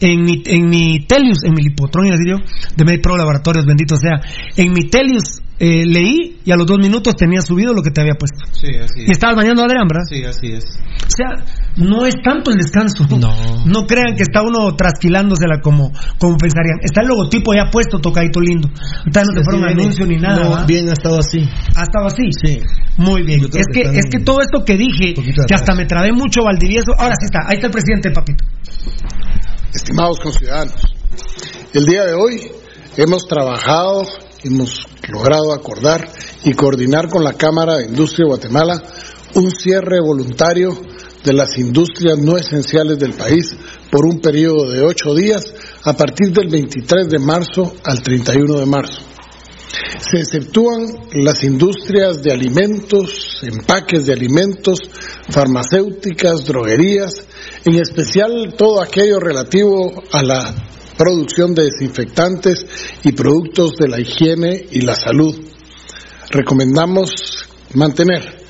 En mi, en mi Telius, en mi lipotrón, iba a decir yo, de MedPro Laboratorios, bendito sea. En mi Telius eh, leí y a los dos minutos tenía subido lo que te había puesto. Sí, así Y estabas bañando a Adrián, ¿verdad? Sí, así es. O sea, no es tanto el descanso. No. No crean que está uno trasquilándosela como, como pensarían. Está el logotipo ya puesto, tocadito lindo. Ahorita no te fueron anuncio ni nada. No, bien ha estado así. ¿Ha estado así? Sí. Muy bien. Es que que, es que todo esto que dije, que hasta me trabé mucho, Valdivieso. Ahora sí está. Ahí está el presidente, papito. Estimados conciudadanos, el día de hoy hemos trabajado, hemos logrado acordar y coordinar con la Cámara de Industria de Guatemala un cierre voluntario de las industrias no esenciales del país por un periodo de ocho días a partir del 23 de marzo al 31 de marzo. Se exceptúan las industrias de alimentos, empaques de alimentos, farmacéuticas, droguerías, en especial todo aquello relativo a la producción de desinfectantes y productos de la higiene y la salud. Recomendamos mantener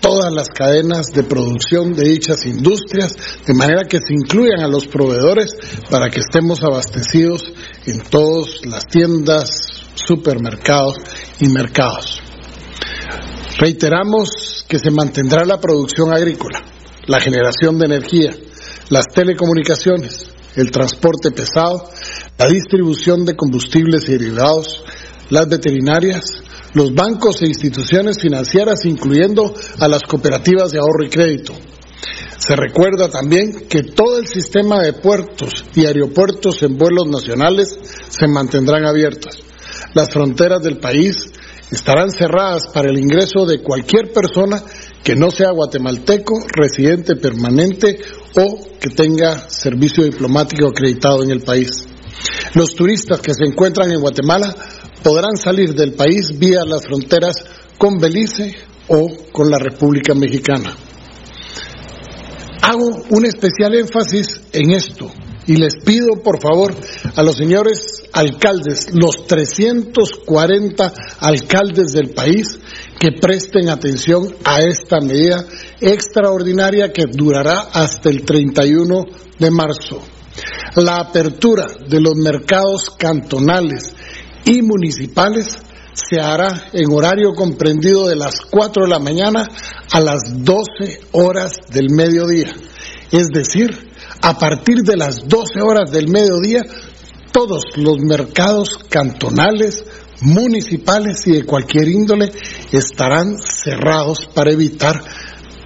todas las cadenas de producción de dichas industrias, de manera que se incluyan a los proveedores para que estemos abastecidos en todas las tiendas, supermercados y mercados. Reiteramos que se mantendrá la producción agrícola, la generación de energía, las telecomunicaciones, el transporte pesado, la distribución de combustibles y derivados, las veterinarias, los bancos e instituciones financieras, incluyendo a las cooperativas de ahorro y crédito. Se recuerda también que todo el sistema de puertos y aeropuertos en vuelos nacionales se mantendrán abiertos. Las fronteras del país estarán cerradas para el ingreso de cualquier persona que no sea guatemalteco, residente permanente o que tenga servicio diplomático acreditado en el país. Los turistas que se encuentran en Guatemala podrán salir del país vía las fronteras con Belice o con la República Mexicana. Hago un especial énfasis en esto y les pido por favor a los señores alcaldes, los 340 alcaldes del país, que presten atención a esta medida extraordinaria que durará hasta el 31 de marzo. La apertura de los mercados cantonales y municipales se hará en horario comprendido de las 4 de la mañana a las 12 horas del mediodía. Es decir, a partir de las 12 horas del mediodía, todos los mercados cantonales, municipales y de cualquier índole estarán cerrados para evitar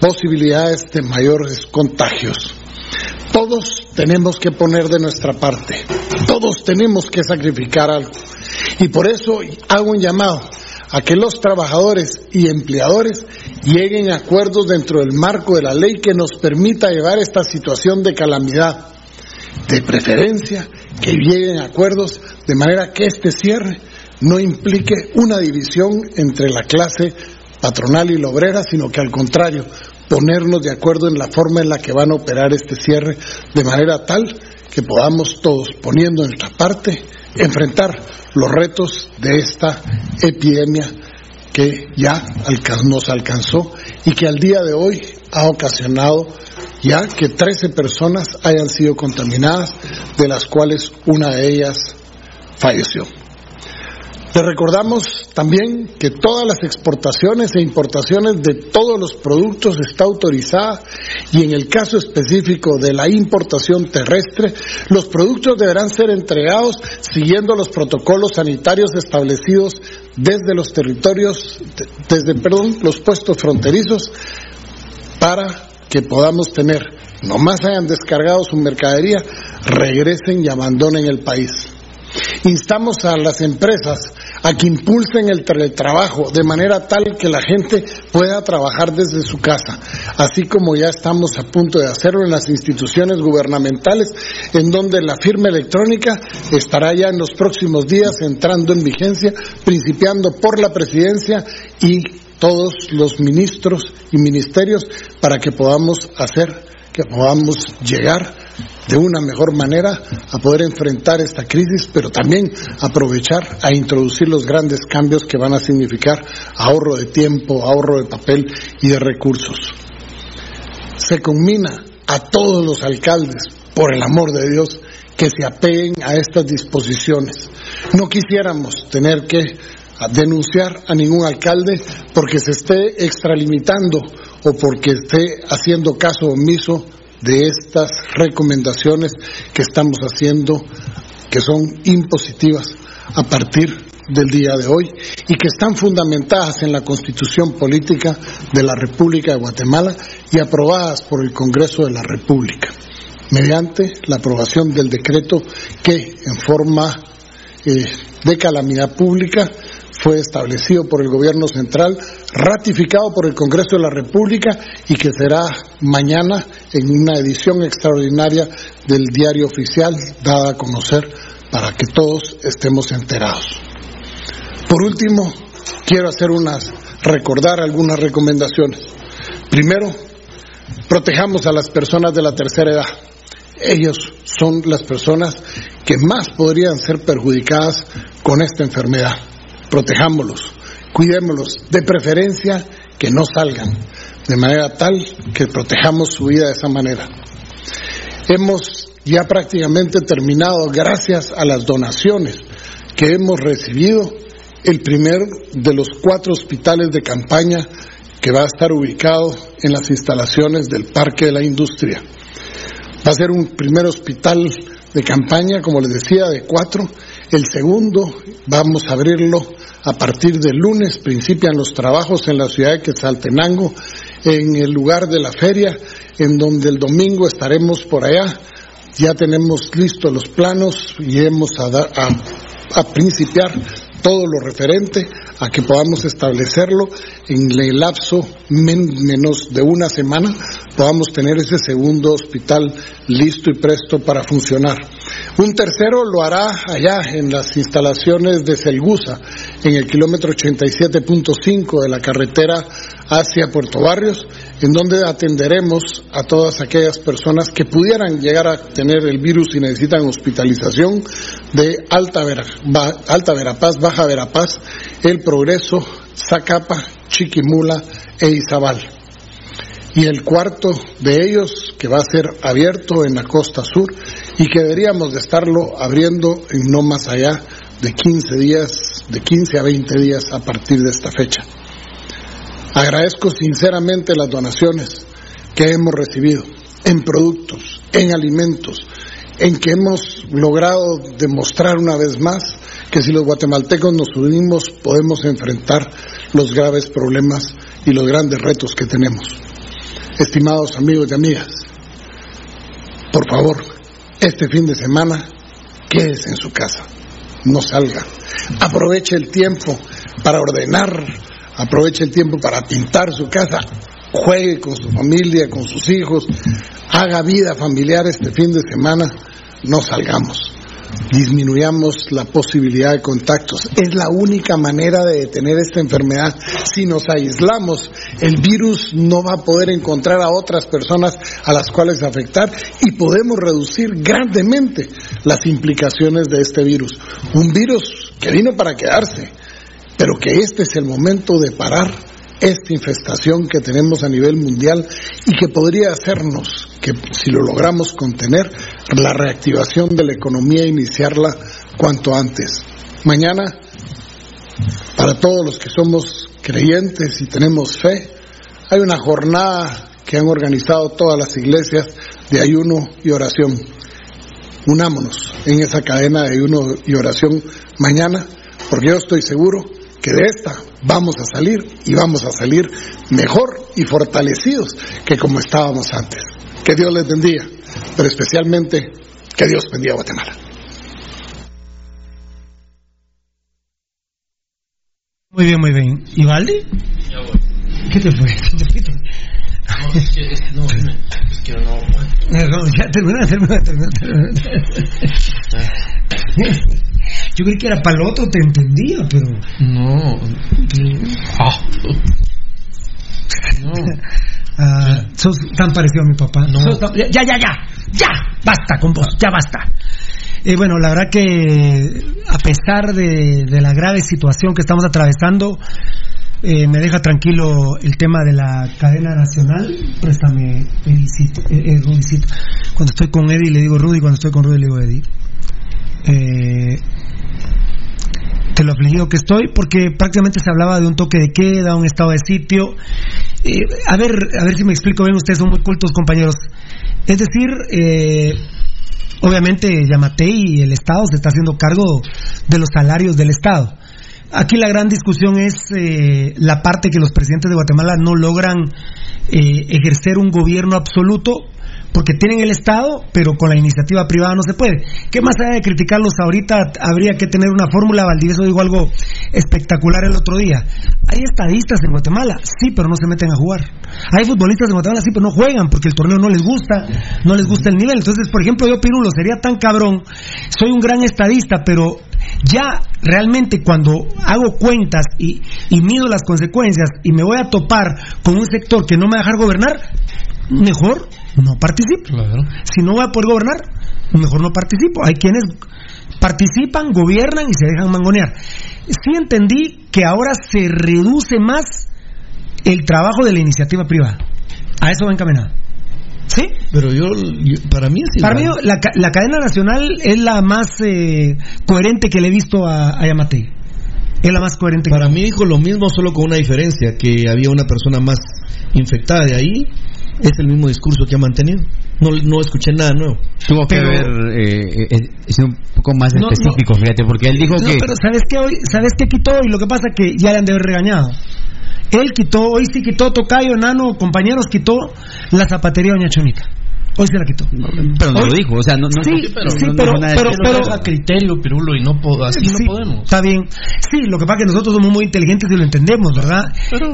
posibilidades de mayores contagios. Todos tenemos que poner de nuestra parte, todos tenemos que sacrificar algo. Y por eso hago un llamado a que los trabajadores y empleadores lleguen a acuerdos dentro del marco de la ley que nos permita llevar esta situación de calamidad. De preferencia, que lleguen a acuerdos de manera que este cierre no implique una división entre la clase patronal y la obrera, sino que al contrario, ponernos de acuerdo en la forma en la que van a operar este cierre, de manera tal que podamos todos, poniendo nuestra parte, enfrentar los retos de esta epidemia que ya nos alcanzó y que al día de hoy ha ocasionado ya que 13 personas hayan sido contaminadas, de las cuales una de ellas falleció. Le recordamos también que todas las exportaciones e importaciones de todos los productos está autorizada y en el caso específico de la importación terrestre, los productos deberán ser entregados siguiendo los protocolos sanitarios establecidos desde los territorios, desde, perdón, los puestos fronterizos para que podamos tener, no más hayan descargado su mercadería, regresen y abandonen el país. Instamos a las empresas a que impulsen el teletrabajo de manera tal que la gente pueda trabajar desde su casa, así como ya estamos a punto de hacerlo en las instituciones gubernamentales, en donde la firma electrónica estará ya en los próximos días entrando en vigencia, principiando por la presidencia y todos los ministros y ministerios para que podamos hacer, que podamos llegar de una mejor manera a poder enfrentar esta crisis, pero también aprovechar a introducir los grandes cambios que van a significar ahorro de tiempo, ahorro de papel y de recursos. Se conmina a todos los alcaldes, por el amor de Dios, que se apeguen a estas disposiciones. No quisiéramos tener que denunciar a ningún alcalde porque se esté extralimitando o porque esté haciendo caso omiso de estas recomendaciones que estamos haciendo, que son impositivas a partir del día de hoy y que están fundamentadas en la Constitución Política de la República de Guatemala y aprobadas por el Congreso de la República, mediante la aprobación del decreto que en forma eh, de calamidad pública fue establecido por el gobierno central, ratificado por el Congreso de la República y que será mañana en una edición extraordinaria del diario oficial dada a conocer para que todos estemos enterados. Por último, quiero hacer unas recordar algunas recomendaciones. Primero, protejamos a las personas de la tercera edad. Ellos son las personas que más podrían ser perjudicadas con esta enfermedad protejámoslos, cuidémoslos, de preferencia que no salgan, de manera tal que protejamos su vida de esa manera. Hemos ya prácticamente terminado, gracias a las donaciones que hemos recibido, el primer de los cuatro hospitales de campaña que va a estar ubicado en las instalaciones del Parque de la Industria. Va a ser un primer hospital de campaña, como les decía, de cuatro. El segundo vamos a abrirlo a partir del lunes principian los trabajos en la ciudad de Quetzaltenango, en el lugar de la feria, en donde el domingo estaremos por allá. Ya tenemos listos los planos y hemos a, principiar todo lo referente a que podamos establecerlo en el lapso menos de una semana, podamos tener ese segundo hospital listo y presto para funcionar. Un tercero lo hará allá en las instalaciones de Selgusa, en el kilómetro 87.5 de la carretera hacia Puerto Barrios, en donde atenderemos a todas aquellas personas que pudieran llegar a tener el virus y necesitan hospitalización de Alta, Alta Verapaz, Baja Verapaz, El Progreso, Zacapa, Chiquimula e Izabal. Y el cuarto de ellos, que va a ser abierto en la costa sur y que deberíamos de estarlo abriendo en no más allá de 15 días, de 15 a 20 días a partir de esta fecha. Agradezco sinceramente las donaciones que hemos recibido en productos, en alimentos, en que hemos logrado demostrar una vez más que si los guatemaltecos nos unimos podemos enfrentar los graves problemas y los grandes retos que tenemos. Estimados amigos y amigas, por favor, este fin de semana quédese en su casa, no salga. Aproveche el tiempo para ordenar aproveche el tiempo para pintar su casa, juegue con su familia, con sus hijos, haga vida familiar este fin de semana, no salgamos. Disminuyamos la posibilidad de contactos. Es la única manera de detener esta enfermedad. Si nos aislamos, el virus no va a poder encontrar a otras personas a las cuales afectar y podemos reducir grandemente las implicaciones de este virus. Un virus que vino para quedarse, pero que este es el momento de parar esta infestación que tenemos a nivel mundial y que podría hacernos que si lo logramos contener, la reactivación de la economía iniciarla cuanto antes. Mañana, para todos los que somos creyentes y tenemos fe, hay una jornada que han organizado todas las iglesias de ayuno y oración. Unámonos en esa cadena de ayuno y oración mañana, porque yo estoy seguro que de esta vamos a salir y vamos a salir mejor y fortalecidos que como estábamos antes. Que Dios les bendiga, pero especialmente que Dios bendiga a Guatemala. Muy bien, muy bien. ¿Y Valdi? ¿Qué te fue? ¿Qué te fue? No, es que, es, no, es que no. No, ya termina, termina, termina, termina. [laughs] Yo creí que era para el otro, te entendía, pero. No. No. Ah, sos tan parecido a mi papá. Sos tan- Ya, ya, ya, ya, basta con vos, ya basta. Eh, bueno, la verdad que a pesar de, de la grave situación que estamos atravesando, eh, me deja tranquilo el tema de la cadena nacional. Préstame, Edicito, eh, eh, Rudicito. Cuando estoy con Eddie le digo Rudy, cuando estoy con Rudy le digo Eddie. Eh, de lo afligido que estoy, porque prácticamente se hablaba de un toque de queda, un estado de sitio. Eh, a ver, a ver si me explico bien, ustedes son muy cultos, compañeros. Es decir, eh, obviamente Yamatei y el Estado se está haciendo cargo de los salarios del Estado. Aquí la gran discusión es eh, la parte que los presidentes de Guatemala no logran ejercer un gobierno absoluto porque tienen el Estado, pero con la iniciativa privada no se puede. ¿Qué más allá de criticarlos ahorita? Habría que tener una fórmula. Valdivieso dijo algo espectacular el otro día. Hay estadistas en Guatemala, sí, pero no se meten a jugar. Hay futbolistas en Guatemala, sí, pero no juegan porque el torneo no les gusta, no les gusta el nivel. Entonces, por ejemplo, yo, Pirulo, sería tan cabrón. Soy un gran estadista, pero ya realmente cuando hago cuentas y, y mido las consecuencias y me voy a topar con un sector que no me va a dejar gobernar, mejor no participo. Si no voy a poder gobernar, mejor no participo. Hay quienes participan, gobiernan y se dejan mangonear. Sí entendí que ahora se reduce más el trabajo de la iniciativa privada. A eso va encaminado. ¿Sí? Pero yo, yo- para mí es Para mí, la, la cadena nacional es la más eh, coherente que le he visto a, a Yamatei. Es la más coherente. Para mí dijo lo mismo, solo con una diferencia, que había una persona más infectada de ahí. Es el mismo discurso que ha mantenido. No, no escuché nada nuevo. Tuvo que haber eh, eh, sido un poco más No, específico, fíjate, porque él dijo No, que... pero ¿sabes qué hoy? ¿Sabes qué quitó? Y lo que pasa es que ya le han de haber regañado. Él quitó, hoy sí quitó Tocayo, Nano, compañeros, quitó la zapatería Doña Chonita. Hoy se la quitó. Pero no Hoy- lo dijo, o sea, no... no Sí, no- sí, no- no pero- pero- Pero, deja criterio, Pirulo, y no puedo, así Sí, no podemos. Está bien. Sí, lo que pasa es que nosotros somos muy inteligentes y lo entendemos, ¿verdad?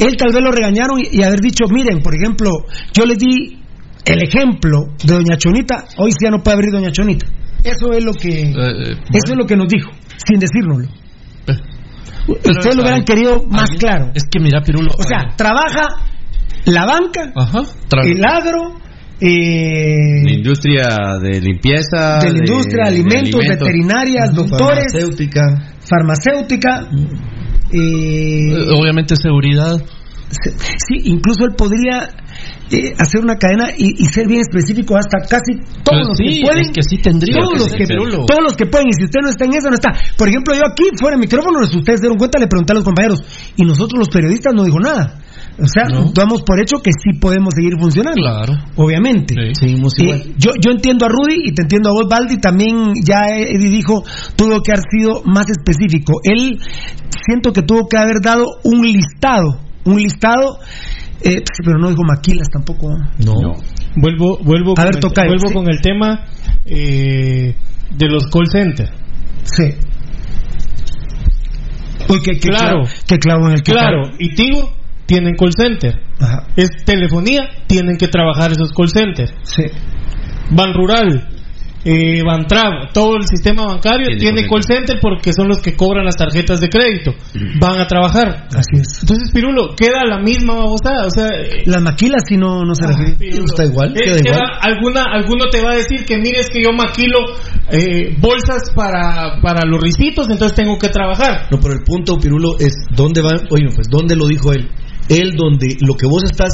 Él tal vez lo regañaron y, y haber dicho, miren, por ejemplo, yo les di el ejemplo de Doña Chonita, hoy sí ya no puede abrir Doña Chonita. Eso es lo que, Eh, eso es lo que nos dijo, sin decírnoslo. Ustedes lo hubieran querido más claro. Es que mira, Pirulo. O sea, trabaja la banca, Ajá. tra- el agro, eh, de industria de limpieza... de la industria, de alimentos, alimentos. veterinarias, doctores, Farmacéutica. farmacéutica. eh, obviamente seguridad. Sí, incluso él podría eh, hacer una cadena y, y ser bien específico hasta casi todos Pues los sí, que pueden. es que sí tendría todos que los que, todos los que pueden. Y si usted no está en eso, no está. Por ejemplo, yo aquí fuera de micrófonos, si ustedes dieron cuenta, le pregunté a los compañeros y nosotros los periodistas no dijo nada. O sea, damos por hecho que sí podemos seguir funcionando. Claro. Obviamente. Seguimos Eh, igual. yo, yo entiendo a Rudy y te entiendo a vos, Baldi. También ya Eddie dijo, tuvo que haber sido más específico. Él siento que tuvo que haber dado un listado. Un listado, eh, pero no dijo maquilas tampoco. No. Vuelvo, vuelvo, A con, ver, el, Tocayo, vuelvo sí. con el tema eh, de los call centers. Sí. Uy, que, que Claro. clavo, que clavo en el que Claro, y Tigo tienen call center. Ajá. Es telefonía, tienen que trabajar esos call centers. Sí. Ban Rural, eh, Bantrav, todo el sistema bancario Tiene tiene, call center porque son los que cobran las tarjetas de crédito. Van a trabajar. Así es. Entonces, Pirulo, queda la misma babosada. O sea, eh, Las maquilas si no, no se refiere. Pirulo, Está igual, queda queda- igual. alguna, alguno te va a decir que mires que yo maquilo eh, bolsas para, para los risitos, entonces tengo que trabajar. No, pero el punto, Pirulo, es dónde va, oye, pues dónde lo dijo él. Él donde lo que vos estás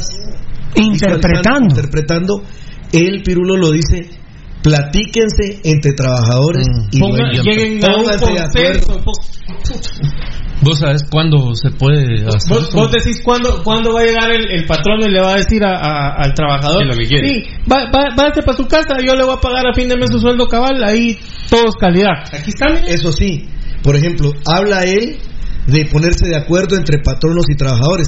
Interpretando. interpretando, él, Pirulo, lo dice, platíquense entre trabajadores y Ponga- lleguen a un consenso. ¿Vos sabés cuándo se puede hacer Vos, vos decís cuándo, cuándo va a llegar el, el patrón y le va a decir a- a- al trabajador. Sí, lo que quiere. Sí, va, va, váyase para su casa, yo le voy a pagar a fin de mes su sueldo cabal, ahí todos calidad. Aquí está. Eso sí, por ejemplo, habla él de ponerse de acuerdo entre patronos y trabajadores,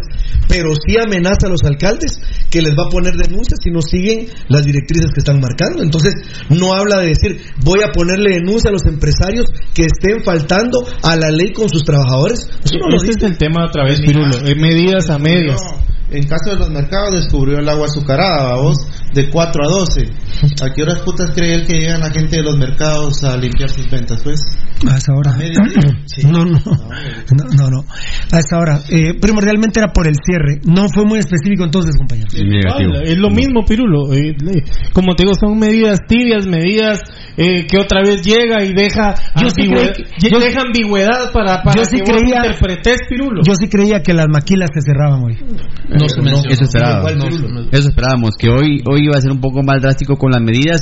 pero sí amenaza a los alcaldes que les va a poner denuncias si no siguen las directrices que están marcando. Entonces, no habla de decir, voy a ponerle denuncia a los empresarios que estén faltando a la ley con sus trabajadores. Eso no lo Este es dice. el tema otra vez, Pirulo. eh, medidas a medias. En caso de los mercados descubrió el agua azucarada, vos, de 4 a 12. ¿A qué horas putas cree él que llegan la gente de los mercados a limpiar sus ventas, pues? A esa hora. [clears throat] No, no, no, no, no. A esa hora. Eh, primordialmente era por el cierre. No fue muy específico entonces, compañeros. Ah, Es lo mismo, Pirulo. eh, como te digo, son medidas tibias, medidas eh, que otra vez llega y deja, Yo ambigüedad, creí que- yo- deja ambigüedad para, para yo sí que vos creía- interpretes, Pirulo. Yo sí creía que las maquilas se cerraban hoy. No se mencionó. Eso esperábamos. Igual, no, no. Eso esperábamos, que hoy, hoy iba a ser un poco más drástico con las medidas,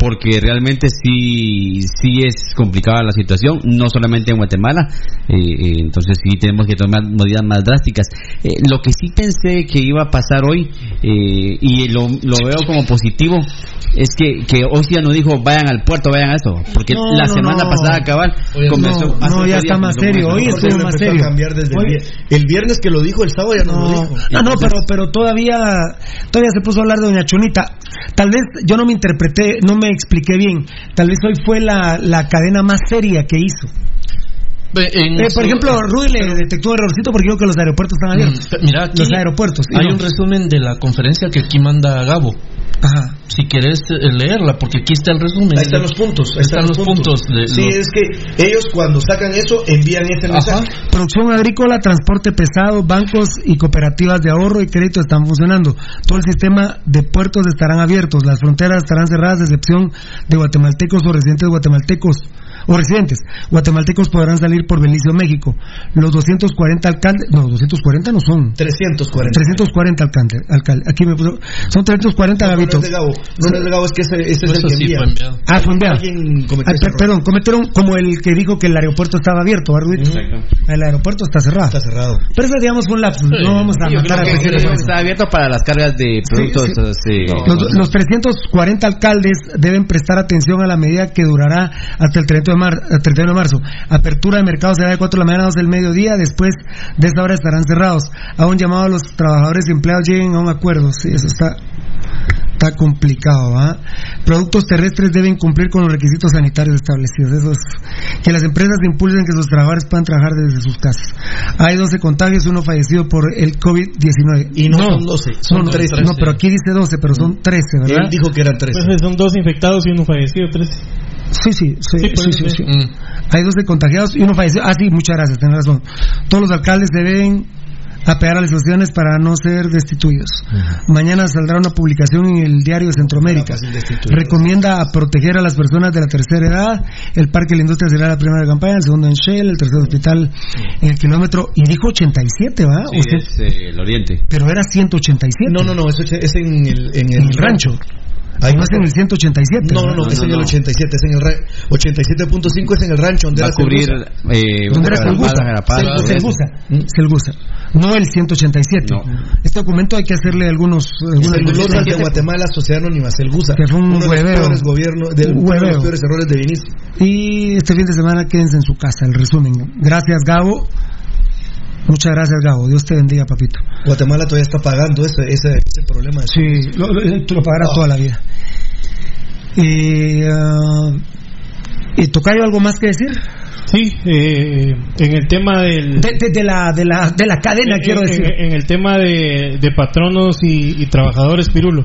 porque realmente sí, sí es complicada la situación, no solamente en Guatemala, eh, eh, entonces sí tenemos que tomar medidas más drásticas. Eh, lo que sí pensé que iba a pasar hoy, eh, y lo, lo veo como positivo, es que, que hoy ya no dijo vayan al puerto, vayan a eso, porque No, la no, semana no. pasada cabal comenzó... no, no, ya está más serio, hoy estuvo más serio. cambiar desde el, viernes que lo dijo, el sábado ya no, lo No, dijo. no, no, Entonces, pero, pero todavía, todavía se puso a hablar de Doña Chonita. Tal vez yo no me interpreté, no me expliqué bien. Tal vez hoy fue la, la cadena más seria que hizo. En Eh, por ejemplo, Rudy le detectó un errorcito porque dijo que los aeropuertos están abiertos. Mm, Mira, aquí los aeropuertos. hay no. un resumen de la conferencia que aquí manda Gabo. Ajá. Si quieres eh, leerla, porque aquí está el resumen. Ahí están los puntos. ahí Están los puntos. de sí, los- es que ellos cuando sacan eso envían ese mensaje. Producción agrícola, transporte pesado, bancos y cooperativas de ahorro y crédito están funcionando. Todo el sistema de puertos estarán abiertos, las fronteras estarán cerradas, a excepción de guatemaltecos o residentes guatemaltecos o residentes. Guatemaltecos podrán salir por Belice o México. Los 240 alcaldes, no, 240 no son. 340. 340 alcaldes. alcal- aquí me puso, son 340 No, no Gabito. es de Gabo, no es de Gabo, es que ese, ese es el que sí enviado. Ah, fue enviado. Error. perdón, cometieron como el que dijo que el aeropuerto estaba abierto, ¿verdad, Rudito? El aeropuerto está cerrado. Está cerrado. Pero eso digamos fue un lapsus, no vamos a Sí, matar a que cualquier está abierto para las cargas de productos. sí. sí. Los, los 340 alcaldes deben prestar atención a la medida que durará hasta el 31 de, mar- hasta el 31 de marzo. Apertura de mercados será de 4 de la mañana a 2 del mediodía. Después de esa hora estarán cerrados. A un llamado a los trabajadores y empleados lleguen a un acuerdo. Sí, eso está, está complicado. ¿ah? Productos terrestres deben cumplir con los requisitos sanitarios establecidos. Eso es, que las empresas impulsen que sus trabajadores puedan trabajar desde sus casas. Hay 12 contagios, uno fallecido por el COVID-19. Y no son 12, son no, no, 13. No, pero aquí dice 12, pero son 13, ¿verdad? Él dijo que eran 13. Pues son dos infectados y uno fallecido, tres. Sí, sí, sí, Sí, sí, sí. Mm. Hay 12 contagiados y uno falleció. Ah, sí, muchas gracias, tenés razón. Todos los alcaldes deben apegar a las instituciones para no ser destituidos. Mañana saldrá una publicación en el diario Centroamérica. Recomienda a proteger a las personas de la tercera edad. El Parque de la Industria será la primera campaña, el segundo en Shell, el tercer hospital en el kilómetro. Y dijo 87, ¿va? Sí, Usted- es eh, el oriente. pero era 187. No, no, no, eso es, es en el, en En el rancho. Ahí no es en el 187. No, no, no, ¿verdad? es en el 87, es en el ra- 87.5 es en el rancho donde Va a era cubrir. Eh, ¿Dónde era Selgusa? Selgusa. No el 187. No. Este documento hay que hacerle algunos. Celulosa de. Guatemala, Sociedad Anónima, Selgusa. Que fue un uno de los hueveo. peores gobiernos, de, Un uno de hueveo. los peores errores de Vinicio. Y este fin de semana quédense en su casa, el resumen. Gracias, Gabo. Muchas gracias, Gabo. Dios te bendiga, papito. Guatemala todavía está pagando ese, ese, ese problema. De Sí, lo- lo- tú lo pagarás toda la vida. Y, ah, ¿Y Tocayo algo más que decir? Sí, eh, en el tema del... De, de- de la, de, la, de la cadena, en, quiero en- decir. En, el tema de, de patronos y, y trabajadores, Pirulo.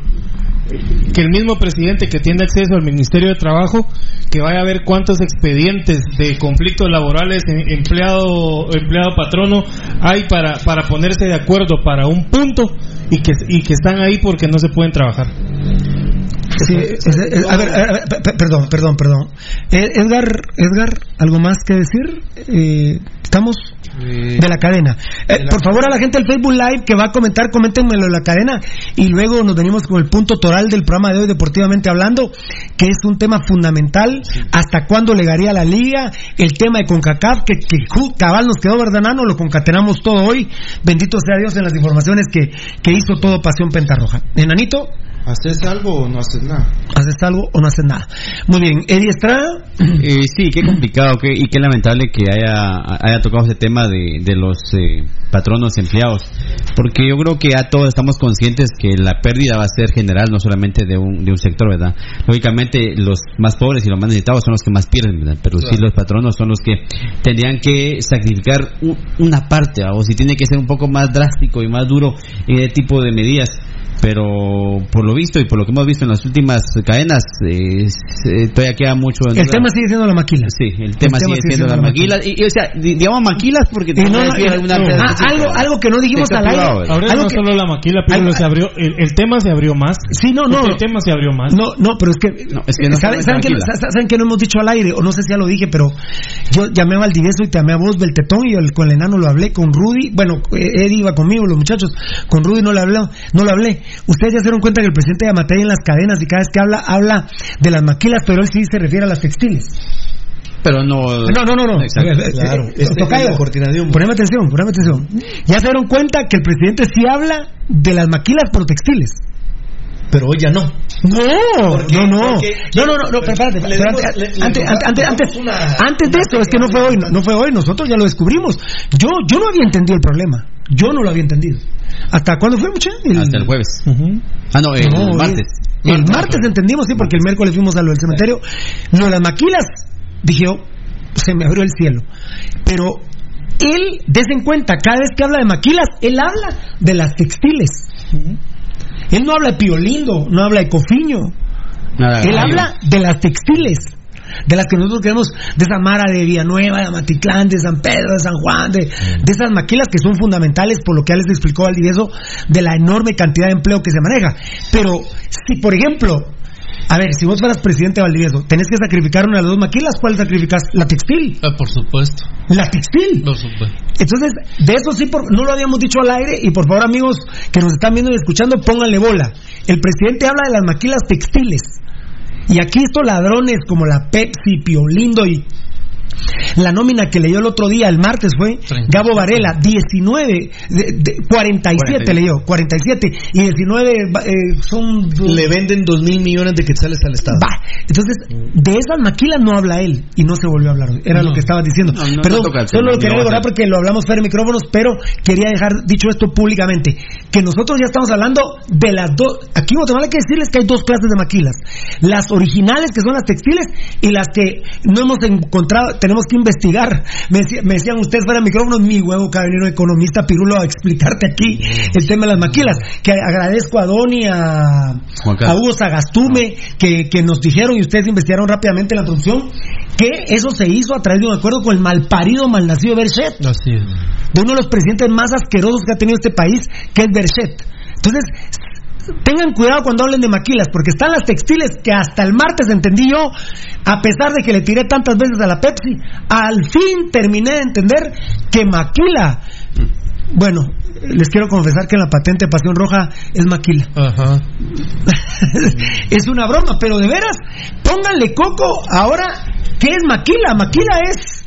Que el mismo presidente que tiene acceso al Ministerio de Trabajo, que vaya a ver cuántos expedientes de conflictos laborales en- empleado empleado patrono hay para, para ponerse de acuerdo para un punto y que, y que están ahí porque no se pueden trabajar. Sí, es- es- a ver, a perdón, perdón, perdón. Eh, Edgar, Edgar, ¿algo más que decir? Eh, Estamos de la cadena. Eh, por favor, a la gente del Facebook Live que va a comentar, coméntenmelo en la cadena y luego nos venimos con el punto toral del programa de hoy, Deportivamente Hablando, que es un tema fundamental. ¿Hasta cuándo legaría la liga? El tema de CONCACAF, que, que cabal nos quedó, ¿verdad, Nano? Lo concatenamos todo hoy. Bendito sea Dios en las informaciones que, que hizo todo Pasión Pentarroja. Enanito. ¿Haces algo o no haces nada? ¿Haces algo o no haces nada? Muy bien, Eddie Estrada. Eh, sí, qué complicado qué- y qué lamentable que haya, haya tocado ese tema de, de los eh, patronos empleados, porque yo creo que ya todos estamos conscientes que la pérdida va a ser general, no solamente de un, de un sector, ¿verdad? Lógicamente los más pobres y los más necesitados son los que más pierden, ¿verdad? Pero sí los patronos son los que tendrían que sacrificar u- una parte, ¿verdad? o si tiene que ser un poco más drástico y más duro en ese tipo de medidas pero por lo visto y por lo que hemos visto en las últimas cadenas eh, eh, todavía queda mucho en El duda. tema sigue siendo la maquila. Sí, el tema sigue siendo las maquilas. Y, y, o sea, di- digamos maquilas porque no, te no, alguna no. Ah, algo, algo que no dijimos al aire. ¿verdad? Ahora Algo no que- solo la maquila, pero algo- se abrió, el, el tema se abrió más. Sí, no, no. El tema se abrió más. No, no, pero es que, es que no ¿saben, saben que, maquila. sa- saben que no hemos dicho al aire? O no sé si ya lo dije, pero yo llamé a Valdivieso y te llamé a vos, Beltetón, y el- con el enano lo hablé, con Rudy, bueno, eh, Eddie iba conmigo, los muchachos, con Rudy no le hablé, no lo hablé. Ustedes ya se dieron cuenta que el presidente de Amatei en las cadenas y cada vez que habla, habla de las maquilas, pero él sí se refiere a las textiles. Pero no. No, no, no, no. Exacto. Eh, eh, Claro, eh, este tocayo. Poneme atención, poneme atención. Ya se dieron cuenta que el presidente sí habla de las maquilas por textiles. Pero hoy ya no. No, no, no. No, no, no, no, pero espérate, antes, antes, antes, antes de eso, es que no fue hoy, no, no fue hoy, nosotros ya lo descubrimos. Yo, yo no había entendido el problema, yo no lo había entendido. ¿Hasta cuándo fue, mucha? Hasta el jueves. Ah, no, el No, martes. El martes entendimos, sí, porque el miércoles fuimos a lo del cementerio. Lo de las maquilas, dije yo, se me abrió el cielo. Pero él, des en cuenta, cada vez que habla de maquilas, él habla de las textiles. Él no habla de Piolindo, no habla de Cofiño. Nada, Él no, habla de las textiles, de las que nosotros queremos, de esa Mara de Villanueva, de Amatitlán, de San Pedro, de San Juan, de, de esas maquilas que son fundamentales, por lo que ya les explicó Valdivieso, de la enorme cantidad de empleo que se maneja. Pero, si por ejemplo, a ver, si vos fueras presidente de Valdivieso, tenés que sacrificar una de las dos maquilas, ¿cuál sacrificas? La textil. Ah, por supuesto. La textil. Por supuesto. Entonces, de eso sí, por- no lo habíamos dicho al aire y por favor amigos que nos están viendo y escuchando, pónganle bola. El presidente habla de las maquilas textiles. Y aquí estos ladrones como la Pepsi, Piolindo y la nómina que leyó el otro día, el martes fue Gabo Varela, 19, de- de- 47 leyó, 47 y 19 eh, son... Le venden dos mil millones de quetzales al Estado. Va. Entonces, de esas maquilas no habla él y no se volvió a hablar. Era lo que estaba diciendo. No, no Perdón, toca solo lo quería recordar porque lo hablamos fuera de micrófonos, pero quería dejar dicho esto públicamente. Que nosotros ya estamos hablando de las dos. Aquí en Guatemala hay que decirles que hay dos clases de maquilas: las originales, que son las textiles, y las que no hemos encontrado, tenemos que investigar. Me, decía- me decían ustedes fuera de micrófonos, mi huevo caballero economista Pirulo, a explicarte aquí el tema de las maquilas. Que agradezco a Doni, a, a Hugo Sagastume, que, que nos dijeron y ustedes investigaron rápidamente en la producción, que eso se hizo a través de un acuerdo con el malparido, malnacido Berchet, de uno de los presidentes más asquerosos que ha tenido este país, que es Berchet. Entonces, tengan cuidado cuando hablen de maquilas, porque están las textiles que hasta el martes entendí yo, a pesar de que le tiré tantas veces a la Pepsi, al fin terminé de entender que maquila. Bueno, les quiero confesar que la patente de Pasión Roja es maquila. Ajá. [laughs] es una broma, pero de veras, pónganle coco ahora, ¿qué es maquila? Maquila es,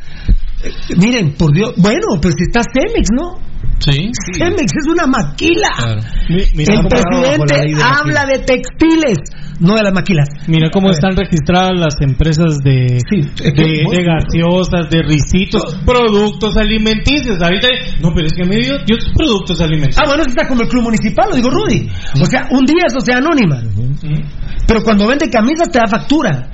eh, miren, por Dios, bueno, pero si está Cemex, ¿no? Sí. Cemex es una maquila. Claro. Mi- mira, El presidente habla de textiles, no de las maquilas. Mira cómo están registradas las empresas de, de, de gaseosas, de risitos, productos alimenticios. Ahorita, no, pero es que me dio, tus productos alimenticios. Ah, bueno, está como el club municipal, lo digo Rudy. O sea, un día eso sea anónima. Pero cuando vende camisas te da factura.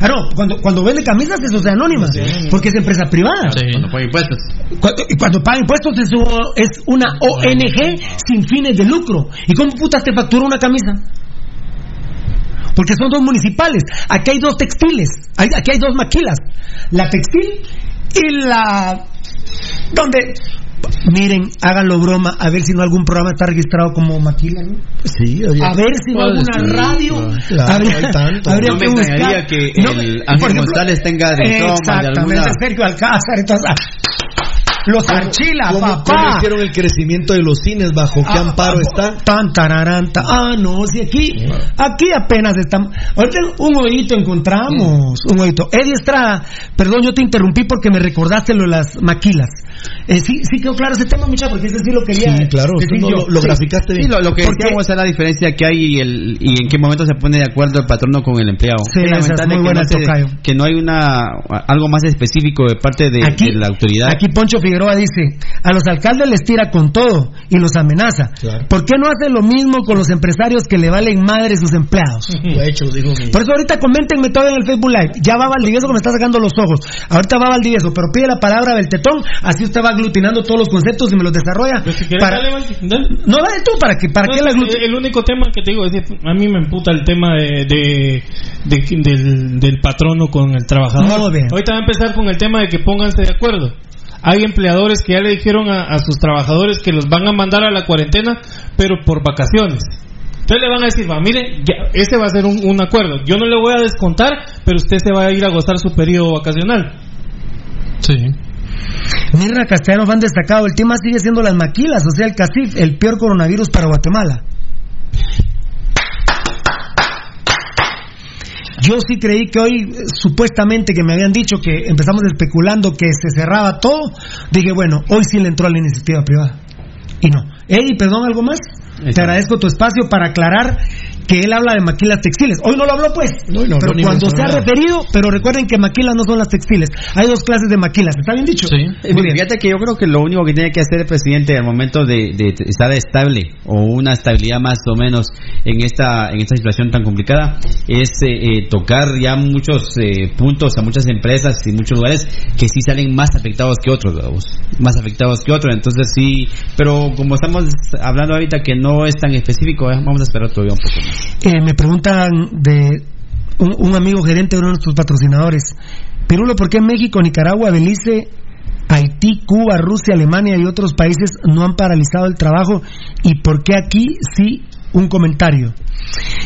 Ah, no, cuando, cuando vende camisas eso es anónima, porque es empresa privada. Cuando paga impuestos. Cuando, y cuando paga impuestos es, es una ONG sin fines de lucro. ¿Y cómo putas te factura una camisa? Porque son dos municipales. Aquí hay dos textiles. Hay- aquí hay dos maquilas. La textil y la... Donde... Miren, háganlo broma, a ver si no algún programa está registrado como maquila, ¿no? Sí, A ver si no Puede alguna radio claro, habría, hay tanto. habría No me que buscar. extrañaría que No, el Ángel ejemplo, González tenga de toma de Exactamente, alguna- Sergio Alcázar, entonces, los Archila, ¿Cómo, cómo papá. hicieron el crecimiento de los cines? ¿Bajo qué Ah, amparo ah, está? Tan, tararán, ta- Ah, no, si aquí, aquí apenas estamos. Ahorita un oído encontramos, un oído. Eddie Estrada, perdón, yo te interrumpí porque me recordaste lo de las maquilas. Eh, sí, sí quedó claro ese tema, mucha, porque ese sí lo quería. Sí, claro, decir no yo. lo, lo Sí. graficaste Sí, bien. lo, lo que decíamos es la diferencia que hay y, el, y en qué momento se pone de acuerdo el patrono con el empleado. Sí, Es esa es muy que buena, no se- que no hay una algo más específico de parte de, Aquí- de la autoridad. Aquí Poncho Figueroa dice, a los alcaldes les tira con todo y los amenaza. Claro. ¿Por qué no hace lo mismo con los empresarios que le valen madre sus empleados? Hecho, digo Por eso ahorita coméntenme todo en el Facebook Live. Ya va Valdivieso que me está sacando los ojos. Ahorita va Valdivieso, pero pide la palabra del tetón, así usted va aglutinando todos los conceptos y me los desarrolla. Pues si quieres, para- dale, dale. No, dale tú, ¿para qué, para No, qué la que el único tema que te digo es que a mí me emputa el tema de, de- de- del, del patrono con el trabajador. Bien. Ahorita va a empezar con el tema de que pónganse de acuerdo. Hay empleadores que ya le dijeron a, a sus trabajadores que los van a mandar a la cuarentena, pero por vacaciones. Entonces le van a decir, va, mire, ya, ese va a ser un, un acuerdo. Yo no le voy a descontar, pero usted se va a ir a gozar su periodo vacacional. Sí. Mirna Castellanos han destacado, el tema sigue siendo las maquilas, o sea, el CACIF, el peor coronavirus para Guatemala. Yo sí creí que hoy, eh, supuestamente que me habían dicho que empezamos especulando que se cerraba todo, dije, bueno, hoy sí le entró a la iniciativa privada. Y no. Eddie, perdón, ¿algo más? Te agradezco tu espacio para aclarar que él habla de maquilas textiles. Hoy no lo habló, pues. No, no, pero no, cuando se ha referido, pero recuerden que maquilas no son las textiles. Hay dos clases de maquilas. ¿Está bien dicho? Sí. Eh, Fíjate que yo creo que lo único que tiene que hacer el presidente al momento de, de estar estable o una estabilidad más o menos en esta en esta situación tan complicada es eh, eh, tocar ya muchos eh, puntos a muchas empresas y muchos lugares que sí salen más afectados que otros, vamos, más afectados que otros. Entonces sí, pero como estamos hablando ahorita que no es tan específico, eh, vamos a esperar todavía un poco más. Eh, me preguntan de un, amigo gerente de uno de nuestros patrocinadores. Pirulo, ¿por qué México, Nicaragua, Belice, Haití, Cuba, Rusia, Alemania y otros países no han paralizado el trabajo? ¿Y por qué aquí sí un comentario?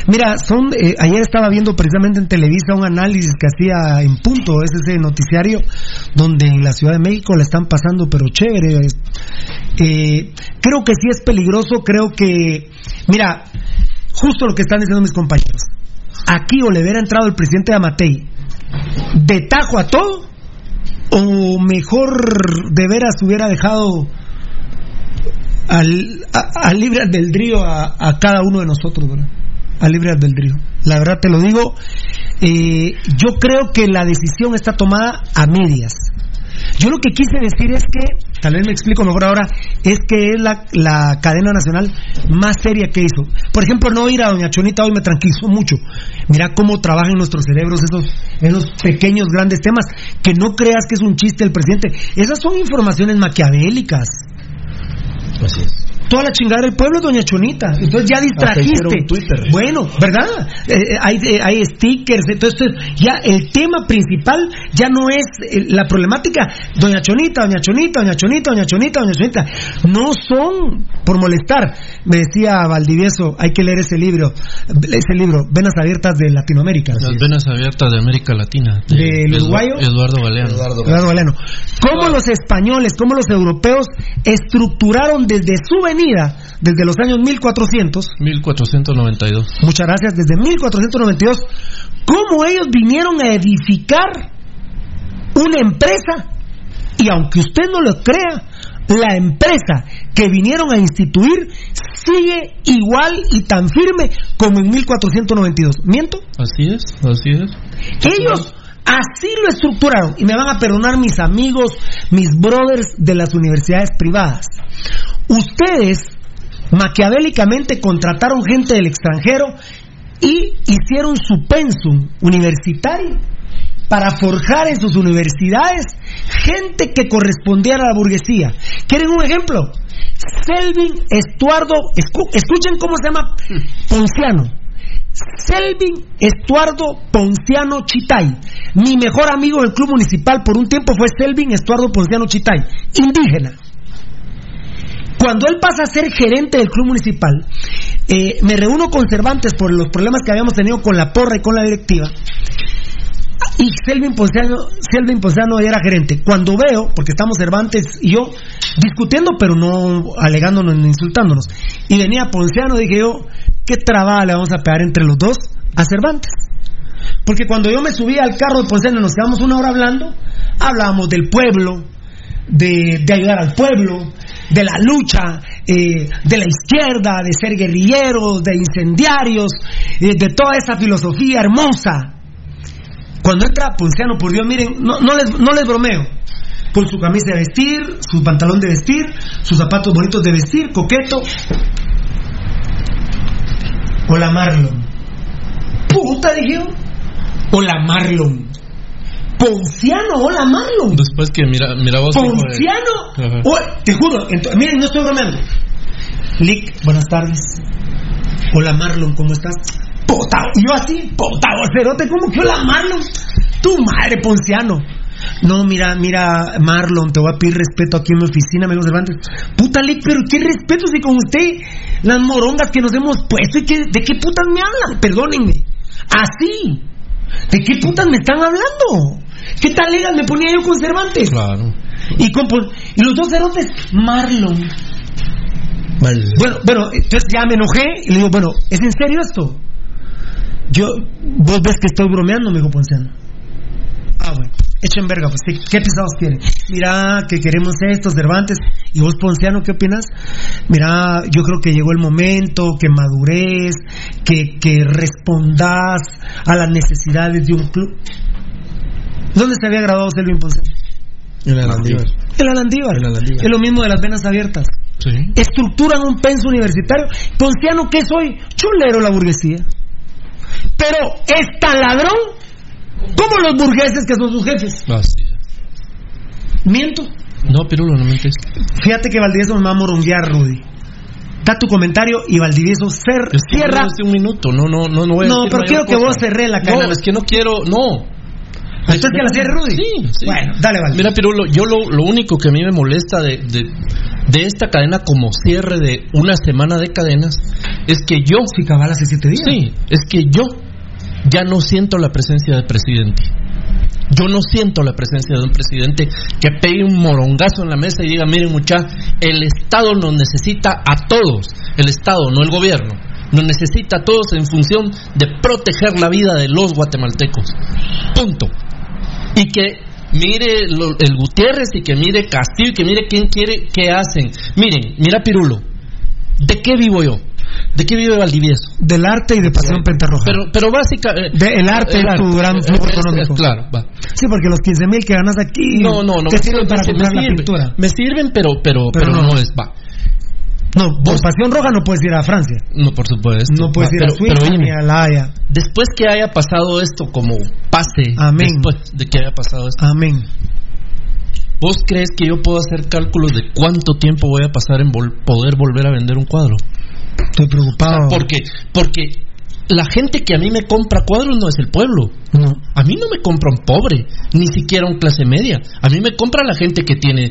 Mira, son eh, ayer estaba viendo precisamente en Televisa un análisis que hacía en punto, es ese noticiario donde en la Ciudad de México la están pasando pero chévere. Eh, creo que sí es peligroso, creo que, mira, justo lo que están diciendo mis compañeros. Aquí o le hubiera entrado el presidente de Amatei de tajo a todo, o mejor de veras hubiera dejado al, a libre albedrío a, a cada uno de nosotros, ¿verdad? A libre albedrío. La verdad te lo digo, eh, yo creo que la decisión está tomada a medias. Yo lo que quise decir es que, tal vez me explico mejor ahora, es que es la, la cadena nacional más seria que hizo. Por ejemplo, no ir a Doña Chonita hoy me tranquilizó mucho. Mira cómo trabajan nuestros cerebros esos, esos pequeños, grandes temas. Que no creas que es un chiste el presidente. Esas son informaciones maquiavélicas. Así es. Toda la chingada del pueblo es Doña Chonita. Entonces ya distrajiste. Twitter. Bueno, ¿verdad? Eh, eh, hay, eh, hay stickers. Entonces ya el tema principal ya no es eh, la problemática. Doña Chonita, Doña Chonita, Doña Chonita, Doña Chonita, Doña Chonita. No son por molestar. Me decía Valdivieso, hay que leer ese libro. Ese libro, Venas Abiertas de Latinoamérica. Las venas abiertas de América Latina. de ¿Del Edu- uruguayo? Eduardo Galeano. Eduardo Galeano. ¿Cómo los españoles, cómo los europeos estructuraron desde su venida, desde los años 1400, 1492. muchas gracias, desde 1492, cómo ellos vinieron a edificar una empresa y aunque usted no lo crea, la empresa que vinieron a instituir sigue igual y tan firme como en 1492. ¿Miento? Así es, así es. Ellos así lo estructuraron y me van a perdonar mis amigos, mis brothers de las universidades privadas. Ustedes maquiavélicamente contrataron gente del extranjero y hicieron su pensum universitario para forjar en sus universidades gente que correspondiera a la burguesía. ¿Quieren un ejemplo? Selvin Estuardo, escu- escuchen cómo se llama Ponciano. Selvin Estuardo Ponciano Chitay. Mi mejor amigo del club municipal por un tiempo fue Selvin Estuardo Ponciano Chitay, indígena. Cuando él pasa a ser gerente del club municipal, eh, me reúno con Cervantes por los problemas que habíamos tenido con la porra y con la directiva. Y Selvin Ponciano, Selvin Ponciano era gerente. Cuando veo, porque estamos Cervantes y yo discutiendo, pero no alegándonos ni insultándonos, y venía Ponciano, dije yo, ¿qué trabada le vamos a pegar entre los dos a Cervantes? Porque cuando yo me subía al carro de Ponciano nos quedamos una hora hablando, hablábamos del pueblo, de ayudar al pueblo, de la lucha, eh, de la izquierda, de ser guerrilleros, de incendiarios, eh, de toda esa filosofía hermosa. Cuando entra Ponciano, por Dios, miren, no, no, les, no les bromeo. Con su camisa de vestir, su pantalón de vestir, sus zapatos bonitos de vestir, coqueto. Hola Marlon. Puta, dije yo. Hola Marlon. Ponciano, hola Marlon. Después que mira, mira vos. de- Ponciano. Oh, te juro, miren, no estoy bromeando. Lick, buenas tardes. Hola Marlon, ¿cómo estás? Puta, y yo así, puta, cerote, ¿cómo que hola Marlon? Tu madre, Ponciano. No, mira, mira, Marlon, te voy a pedir respeto aquí en mi oficina, amigos Cervantes. Puta, Lick, pero qué respeto si con usted las morongas que nos hemos puesto y que, ¿de qué putas me hablan? Perdónenme. Así. ¿De qué putas me están hablando? ¿Qué tal legal me ponía yo con Cervantes? Claro. Y, con, Pon- y los dos cerotes, Marlon. Bueno, bueno, entonces ya me enojé y le digo, bueno, ¿es en serio esto? Yo, vos ves que estoy bromeando, me dijo Ponciano. Ah, bueno, echen verga, pues ¿qué, qué pisados quieren? Mira, que queremos esto, Cervantes. ¿Y vos, Ponciano, qué opinas? Mira, yo creo que llegó el momento, que madurez, que, que respondas a las necesidades de un club. ¿Dónde se había graduado Selvin Ponciano? En el Landívar. El Alandívar. Es lo mismo de las venas abiertas. Estructuran un penso universitario. Ponciano, ¿qué soy? Chulero la burguesía. Pero es tan ladrón como los burgueses que son sus jefes. Así ¿Miento? No, Pirulo, no mentes. Fíjate que Valdivieso me va a moronguear, Rudy. Da tu comentario y Valdivieso cer- cierra. no un minuto, no, no, no, no voy a No, pero quiero que vos cerré la cadena. No, es que no quiero, no. Entonces que la cierre Rudy. Sí, sí. Bueno, dale, Valdivieso. Mira, Pirulo, yo lo, lo único que a mí me molesta de, de, de esta cadena como cierre de una semana de cadenas es que yo... Si cabal hace siete días. Sí, es que yo ya no siento la presencia del presidente. Yo no siento la presencia de un presidente que pegue un morongazo en la mesa y diga, miren mucha, el Estado nos necesita a todos, el Estado, no el gobierno, nos necesita a todos en función de proteger la vida de los guatemaltecos. Punto. Y que mire lo- el Gutiérrez y que mire Castillo y que mire quién quiere, qué hacen. Miren, mira Pirulo, ¿de qué vivo yo? ¿De qué vive Valdivieso? Del arte y de Pasión Pentarroja. Pero, pero básicamente... De- el arte es tu gran flujo económico. Claro, va. Sí, porque los 15 mil que ganas aquí No, no, no. te sirven me para sirven, comprar la sirven. pintura. Me sirven, pero, pero, Pero pero, no. no. es, va. No, por Pasión Roja no puedes ir a Francia. No, por supuesto. No puedes Va, ir a Suiza ni a La Haya. Después que haya pasado esto como pase, Amén. después de que haya pasado esto, Amén. ¿vos crees que yo puedo hacer cálculos de cuánto tiempo voy a pasar en vol- poder volver a vender un cuadro? Estoy preocupado. Porque, porque la gente que a mí me compra cuadros no es el pueblo. No. A mí no me compra un pobre, ni siquiera un clase media. A mí me compra la gente que tiene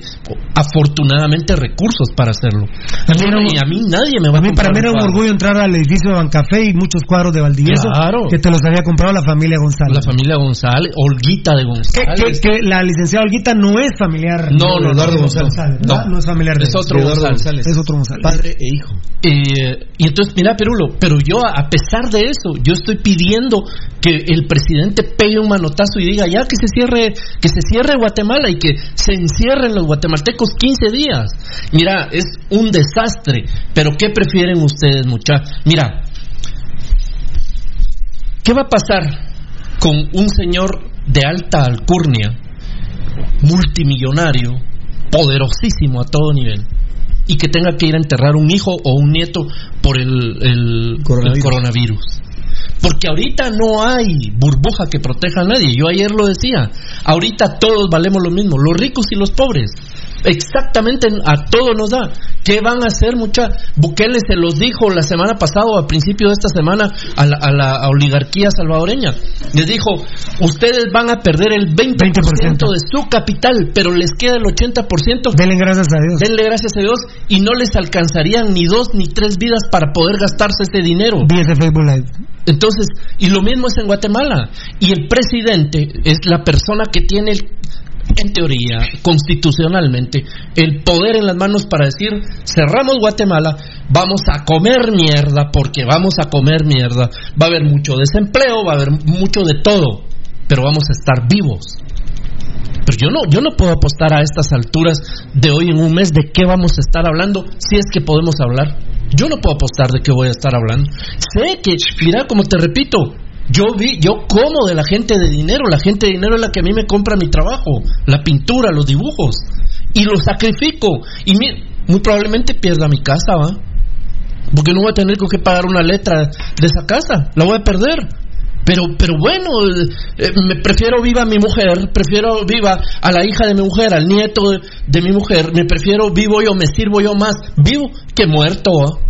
afortunadamente recursos para hacerlo. A mí era un- y a mí nadie me va A a, mí para mí era un cuadro. orgullo entrar al edificio de Bancafé y muchos cuadros de Valdivieso Claro. que te los había comprado la familia González. La familia González, Olguita de González. que- que la licenciada Olguita no es familiar No, no, de Eduardo González. ¿verdad? No. No. es familiar de Es otro de González. Es otro González. Padre e hijo. Eh, y entonces, mira, Perulo, pero yo, a a pesar de eso, yo estoy pidiendo que el presidente pegue un manotazo y diga ya que se cierre, que se cierre Guatemala y que se encierren los guatemaltecos 15 días. Mira, es un desastre. Pero ¿qué prefieren ustedes, muchachos? Mira, ¿qué va a pasar con un señor de alta alcurnia, multimillonario, poderosísimo a todo nivel? y que tenga que ir a enterrar un hijo o un nieto por el, el- el Coronavirus. Porque ahorita no hay burbuja que proteja a nadie. Yo ayer lo decía. Ahorita todos valemos lo mismo, los ricos y los pobres. Exactamente a todo nos da. ¿Qué van a hacer, mucha? Bukele se los dijo la semana pasada, a principio de esta semana, a la, a la oligarquía salvadoreña. Les dijo, ustedes van a perder el 20%, de su capital, pero les queda el 80%. Denle gracias a Dios. Denle gracias a Dios y no les alcanzarían ni dos ni tres vidas para poder gastarse ese dinero. Entonces, y lo mismo es en Guatemala. Y el presidente es la persona que tiene el en teoría, constitucionalmente, el poder en las manos para decir, cerramos Guatemala, vamos a comer mierda, porque vamos a comer mierda, va a haber mucho desempleo, va a haber mucho de todo, pero vamos a estar vivos. Pero yo no, yo no puedo apostar a estas alturas de hoy en un mes de qué vamos a estar hablando, si es que podemos hablar. Yo no puedo apostar de qué voy a estar hablando. Sé que, mira, como te repito, yo vi, yo como de la gente de dinero, la gente de dinero es la que a mí me compra mi trabajo, la pintura, los dibujos, y lo sacrifico. Y muy probablemente pierda mi casa, ¿va? Porque no voy a tener que pagar una letra de esa casa, la voy a perder. Pero, pero bueno, eh, me prefiero viva mi mujer, prefiero viva a la hija de mi mujer, al nieto de, mi mujer, me prefiero vivo yo, me sirvo yo más vivo que muerto. ¿va?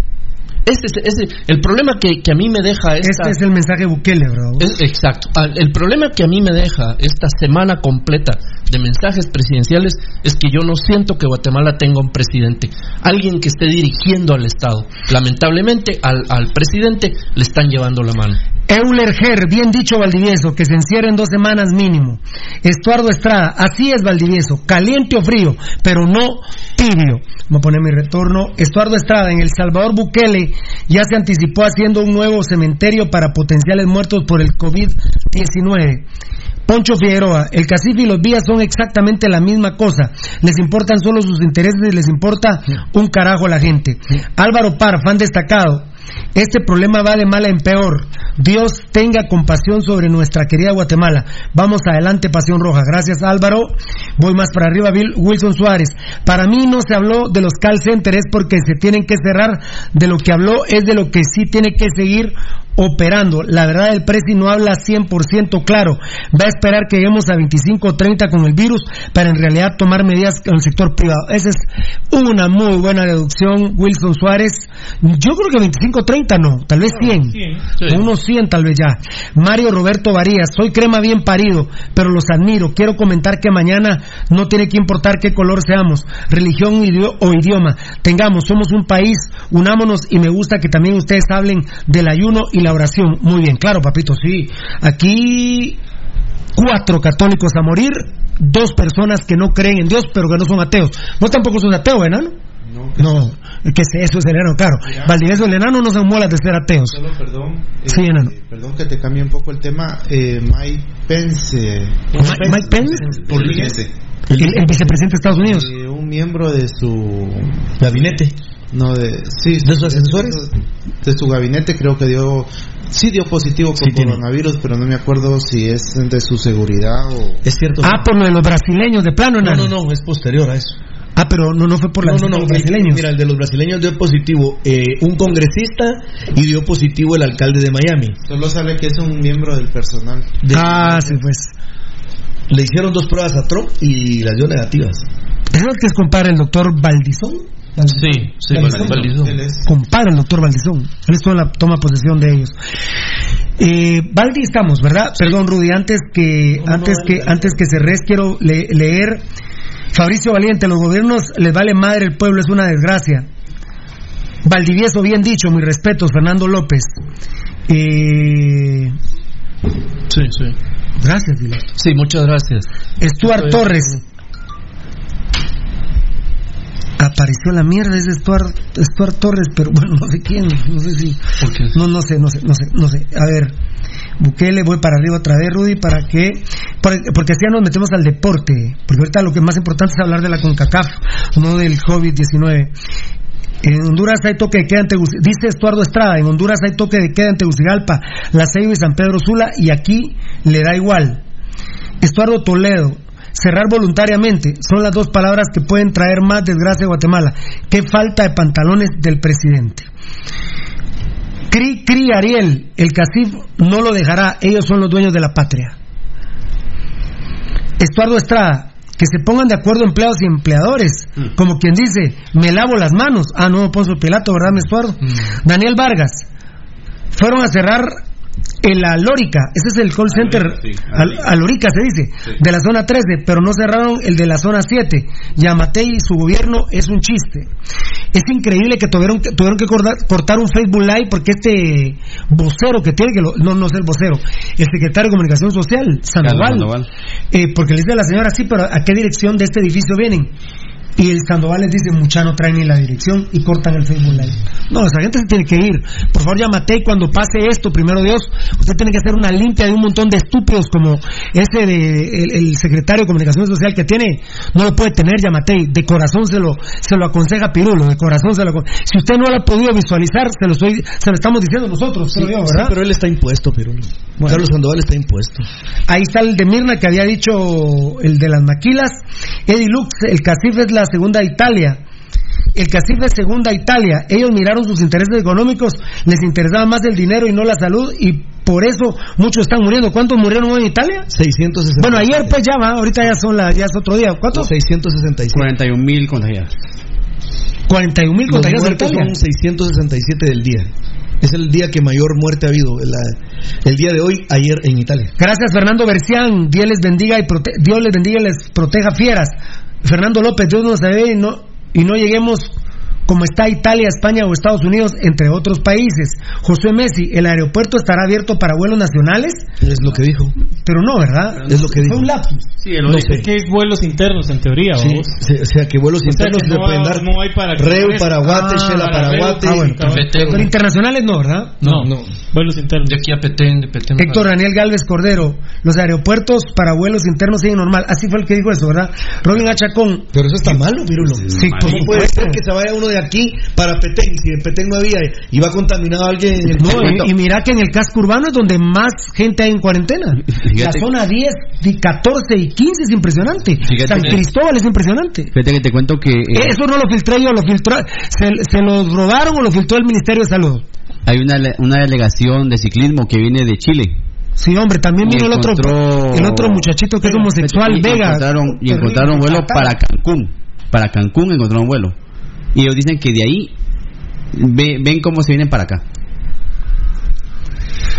Este es, el problema que, a mí me deja Este es el mensaje Bukele, bro. exacto. Ah, el problema que a mí me deja esta semana completa de mensajes presidenciales es que yo no siento que Guatemala tenga un presidente, alguien que esté dirigiendo al Estado. Lamentablemente al, al presidente le están llevando la mano. Euler Ger, bien dicho Valdivieso, que se encierre en dos semanas mínimo. Estuardo Estrada, así es Valdivieso, caliente o frío, pero no tibio. Voy a poner mi retorno. Estuardo Estrada, en El Salvador Bukele ya se anticipó haciendo un nuevo cementerio para potenciales muertos por el COVID-19. Poncho Figueroa, el cacife y los vías son exactamente la misma cosa. Les importan solo sus intereses y les importa un carajo a la gente. Álvaro Par, fan destacado. Este problema va de mala en peor. Dios tenga compasión sobre nuestra querida Guatemala. Vamos adelante, Pasión Roja. Gracias, Álvaro. Voy más para arriba, Wilson Suárez. Para mí no se habló de los call centers porque se tienen que cerrar. De lo que habló es de lo que sí tiene que seguir operando. La verdad, el Presi no habla 100% claro. Va a esperar que lleguemos a 25 o 30 con el virus para en realidad tomar medidas con el sector privado. Esa es una muy buena deducción, Wilson Suárez. Yo creo que 25 o 30 no, tal vez 100. Unos 100 tal vez ya. Mario Roberto Varías, soy crema bien parido, pero los admiro. Quiero comentar que mañana no tiene que importar qué color seamos, religión o idioma. Tengamos, somos un país, unámonos y me gusta que también ustedes hablen del ayuno y la oración. Muy bien, claro, papito, sí. Aquí cuatro católicos a morir, dos personas que no creen en Dios, pero que no son ateos. Vos tampoco sos ateo, enano. No, que eso es el enano, claro. Valdivieso, el enano no se mola de ser ateos. Solo perdón. sí, eh, enano. Perdón que te cambie un poco el tema. Eh, Mike Pence. Mike, Pence. Por el, el, vicepresidente de Estados Unidos. Eh, un miembro de su gabinete. No, de, sí, de sus asesores. De su gabinete creo que dio, sí dio positivo por coronavirus, pero no me acuerdo si es de su seguridad o... Es cierto. Ah, por lo de los brasileños de plano, No, no, no, es posterior a eso. Ah, pero no, no fue por la no, no, no, los brasileños. Mira, el de los brasileños dio positivo eh, un congresista y dio positivo el alcalde de Miami. Solo sale que es un miembro del personal. ah, sí, pues. Le hicieron dos pruebas a Trump y las dio negativas. ¿Es lo que es compadre el doctor Valdizón? Sí, sí, Valdizón. Compadre el doctor Valdizón. Él estuvo en la toma posesión de ellos. Eh, Valdi estamos, ¿verdad? Perdón, Rudy, antes que antes que antes que cerres quiero leer Fabricio Valiente, los gobiernos les vale madre el pueblo, es una desgracia. Valdivieso, bien dicho, mis respetos, Fernando López. Eh... Sí, sí. Gracias. Sí, muchas gracias. Stuart Torres. Apareció la mierda, es Stuart, Stuart Torres, pero bueno, no sé quién, no sé si. No, no sé, no sé, no sé, no sé. A ver, Bukele, voy para arriba otra vez, Rudy, para que. Porque así ya nos metemos al deporte. Porque ahorita lo que es más importante es hablar de la CONCACAF, no del COVID-19. En Honduras hay toque de queda en Tegucigalpa, dice Estuardo Estrada, en Honduras hay toque de queda en Tegucigalpa, La Ceiba y San Pedro Sula, y aquí le da igual. Estuardo Toledo, cerrar voluntariamente, son las dos palabras que pueden traer más desgracia a Guatemala. Qué falta de pantalones del presidente. Cri, Cri, Ariel, el CACIF no lo dejará, ellos son los dueños de la patria. Estuardo Estrada, que se pongan de acuerdo empleados y empleadores, como quien dice, me lavo las manos. Ah, no, Ponzo Pilato, ¿verdad, Estuardo? Daniel Vargas, fueron a cerrar el Alórica, ese es el call center, Alórica se dice, de la zona 13, pero no cerraron el de la zona 7. Yamatei y su gobierno es un chiste. Es increíble que tuvieron que, tuvieron que cortar, cortar un Facebook Live porque este vocero que tiene, que lo- no, no es el vocero, el secretario de Comunicación Social, Sandoval, Sandoval. eh, porque le dice a la señora, sí, pero ¿a qué dirección de este edificio vienen? Y el Sandoval les dice, mucha no traen ni la dirección y cortan el Facebook Live. No, esa gente se tiene que ir. Por favor, llamate y cuando pase esto, primero Dios, usted tiene que hacer una limpia de un montón de estúpidos como ese de el, el secretario de Comunicación Social que tiene, no lo puede tener, llamate De corazón se lo, se lo aconseja Pirulo, de corazón se lo Si usted no lo ha podido visualizar, se lo estoy, se lo estamos diciendo nosotros, Sí, pero él está impuesto, pero Carlos Sandoval está impuesto. Ahí está el de Mirna que había dicho el de las maquilas. Eddie Lux, el Casif es la segunda Italia. El Casif es segunda Italia. Ellos miraron sus intereses económicos, les interesaba más el dinero y no la salud y por eso muchos están muriendo. ¿Cuántos murieron hoy en Italia? 660. Bueno, ayer pues ya va, ahorita ya son las, ya es otro día. ¿Cuántos? 667. 41 mil contagiados. 41 mil contagiados en Italia. son 667 del día. Es el día que mayor muerte ha habido. la- el día de hoy, ayer en Italia. Gracias Fernando Bercián, Dios les bendiga y prote- Dios les bendiga y les proteja fieras. Fernando López, Dios nos debe y no, y no lleguemos como está Italia, España o Estados Unidos, entre otros países. José Messi, ¿el aeropuerto estará abierto para vuelos nacionales? Es lo que dijo. Pero no, ¿verdad? Es lo que dijo. Fue un lapsus. Sí, el No no sé. que es vuelos internos en teoría, Sí, o sea que vuelos O sea internos que se no pueden va- dar. no hay para Reu para Guate, Ah, Shela para. Guate. Ah, bueno. Pero internacionales no, ¿verdad? No, No. vuelos internos. De aquí a Petén, de Petén. Héctor Daniel Galvez Cordero, los aeropuertos para vuelos internos siguen normal. Así fue el que dijo eso, ¿verdad? Robin Achacón. Pero eso está malo, Pirulo. Sí, por ¿Cómo puede ser que se vaya uno de aquí para Petén? Si en Petén no había va contaminado alguien en el No, circuito? y, y mira que en el casco urbano es donde más gente hay en cuarentena. La zona 10, di- 14 y 15 es impresionante. Fíjate San que- Cristóbal es impresionante. Fíjate que te cuento que eh, Eso no lo filtré yo, lo filtró. ¿Se, se lo robaron o lo filtró el Ministerio de Salud? hay una, una delegación de ciclismo que viene de Chile. Sí, hombre, también vino el otro, el otro muchachito que es homosexual, y Vega. Encontraron, y encontraron vuelo para Cancún. Para Cancún encontraron vuelo. Y ellos dicen que de ahí ve- ven cómo se vienen para acá.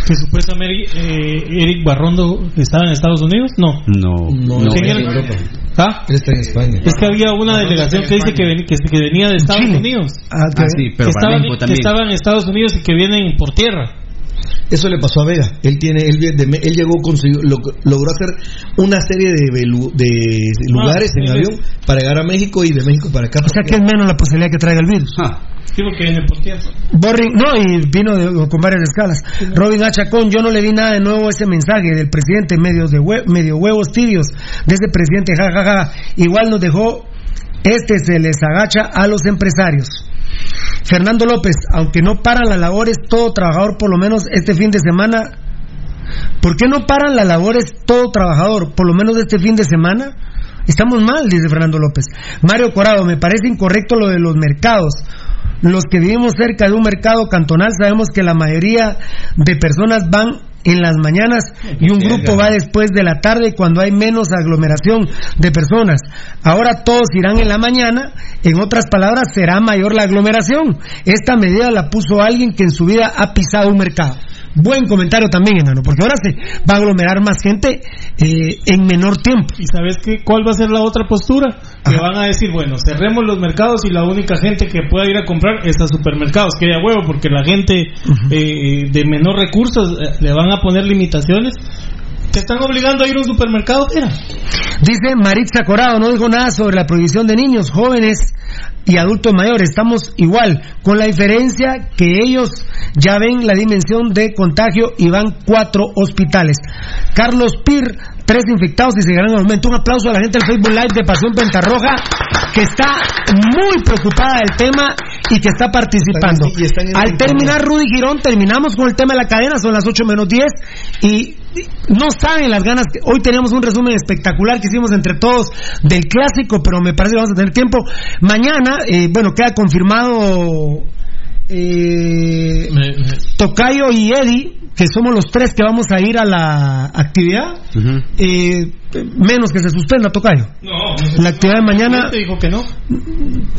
Que supuestamente eh, Eric Barrondo estaba en Estados Unidos. No. No, No, no. ¿Quién en? Europa. ¿Ah? Está en España. Es que había una delegación que dice que, ven- que, que venía de Estados Chile. Unidos. Ah, que- Ah, sí, pero que, México que estaban en Estados Unidos y que vienen por tierra. Eso le pasó a Vega. Él tiene, él, viene él llegó, consiguió, lo- logró hacer una serie de, velu- de lugares Ah, en avión para llegar a México y de México para acá. O sea que es menos la posibilidad que traiga el virus. Ah, Sí, porque vienen por tierra. Borring, no, y vino de- con varias escalas. Robin H. Chacón, yo no le vi nada de nuevo a ese mensaje del presidente, medios de hue- medio huevos tibios de ese presidente, jajaja. Igual nos dejó, este se les agacha a los empresarios. Fernando López, aunque no paran las labores, todo trabajador, por lo menos este fin de semana. ¿Por qué no paran las labores todo trabajador, por lo menos este fin de semana? Estamos mal, dice Fernando López. Mario Corado, me parece incorrecto lo de los mercados. Los que vivimos cerca de un mercado cantonal sabemos que la mayoría de personas van en las mañanas y un grupo va después de la tarde cuando hay menos aglomeración de personas. Ahora todos irán en la mañana, en otras palabras será mayor la aglomeración. Esta medida la puso alguien que en su vida ha pisado un mercado. Buen comentario también, enano, porque ahora se va a aglomerar más gente eh, en menor tiempo. ¿Y sabes qué? cuál va a ser la otra postura? Que van a decir, bueno, cerremos los mercados y la única gente que pueda ir a comprar es a supermercados, que haya huevo, porque la gente eh, de menor recursos eh, le van a poner limitaciones. Te están obligando a ir a un supermercado, mira. Dice Maritza Corado, no dijo nada sobre la prohibición de niños, jóvenes y adultos mayores. Estamos igual, con la diferencia que ellos ya ven la dimensión de contagio y van cuatro hospitales. Carlos Pir, tres infectados y seguirán en aumento. Un aplauso a la gente del Facebook Live de Pasión Pentarroja, que está muy preocupada del tema y que está participando. Están- y están en Al terminar Rudy Girón, terminamos con el tema de la cadena, son las 8 menos 10 y no saben las ganas. que- Hoy teníamos un resumen espectacular que hicimos entre todos del clásico, pero me parece que vamos a tener tiempo. Mañana, eh, bueno, queda confirmado eh, Tocayo y Eddie, que somos los tres que vamos a ir a la actividad, eh, menos que se suspenda Tocayo. No, La actividad de mañana te dijo que no.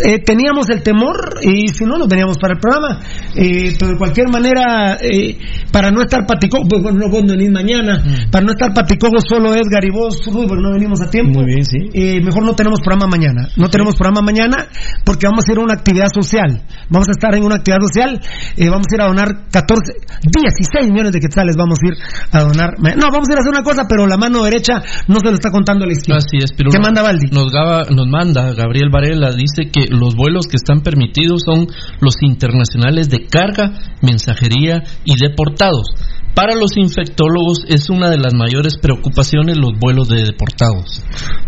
eh, teníamos el temor y si no nos veníamos para el programa. Eh, pero de cualquier manera eh, para no estar paticojo pues, bueno, no vos no venís mañana para no estar paticojo solo Edgar y vos Rudy, porque no venimos a tiempo. Muy bien, sí. Eh, mejor no tenemos programa mañana. No tenemos programa mañana porque vamos a ir a una actividad social. Vamos a estar en una actividad social eh, vamos a ir a donar 14 16 millones de quetzales vamos a ir a donar. No vamos a ir a hacer una cosa pero la mano derecha no lo está contando la izquierda Así es, pero ¿Qué manda Valdi? Nos, gaba- nos manda Gabriel Varela, dice que los vuelos que están permitidos son los internacionales de carga, mensajería y deportados. Para los infectólogos es una de las mayores preocupaciones los vuelos de deportados.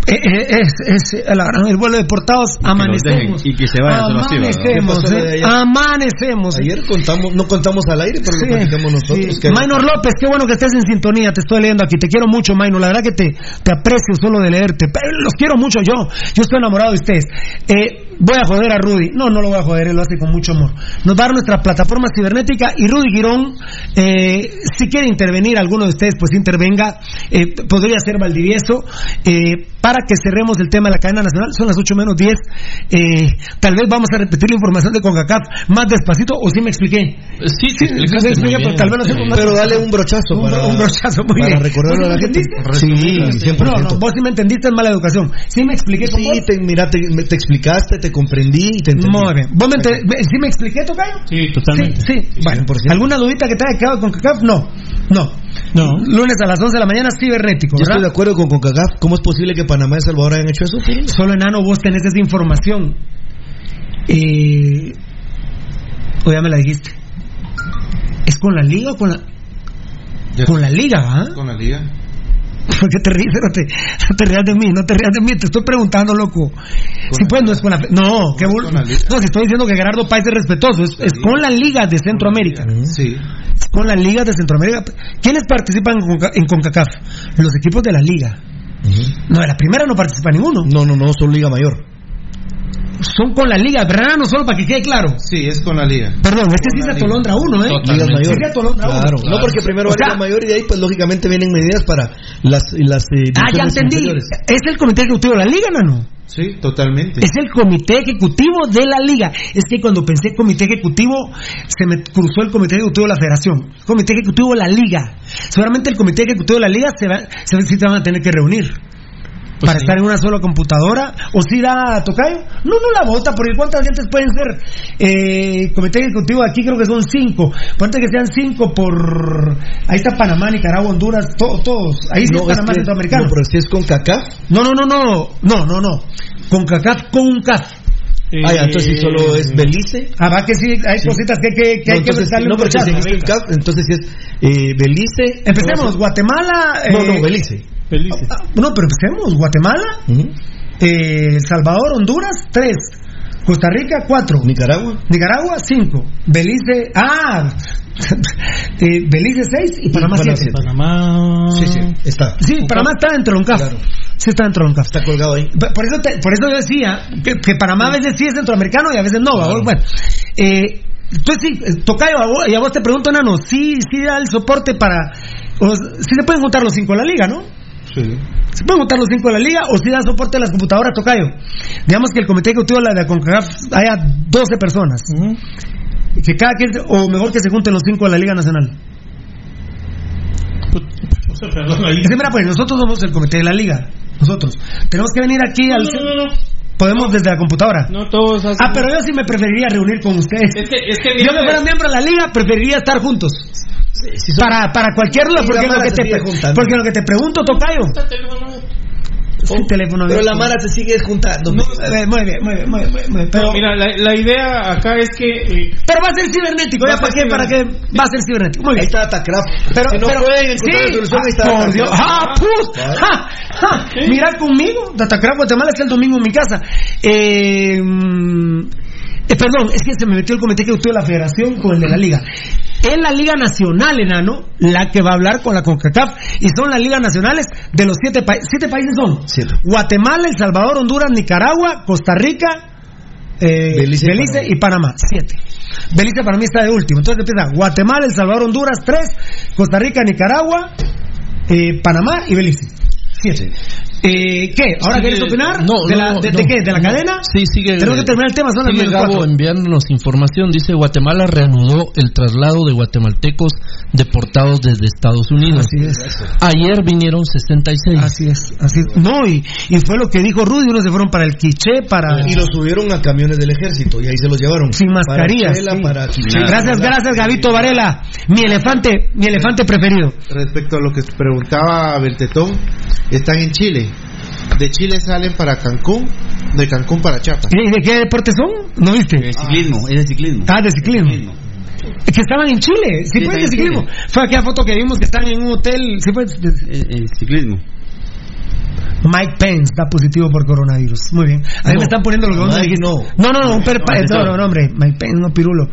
Eh, eh, es, es la verdad, el vuelo de deportados amanecemos. dejen y que se vayan. Amanecemos, ¿Qué pasó eh, amanecemos. Ayer contamos, no contamos al aire, pero Sí, lo platicamos nosotros. sí. Minor López, qué bueno que estés en sintonía, te estoy leyendo aquí, te quiero mucho, Minor, la verdad que te, te aprecio solo de leerte, pero los quiero mucho yo, yo estoy enamorado de ustedes. Eh, voy a joder a Rudy, no, no lo voy a joder, él lo hace con mucho amor. Nos va a dar nuestra plataforma cibernética y Rudy Girón, eh, si quiere intervenir alguno de ustedes, pues intervenga, eh, podría ser Valdivieso, eh, para que cerremos el tema de la cadena nacional, son las 8 menos 10, eh, tal vez vamos a repetir la información de CONCACAF más despacito, o sí me expliqué. Sí, Sí, sí, sí, expliqué, pero tal vez no hacemos más- Pero dale un brochazo un, para, un brochazo, muy para bien. recordarlo a la ¿Vos gente. sí me entendiste? Sí, 100%. No, no, vos sí me entendiste, es mala educación. Sí me expliqué. Sí, te, mira, te, te explicaste, te comprendí y te entendí. Muy bien. ¿Vos me ente- me- ¿Sí me expliqué, Tocayo? Sí, totalmente. Sí, sí. Bueno, ¿alguna dudita que te haya quedado con CACAF? No. No. No. Lunes a las 11 de la mañana, cibernético, Yo estoy de acuerdo con CONCACAF. ¿Cómo es posible que Panamá y El Salvador hayan hecho eso? Solo enano, vos tenés esa información. Eh, o ya me la dijiste. ¿Es con la liga o con la.? Con la liga, ¿ah? Con la liga. [laughs] ¿Por qué te ríes? No te, no te rías de mí, no te rías de mí, te estoy preguntando, loco. Si pues no es con la... No, qué bul- No, si estoy diciendo que Gerardo Páez es respetuoso, es, es con la Liga de Centroamérica. Sí. Es con la Liga de Centroamérica. ¿Quiénes participan en CONCACAF? Los equipos de la Liga. No, de la primera no participa ninguno. No, no, no, son Liga Mayor. Son con la Liga, ¿verdad? No solo para que quede claro. Sí, es con la liga. Perdón, este sí se atolondra uno, ¿eh? Liga Mayor. Sí atolondra uno. Claro. No, porque primero O va sea, Liga Mayor y de ahí, pues lógicamente vienen medidas para las. las eh, Ah, ya entendí. inferiores. Es el comité ejecutivo de la Liga, ¿no? Sí, totalmente. Es el comité ejecutivo de la liga. Es que cuando pensé comité ejecutivo, se me cruzó el comité ejecutivo de la federación. Comité ejecutivo de la liga. Seguramente el comité ejecutivo de la liga se va, se, se van a tener que reunir. Para estar en una sola computadora. ¿O si da tocayo? No, no la vota, porque ¿cuántas gentes pueden ser? Eh, comité ejecutivo aquí creo que son cinco. Ponte que sean cinco por. Ahí está Panamá, Nicaragua, Honduras, to- todos. Ahí sí No, es Panamá, es que- Centroamericano. no, pero si es con CACAF. No, no, no, no, no, no, no. Con CACAF, con CAF. Ah, ya, entonces si solo es Belice. Ah, va que sí, hay cositas que, que, que No, hay que entonces, darle no, porque si entonces si es eh, Belice. Empecemos, Guatemala. No, eh, no, Belice. ah, No, pero empecemos, Guatemala, eh, El Salvador, Honduras, tres. Costa Rica, cuatro. Nicaragua. Nicaragua, cinco. Belice, ah, [laughs] eh, Belice, seis y Panamá, Panamá, siete. siete. Panamá. Sí, sí, está. Sí, Panamá está dentro de un. Claro. Sí está un CAF. Está colgado ahí. Por eso, te- por eso yo decía que, que Panamá a veces sí es centroamericano y a veces no. Bueno, eh, entonces sí, eh, Tocayo, a vos- y a vos te pregunto, Nano, sí, sí da el soporte para... O, sí se pueden juntar los cinco de la liga, ¿no? Sí. ¿Se pueden juntar los cinco de la liga o si da soporte a las computadoras, Tocayo? Digamos que el comité ejecutivo de la de CONCACAF haya 12 personas. Que cada quien, o mejor que se junten los cinco de la Liga Nacional. Perdón, ahí. Es que, mira, pues nosotros somos el comité de la liga. Nosotros. Tenemos que venir aquí al. No, no, no, no. Podemos desde la computadora. No todos hacen. Ah, pero yo sí me preferiría reunir con ustedes. Es que, es que Si yo me fuera miembro de la liga, preferiría estar juntos. para, para cualquier duda, porque, lo que te, porque lo que te pregunto, Tocayo. Sí, teléfono Pero la. Mara se sigue juntando. Muy bien, muy bien, muy bien, muy bien, muy bien. Pero, No, mira, la, la idea acá es que. eh, pero va a ser cibernético, ¿ya para qué? ¿Para qué? Va a ser cibernético. Muy Ahí bien. está Atacraf. Pero, si no pero- pueden encontrar sí, la solución, ahí está ah, por. Dios. ¡Ah, pus! ¡Ja! ¡Ja! Mira conmigo, Datacraf Guatemala está el domingo en mi casa. Eh, mm, eh, perdón, es que se me metió el comité ejecutivo de la federación con el de la liga. Es la Liga Nacional, enano, la que va a hablar con la CONCACAF. Y son las ligas nacionales de los siete países. ¿Siete países son? Siete. Guatemala, El Salvador, Honduras, Nicaragua, Costa Rica, eh, Belice y Panamá. Siete. Belice para mí está de último. Entonces empieza Guatemala, El Salvador, Honduras, tres, Costa Rica, Nicaragua, eh, Panamá y Belice. Siete. Eh, ¿Qué? ¿Ahora Sigue- quieres opinar? No, ¿De, no, la, no, de, no. de qué? ¿De la No. cadena? Sí, sigue. Tenemos que terminar el tema, son las sigue Gabo enviándonos información. Dice: Guatemala reanudó el traslado de guatemaltecos deportados desde Estados Unidos. Así es. Ayer vinieron 66. Así es, así es. No, y, y fue lo que dijo Rudy, unos se fueron para el Quiché, para... Y los subieron a camiones del ejército y ahí se los llevaron. Sin mascarillas. Para Chela, sí. para Quiché. Gracias, gracias, Gabito Varela. Mi elefante, mi elefante preferido. Respecto a lo que preguntaba Beltetón, están en Chile. De Chile salen para Cancún, de Cancún para Chiapas. ¿Y de qué deporte son? ¿No viste? De ciclismo, es de ciclismo. Ah, de ciclismo. Que estaban en Chile, sí, Sí, fue de en ciclismo. Chile. Fue aquella foto que vimos que están en un hotel. Sí fue de- El ciclismo. Mike Pence da positivo por coronavirus. Muy bien. A mí No, me están poniendo lo que vos dijiste. no. No, no, no, un per- No, no, no, no, hombre. Mike Pence, no, pirulo.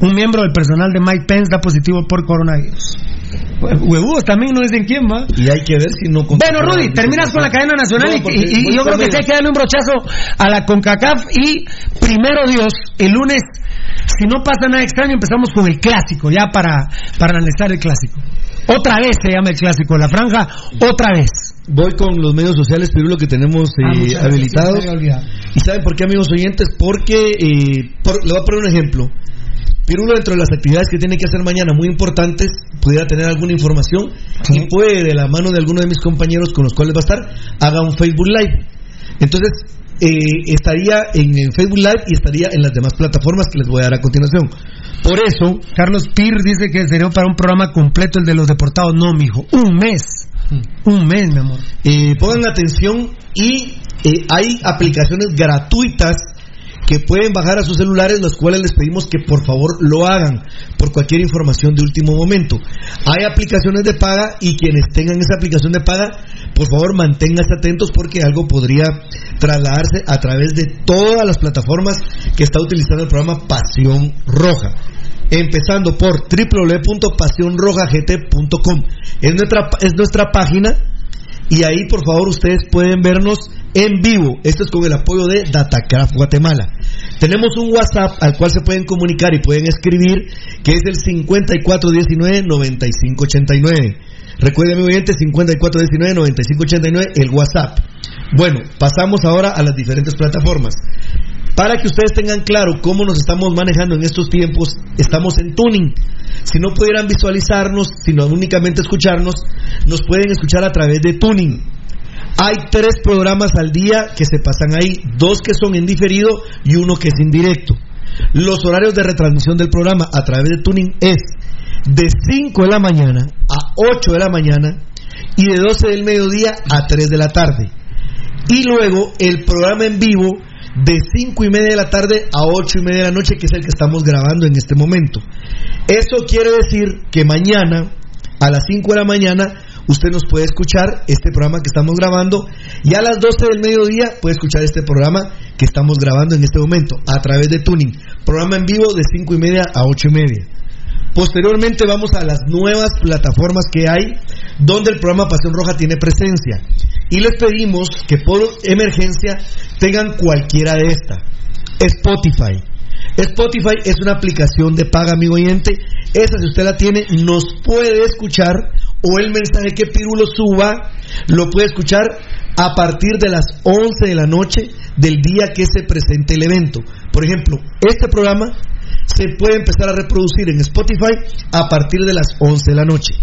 Un miembro del personal de Mike Pence da positivo por coronavirus. Huevudos también no dicen quién va. Y hay que ver si no. Bueno, Rudy, terminas con la cadena nacional No, y- yo creo que sí hay que darle un brochazo a la CONCACAF y primero Dios, el lunes, si no pasa nada extraño, empezamos con el clásico, ya para, para analizar el clásico. Otra vez se llama el clásico, la franja, otra vez. Voy con los medios sociales, Pirulo, que tenemos eh, Ah, gracias, habilitados. ¿Y saben por qué, amigos oyentes? Porque, eh, por- le voy a poner un ejemplo. Pirulo, dentro de las actividades que tiene que hacer mañana, muy importantes, pudiera tener alguna información y puede, de la mano de alguno de mis compañeros con los cuales va a estar, haga un Facebook Live. Entonces, eh, estaría en el Facebook Live y estaría en las demás plataformas que les voy a dar a continuación. Por eso, Carlos Pir dice que sería para un programa completo el de los deportados. No, mijo, un mes. Un mes, mi amor. Eh, pongan atención y eh, hay aplicaciones gratuitas que pueden bajar a sus celulares, las cuales les pedimos que por favor lo hagan por cualquier información de último momento. Hay aplicaciones de paga y quienes tengan esa aplicación de paga, por favor manténganse atentos porque algo podría trasladarse a través de todas las plataformas que está utilizando el programa Pasión Roja empezando por www.pasionrojagt.com. Es nuestra, es nuestra página y ahí por favor ustedes pueden vernos en vivo. Esto es con el apoyo de Datacraft Guatemala. Tenemos un WhatsApp al cual se pueden comunicar y pueden escribir que es el 5419-9589. Recuerden, mi oyente, 5419-9589, el WhatsApp. Bueno, pasamos ahora a las diferentes plataformas. Para que ustedes tengan claro cómo nos estamos manejando en estos tiempos, estamos en tuning. Si no pudieran visualizarnos, sino únicamente escucharnos, nos pueden escuchar a través de tuning. Hay tres programas al día que se pasan ahí, dos que son en diferido y uno que es indirecto. Los horarios de retransmisión del programa a través de tuning es de 5 de la mañana a 8 de la mañana y de 12 del mediodía a 3 de la tarde. Y luego el programa en vivo de 5 y media de la tarde a 8 y media de la noche, que es el que estamos grabando en este momento. Eso quiere decir que mañana, a las 5 de la mañana, usted nos puede escuchar este programa que estamos grabando y a las 12 del mediodía puede escuchar este programa que estamos grabando en este momento a través de Tuning. Programa en vivo de 5 y media a 8 y media. Posteriormente vamos a las nuevas plataformas que hay donde el programa Pasión Roja tiene presencia. Y les pedimos que por emergencia tengan cualquiera de estas. Spotify. Spotify es una aplicación de paga, amigo oyente. Esa, si usted la tiene, nos puede escuchar o el mensaje que Pirulo suba lo puede escuchar a partir de las 11 de la noche del día que se presente el evento. Por ejemplo, este programa se puede empezar a reproducir en Spotify a partir de las 11 de la noche.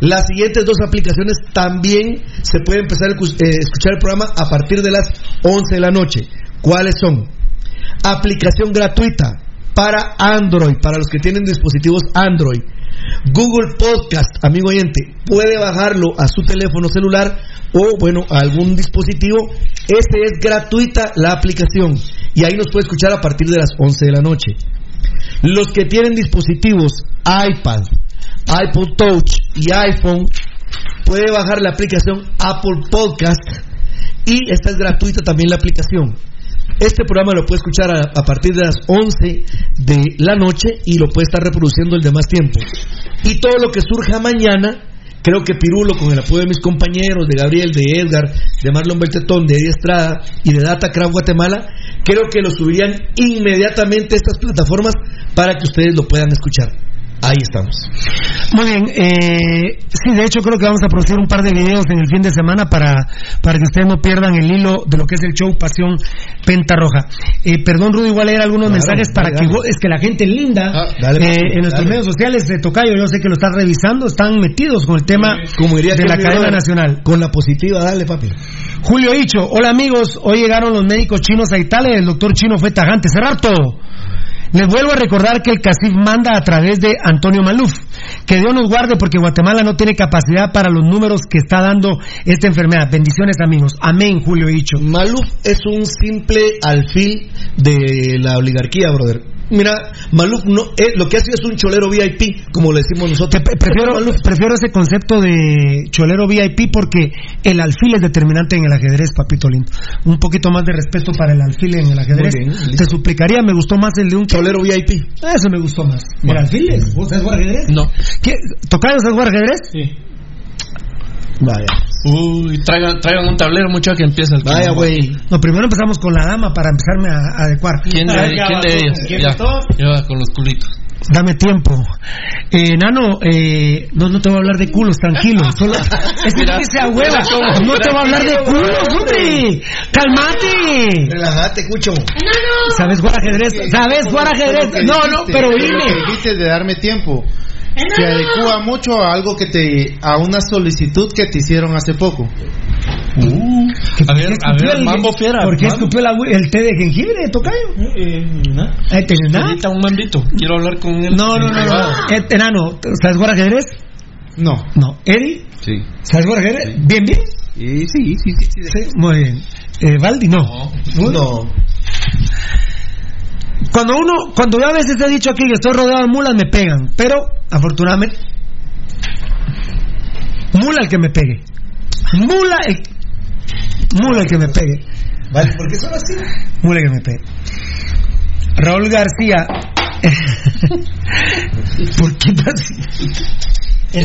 Las siguientes dos aplicaciones también se puede empezar a eh, escuchar el programa a partir de las 11 de la noche. ¿Cuáles son? Aplicación gratuita para Android, para los que tienen dispositivos Android. Google Podcast, amigo oyente, puede bajarlo a su teléfono celular o, bueno, a algún dispositivo. Ese es gratuita la aplicación y ahí nos puede escuchar a partir de las 11 de la noche. Los que tienen dispositivos iPad, iPod Touch y iPhone, puede bajar la aplicación Apple Podcast y esta es gratuita también la aplicación. Este programa lo puede escuchar a, a partir de las 11 de la noche y lo puede estar reproduciendo el demás tiempo. Y todo lo que surja mañana Creo que Pirulo, con el apoyo de mis compañeros, de Gabriel, de Edgar, de Marlon Beltetón, de Eddie Estrada y de Datacraft Guatemala, creo que lo subirían inmediatamente a estas plataformas para que ustedes lo puedan escuchar. Ahí estamos. Muy bien, eh, sí, de hecho creo que vamos a producir un par de videos en el fin de semana para, para que ustedes no pierdan el hilo de lo que es el show Pasión Penta Roja. Eh, perdón, Rudy, igual a leer algunos Claro, mensajes para dale, que dale. vos- es que la gente linda Ah, dale, eh, en nuestros medios sociales de Tocayo, yo sé que lo están revisando, están metidos con el tema Como diría de la cadena nacional. Con la positiva, dale, papi. Julio Hicho, hola amigos, hoy llegaron los médicos chinos a Italia el doctor chino fue tajante. Cerrar todo. Les vuelvo a recordar que el CACIF manda a través de Antonio Maluf. Que Dios nos guarde porque Guatemala no tiene capacidad para los números que está dando esta enfermedad. Bendiciones amigos. Amén, Julio Hicho. Maluf es un simple alfil de la oligarquía, brother. Mira, Maluf no, eh, lo que ha sido es un cholero VIP, como le decimos nosotros. Prefiero, prefiero ese concepto de cholero VIP porque el alfil es determinante en el ajedrez, papito lindo. Un poquito más de respeto para el alfil en el ajedrez. Bien. Te suplicaría, me gustó más el de un cholero VIP. Eso me gustó más. ¿El Bueno. alfil? es- ¿Vos sabes jugar ajedrez? No. ¿Qué? ¿Tocayo sabes jugar ajedrez? Sí. Vaya. Uy, traigan, traigan un tablero, mucho que empieza el Vaya, güey. No, primero empezamos con la dama para empezarme a, a adecuar. ¿Quién de, quién de ellos? ¿quién Ya, de todos? ya, con los culitos. Dame tiempo. Eh, Nano, eh, no, no te voy a hablar de culos, tranquilo. Solo, es que no hueva. No te voy a hablar de culos, hombre. Cálmate. Relájate, cucho. ¿Sabes jugar ajedrez? ¿Sabes jugar ajedrez? No, no, pero dime. dijiste de darme tiempo [laughs] se adecua mucho a algo que te a una solicitud que te hicieron hace poco. A ver, a ver, el- mambo fiera. ¿Por qué escupió la- el té de jengibre, Tocayo? Eh, nada. Ahí tenés nada. Necesita un mambito. Quiero hablar con él. No, no, no, no. Eh, enano, ¿sabes jugar ajedrez? No. No. ¿Eddie? Sí. ¿Sabes jugar ajedrez? ¿Bien, bien? sí, sí, sí, sí. Sí, muy bien. Eh, Valdi, no. No. Cuando uno, cuando yo a veces he dicho aquí que estoy rodeado de mulas, me pegan. Pero, afortunadamente, mula el que me pegue. Mula el, mula el que me pegue. Vale, ¿por qué son así? Mula el que me pegue. Raúl García. [laughs] ¿Por qué así? Eh,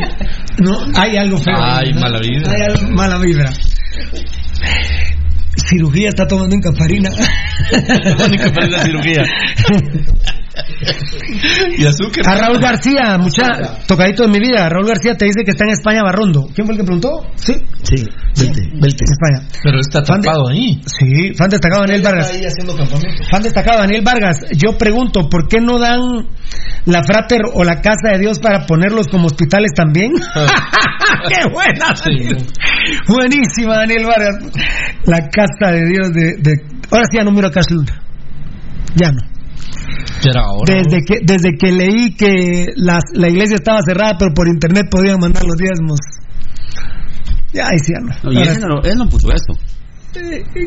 No, hay algo feo. Ay, ¿no? mala vibra. Hay algo- mala vibra. Cirugía está tomando en Caparina. Única para la cirugía. [laughs] [laughs] y azúcar. A Raúl García, mucha tocadito de mi vida. Raúl García te dice que está en España Barrondo. ¿Quién fue el que preguntó? Sí, Sí, velte, velte. España. Pero está tapado ahí. Sí, fan destacado Daniel Vargas. Está ahí haciendo campamento. Fan destacado Daniel Vargas. Yo pregunto, ¿por qué no dan la frater o la casa de Dios para ponerlos como hospitales también? [laughs] [laughs] ¡Qué buena! Sí. Buenísima, Daniel Vargas. La casa de Dios de. de- Ahora sí ya no miro a Cash Luna. Ya no. Desde que, desde que leí que las- la iglesia estaba cerrada, pero por internet podían mandar los diezmos. Ya, ahí sí, ya no. No, y Ahora ese no, él no puso eso. sí.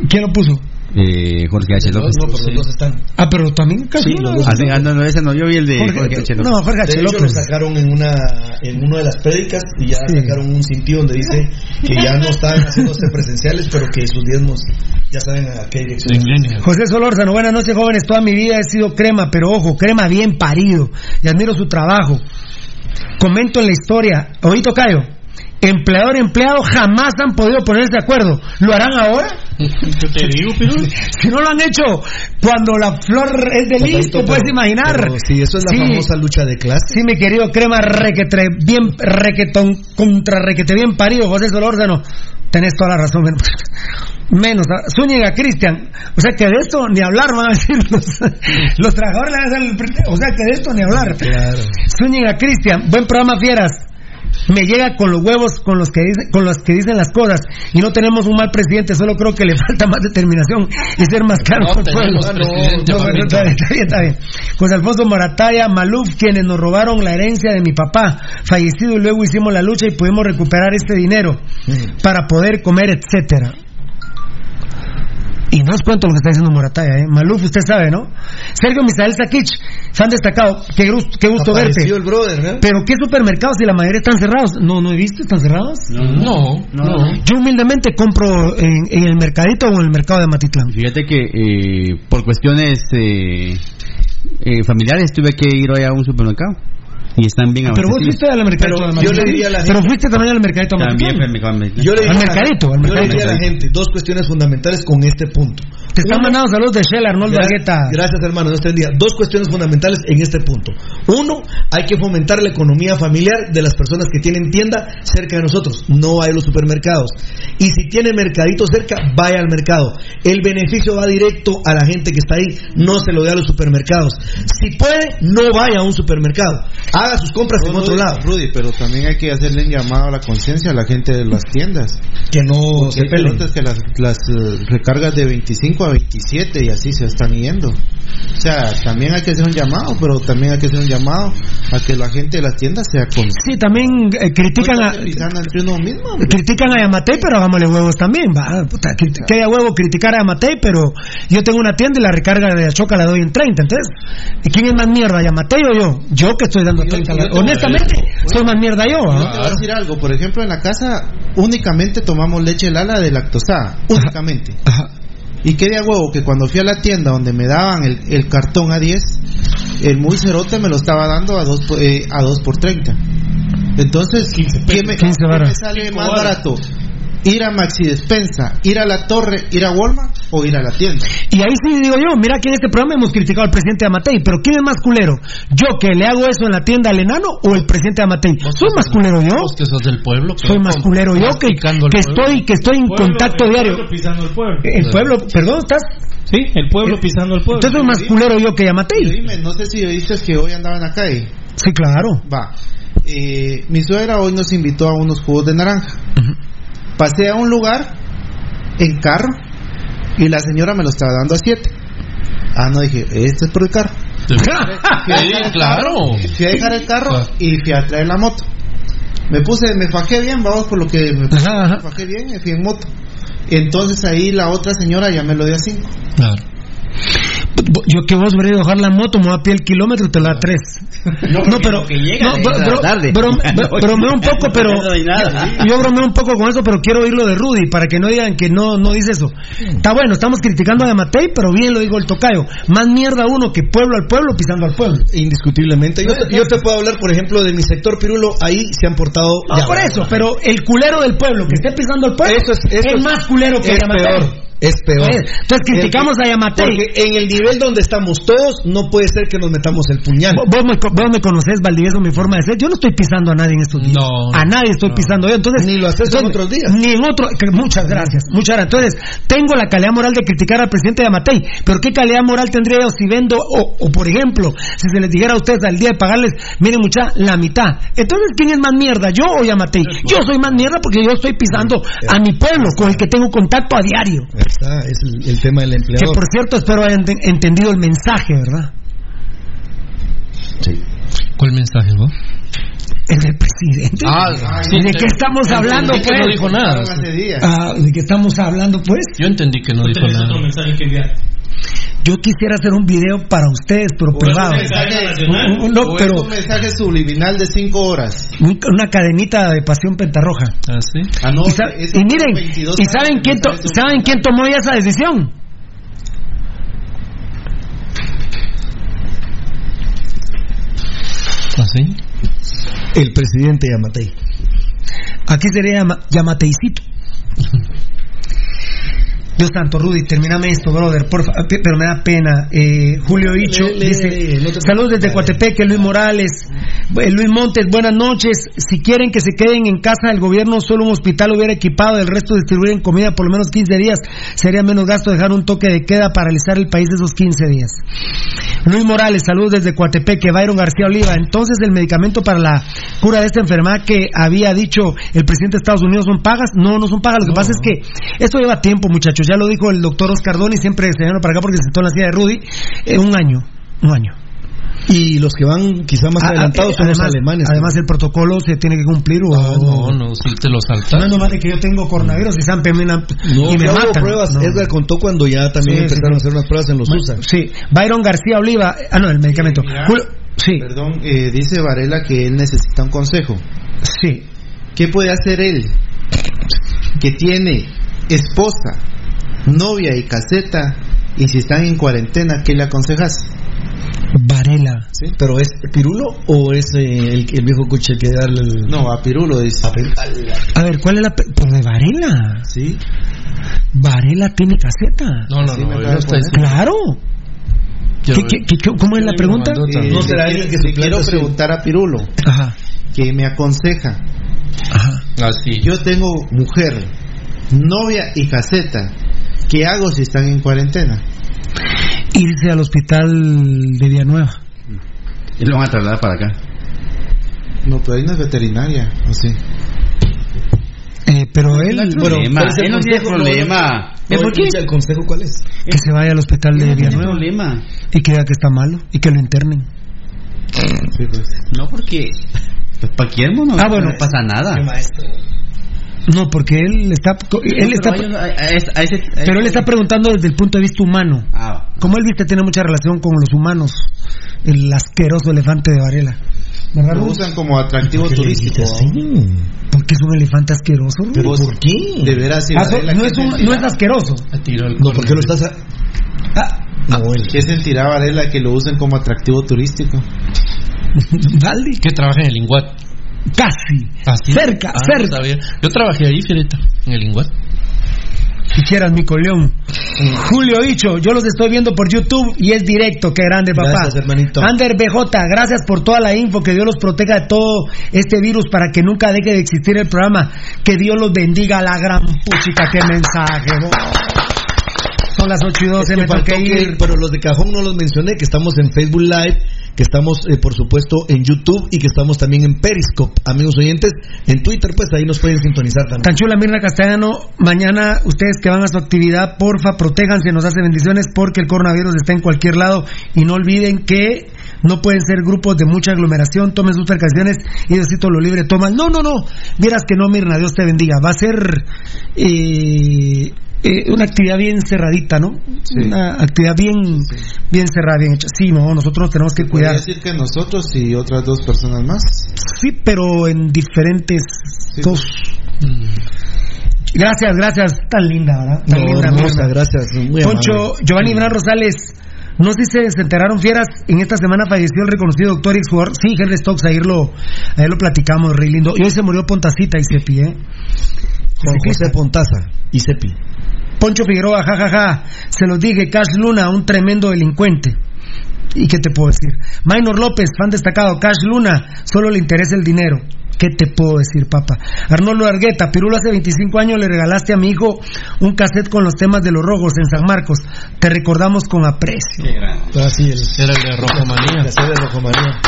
¿Quién lo puso? Eh, Jorge H. López. No, pero los dos están. Ah, pero también casi Sí, dos. Ah, ah, no, no, ese no, yo vi el de Jorge- Jorge, H. López. No, Jorge De H. lo sacaron en una en una de las prédicas y ya Sí. sacaron un sitio donde dice que ya no están haciéndose presenciales, pero que sus diezmos ya saben a qué dirección. José Solórzano, buenas noches jóvenes, toda mi vida he sido crema, pero ojo, crema bien parido y admiro su trabajo. Comento en la historia, oí Tocayo, empleador y empleado jamás han podido ponerse de acuerdo. ¿Lo harán ahora? Yo te digo, pero. [laughs] Si no lo han hecho cuando la flor es de listo, puedes imaginar. pero sí, eso es la Sí. famosa lucha de clases. Sí, mi querido crema requetre, bien requetón, contra requete bien parido, José Solórzano. Tenés toda la razón, menos. [laughs] menos ah, Zúñiga Cristian. O sea que de esto ni hablar van a decir [laughs] los, los trabajadores. le van a hacer el pr- O sea que de esto ni hablar. Claro. Zúñiga Cristian, buen programa fieras. Me llega con los huevos con los que dicen, con los que dicen las cosas y no tenemos un mal presidente, solo creo que le [laughs] falta más determinación y ser más claro No con el pueblo. No, está bien, está bien, está bien. José Alfonso Morataya, Maluf, quienes nos robaron la herencia de mi papá, fallecido y luego hicimos la lucha y pudimos recuperar este dinero para poder comer, etcétera. Y no os cuento lo que está diciendo Morataya, ¿eh? Maluf, usted sabe, ¿no? Sergio Misael Sakich, fan destacado, qué, gusto- qué gusto verte. Apareció el brother, ¿no? Pero ¿qué supermercados si la mayoría están cerrados? No, no he visto, ¿están cerrados? No, no. Yo humildemente compro en, en el mercadito o en el mercado de Matitlán. Fíjate que eh, por cuestiones eh, eh, familiares tuve que ir hoy a un supermercado. Y están bien Pero vos fuiste al mercadito Pero de yo le diría a la Pero gente- fuiste también al mercadito También fue. Yo le diría Al mercadito, al yo le diría a la mercadito. gente dos cuestiones fundamentales con este punto. Te están mandando saludos de Shell, Arnoldo Argueta. Gracias, hermano. Dios te bendiga. Dos cuestiones fundamentales en este punto. Uno, hay que fomentar la economía familiar de las personas que tienen tienda cerca de nosotros. No hay los supermercados. Y si tiene mercadito cerca, vaya al mercado. El beneficio va directo a la gente que está ahí. No se lo dé a los supermercados. Si puede, no vaya a un supermercado. Haga sus compras en No, otro Rudy, lado. Rudy, pero también hay que hacerle un llamado a la conciencia a la gente de las tiendas. Que no se pelotas que las, las eh, recargas de 25 a 27 y así se están yendo. O sea, también hay que hacer un llamado, pero también hay que hacer un llamado a que la gente de las tiendas sea consciente. Sí, también eh, critican a, entre uno mismo. critican a Yamatei, pero hagámosle huevos también. Va, puta, que, que haya huevo criticar a Yamatei, pero yo tengo una tienda y la recarga de Achoca la doy en 30. Entonces, ¿y quién es más mierda, Yamatei o yo? Yo que estoy dando 30. la- yo te- Honestamente, soy más mierda yo. Yo te voy a decir algo, por ejemplo, en la casa únicamente tomamos leche Lala de lactosada, únicamente. Y qué de huevo que cuando fui a la tienda donde me daban el, el cartón a 10, el muy cerote me lo estaba dando a 2 por, eh, a dos por 30. Entonces, ¿qué me, 15 qué me sale más barato? ¿Ir a Maxi Despensa, ir a la Torre, ir a Walmart o ir a la tienda? Y ahí sí digo yo, mira que en este programa hemos criticado al presidente Amatei, pero ¿quién es más culero? ¿Yo que le hago eso en la tienda al enano o el presidente Amatei? Soy más culero yo. Vos que sos del pueblo. Soy más culero yo que, que pueblo. estoy que estoy en Pueblo, contacto el diario. pueblo pisando el pueblo. El pueblo, perdón, ¿estás? Sí, el pueblo pisando el pueblo. Entonces soy más culero yo que Y Amatei. dime, no sé si oíste que hoy andaba en la calle. Sí, claro. Va. Eh, mi suegra hoy nos invitó a unos jugos de naranja. Pasé a un lugar en carro y la señora me lo estaba dando a 7. Ah, no, dije, este es por el carro. Fui a dejar el claro. carro, Fui a dejar el carro y fui a traer la moto. Me puse, me fajé bien, vamos por lo que me, Ajá, ajá. me fajé bien, me fui en moto. Entonces ahí la otra señora ya me lo dio a 5. Claro. Yo que vos hubieras ido a dejar la moto, me voy a pie el kilómetro y te la da tres. No, pero. que llega no, bro- tarde. bro- bro- bromeo un poco, pero. No. Yo bromeo un poco con eso, pero quiero oírlo de Rudy para que no digan que no, no dice eso. Está bueno, estamos criticando a Matei, pero bien lo digo el tocayo. Más mierda uno que pueblo al pueblo pisando al pueblo. Indiscutiblemente. Yo te, yo te puedo hablar, por ejemplo, de mi sector Pirulo. Ahí se han portado. No, ya, por eso, pero el culero del pueblo que esté pisando al pueblo Eso es, eso es es- más culero que es Yamatei. peor. Es peor. Entonces criticamos a Yamatei. Porque en el nivel donde estamos todos, no puede ser que nos metamos el puñal. Vos, me, vos me conocés, Valdivieso, mi forma de ser. Yo no estoy pisando a nadie en estos días. No, A nadie estoy pisando yo. Entonces, Ni lo haces en otros días. Ni en otro. que- muchas gracias. Muchas gracias. Entonces, tengo la calidad moral de criticar al presidente de Amatei. Pero ¿qué calidad moral tendría yo si vendo, o, o, por ejemplo, si se les dijera a ustedes al día de pagarles, miren mucha, la mitad? Entonces, ¿quién es más mierda? ¿Yo o Yamatei? Yo soy más mierda porque yo estoy pisando a mi pueblo, con el que tengo contacto a diario. Está, es el, el tema del Que empleador. por cierto, espero hayan enten- entendido el mensaje, ¿verdad? ¿Cuál mensaje, vos? El del presidente. Ah, sí, ¿De qué estamos hablando, que pues? no dijo nada. Ah, ¿De qué estamos hablando, pues? Yo entendí que no dijo nada. otro mensaje que enviar. Yo quisiera hacer un video para ustedes, pero privado. Un- un- no, pero un mensaje subliminal de 5 horas. un- una cadenita de pasión pentarroja. ¿Ah, sí? Ah, no, y, sa- miren, 22 ¿y saben quién, to- ¿saben quién tomó ya esa decisión? ¿Ah, sí? El presidente Yamatei. Aquí sería llama- Yamateicito. Dios santo, Rudy, termíname esto, brother, porfa, pe- pero me da pena. Eh, Julio Hicho Le- le- dice, le- saludos desde. Coatepeque, Luis Morales, eh, Luis Montes, buenas noches. Si quieren que se queden en casa, el gobierno solo un hospital hubiera equipado, el resto distribuir comida por lo menos 15 días. Sería menos gasto dejar un toque de queda para realizar el país esos 15 días. Luis Morales, saludos desde Coatepeque, Byron García Oliva. Entonces, el medicamento para la cura de esta enfermedad que había dicho el presidente de Estados Unidos son pagas. No, no son pagas. Lo que pasa es que esto lleva tiempo, muchachos. Ya lo dijo el doctor Oscar Doni, siempre se vino para acá porque se sentó en la silla de Rudy. eh, un año, un año. Y los que van quizá más Ah, adelantados eh, son los alemanes. Además, el protocolo se tiene que cumplir. O, Ah, No, no, si te lo no saltas. es nomás de que yo tengo coronavirus y, San Pemina- No, y me matan. pruebas. No. Edgar contó cuando ya también Sí, empezaron sí, a hacer unas pruebas en los USA. Sí, Byron García Oliva. Ah, no, el medicamento. Sí, Perdón, eh, dice Varela que él necesita un consejo. sí. ¿Qué puede hacer él? Que tiene esposa, novia y caseta, y si están en cuarentena, ¿qué le aconsejas? Varela. ¿Sí? ¿Pero es Pirulo o es eh, el, el viejo coche que da el... No, a Pirulo dice. A ver, ¿cuál es la... Por de Varela. Sí. Varela tiene caseta. No, no, Sí, no. no diciendo- Claro. ¿Qué, qué, qué- qué- cómo es la pregunta? Eh. No será alguien que suplanta, quiero sí. preguntar a Pirulo, Ajá. que me aconseja. Ajá. Así. Yo tengo mujer, novia y caseta. ¿Qué hago si están en cuarentena? Irse al hospital de Villanueva. Y lo van a trasladar para acá. No, pero ahí no es veterinaria, ¿o sí? Eh, pero él, No hay bueno, problema, ¿cuál es el él no tiene consejo? problema. No, ¿Eh, ¿Por qué? ¿El consejo cuál es? que se vaya al hospital de No tiene Villanueva problema. y que diga que está malo y que lo internen. Sí, pues. No, porque pues, cualquier mono Ah, bueno. no pasa nada. No, porque él está, él está, Pero hay- a- a ese- a ese- a pero él está preguntando desde el punto de vista humano. Ah, Como él viste tiene mucha relación con los humanos, el asqueroso elefante de Varela. ¿Verdad? Lo usan como atractivo ¿Por qué le turístico. así? Porque es un elefante asqueroso. ¿Pero por qué? De veras, si Ah, no, ¿qué es un- sentirá? no es asqueroso. No, ¿por qué lo estás... a- Ah, No, él. ¿Qué sentirá Varela que lo usen como atractivo turístico? [laughs] Valdi. Que trabaja en el Inguat. Casi. Así. Cerca, Ah, cerca. Yo trabajé ahí, Fierita, en el Inguat. Si quieras, mi coleón. Julio Hicho, yo los estoy viendo por YouTube y es directo. Qué grande, papá. Gracias, hermanito. Ander BJ, gracias por toda la info. Que Dios los proteja de todo este virus para que nunca deje de existir el programa. Que Dios los bendiga. La gran puchica, qué mensaje. Son las 8 y 12, Es que me tengo que ir. pero los de cajón no los mencioné, que estamos en Facebook Live, que estamos, eh, por supuesto, en YouTube y que estamos también en Periscope. Amigos oyentes, en Twitter, pues ahí nos pueden sintonizar también. Tan chula Mirna Castellano, mañana ustedes que van a su actividad, porfa, protéjanse, nos hace bendiciones porque el coronavirus está en cualquier lado y no olviden que no pueden ser grupos de mucha aglomeración, tomen sus precauciones y Diosito lo libre, toma. No, no, no, vieras que no, Mirna, Dios te bendiga. Va a ser eh, eh, una actividad bien cerradita, ¿no? Una actividad bien, bien cerrada, bien hecha. Sí, no, nosotros nos tenemos que cuidar. decir que nosotros y otras dos personas más. Sí, pero en diferentes dos. Gracias, gracias. Tan linda, ¿verdad? Tan No, linda, hermosa, gracias. Muy Poncho, amable. Giovanni Bernal Rosales. No sé si se enteraron fieras, en esta semana falleció el reconocido doctor y exjugador, sí, Henry Stokes, ayer lo, ayer lo platicamos, re lindo. Y hoy se murió Pontacita y Cepi, ¿eh? Juan José Pontaza y Cepi. Poncho Figueroa, jajaja, se los dije, Cash Luna, un tremendo delincuente. ¿Y qué te puedo decir? Maynor López, fan destacado, Cash Luna, solo le interesa el dinero. ¿Qué te puedo decir, papá? Arnoldo Argueta, Pirulo, hace 25 años le regalaste a mi hijo un cassette con los temas de los rojos en San Marcos. Te recordamos con aprecio. Así el, Era el de Rojomanía. La sede de Rojomanía.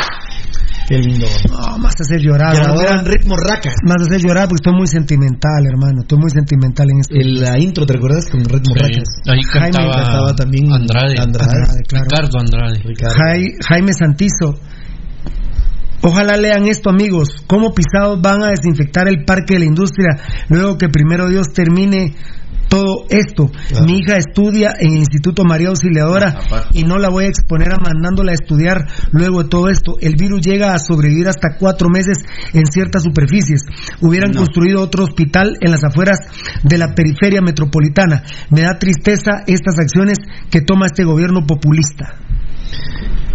Qué lindo. No, más hacer llorar. Ahora en ritmo racas. Más hacer llorar porque estoy muy sentimental, hermano. Estoy muy sentimental en esto. En la intro, ¿te recuerdas? Con ritmo Sí. racas. Ahí Jaime cantaba, cantaba también Andrade. Andrade. Andrade, claro. Ricardo Andrade. Ricardo. Jai- Jaime Santizo. Ojalá lean esto, amigos. ¿Cómo pisados van a desinfectar el parque de la industria luego que primero Dios termine todo esto? Claro. Mi hija estudia en el Instituto María Auxiliadora y no la voy a exponer a mandándola a estudiar luego de todo esto. El virus llega a sobrevivir hasta cuatro meses en ciertas superficies. Hubieran No. construido otro hospital en las afueras de la periferia metropolitana. Me da tristeza estas acciones que toma este gobierno populista.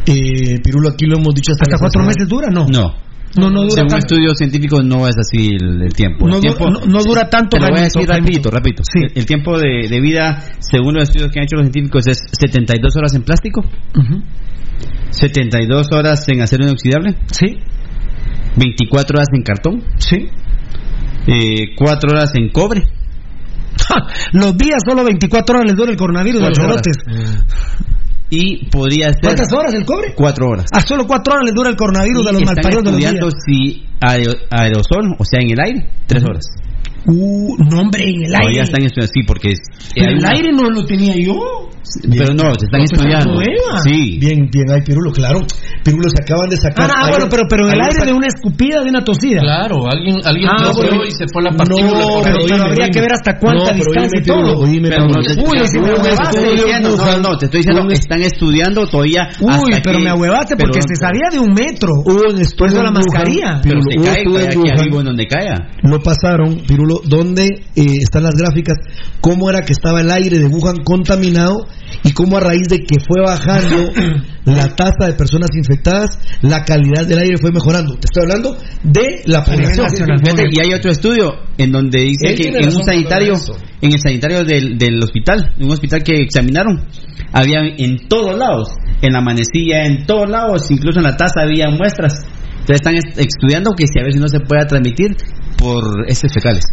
Eh, Pirulo, aquí lo hemos dicho hasta, ¿Hasta cuatro meses dura? No. No. No, no dura Según tanto. estudios científicos no es así el, el tiempo. No el du- tiempo no- no dura tanto, Te lo voy a decir rapidito, rapidito. Sí. El, el tiempo de, de vida, según los estudios que han hecho los científicos, es 72 horas en plástico, Ujú. 72 horas en acero inoxidable, Sí, 24 horas en cartón, sí. 4 horas en cobre. [laughs] Los días solo 24 horas les dura el coronavirus de los. Y podría ser ¿Cuántas horas el cobre? 4 horas. A solo 4 horas les dura el coronavirus de los Y están malparidos de los días. estudiando si aero- aerosol, o sea, en el aire, 3 horas. Uh, no, hombre, en el Todavía aire. están estudiando, sí, porque es- En hay el una- aire no lo tenía yo. Pero no, se están No, pues, estudiando. Sí. Bien, bien, hay Pirulo, claro. Pirulo se acaban de sacar. Ah, ah, bueno, pero, pero en el aire de una escupida, de una tosida. Claro, alguien, alguien Ah, tosió bueno. y se fue la partícula. No, por pero, habría que ver hasta cuánta No, distancia y todo. Oíme, Pero no Uy, si me no, te estoy diciendo, no, no, te estoy diciendo, están estudiando todavía. Uy, pero que- me ahuevaste porque se sabía de un metro. Hubo un Por eso estudio la mascarilla. Pero Pirulo, se cae, aquí arriba en donde caiga. Lo pasaron, Pirulo, estudio donde eh, están las gráficas, cómo era que estaba el aire de Wuhan contaminado y cómo a raíz de que fue bajando [coughs] la tasa de personas infectadas, la calidad del aire fue mejorando. Te estoy hablando de la población. Y hay otro estudio en donde dice Él que en un sanitario, en el sanitario del, del hospital, en un hospital que examinaron, había en todos lados, en la manecilla, en todos lados, incluso en la taza había muestras. Entonces están est- estudiando que si a ver si no se pueda transmitir por heces fecales.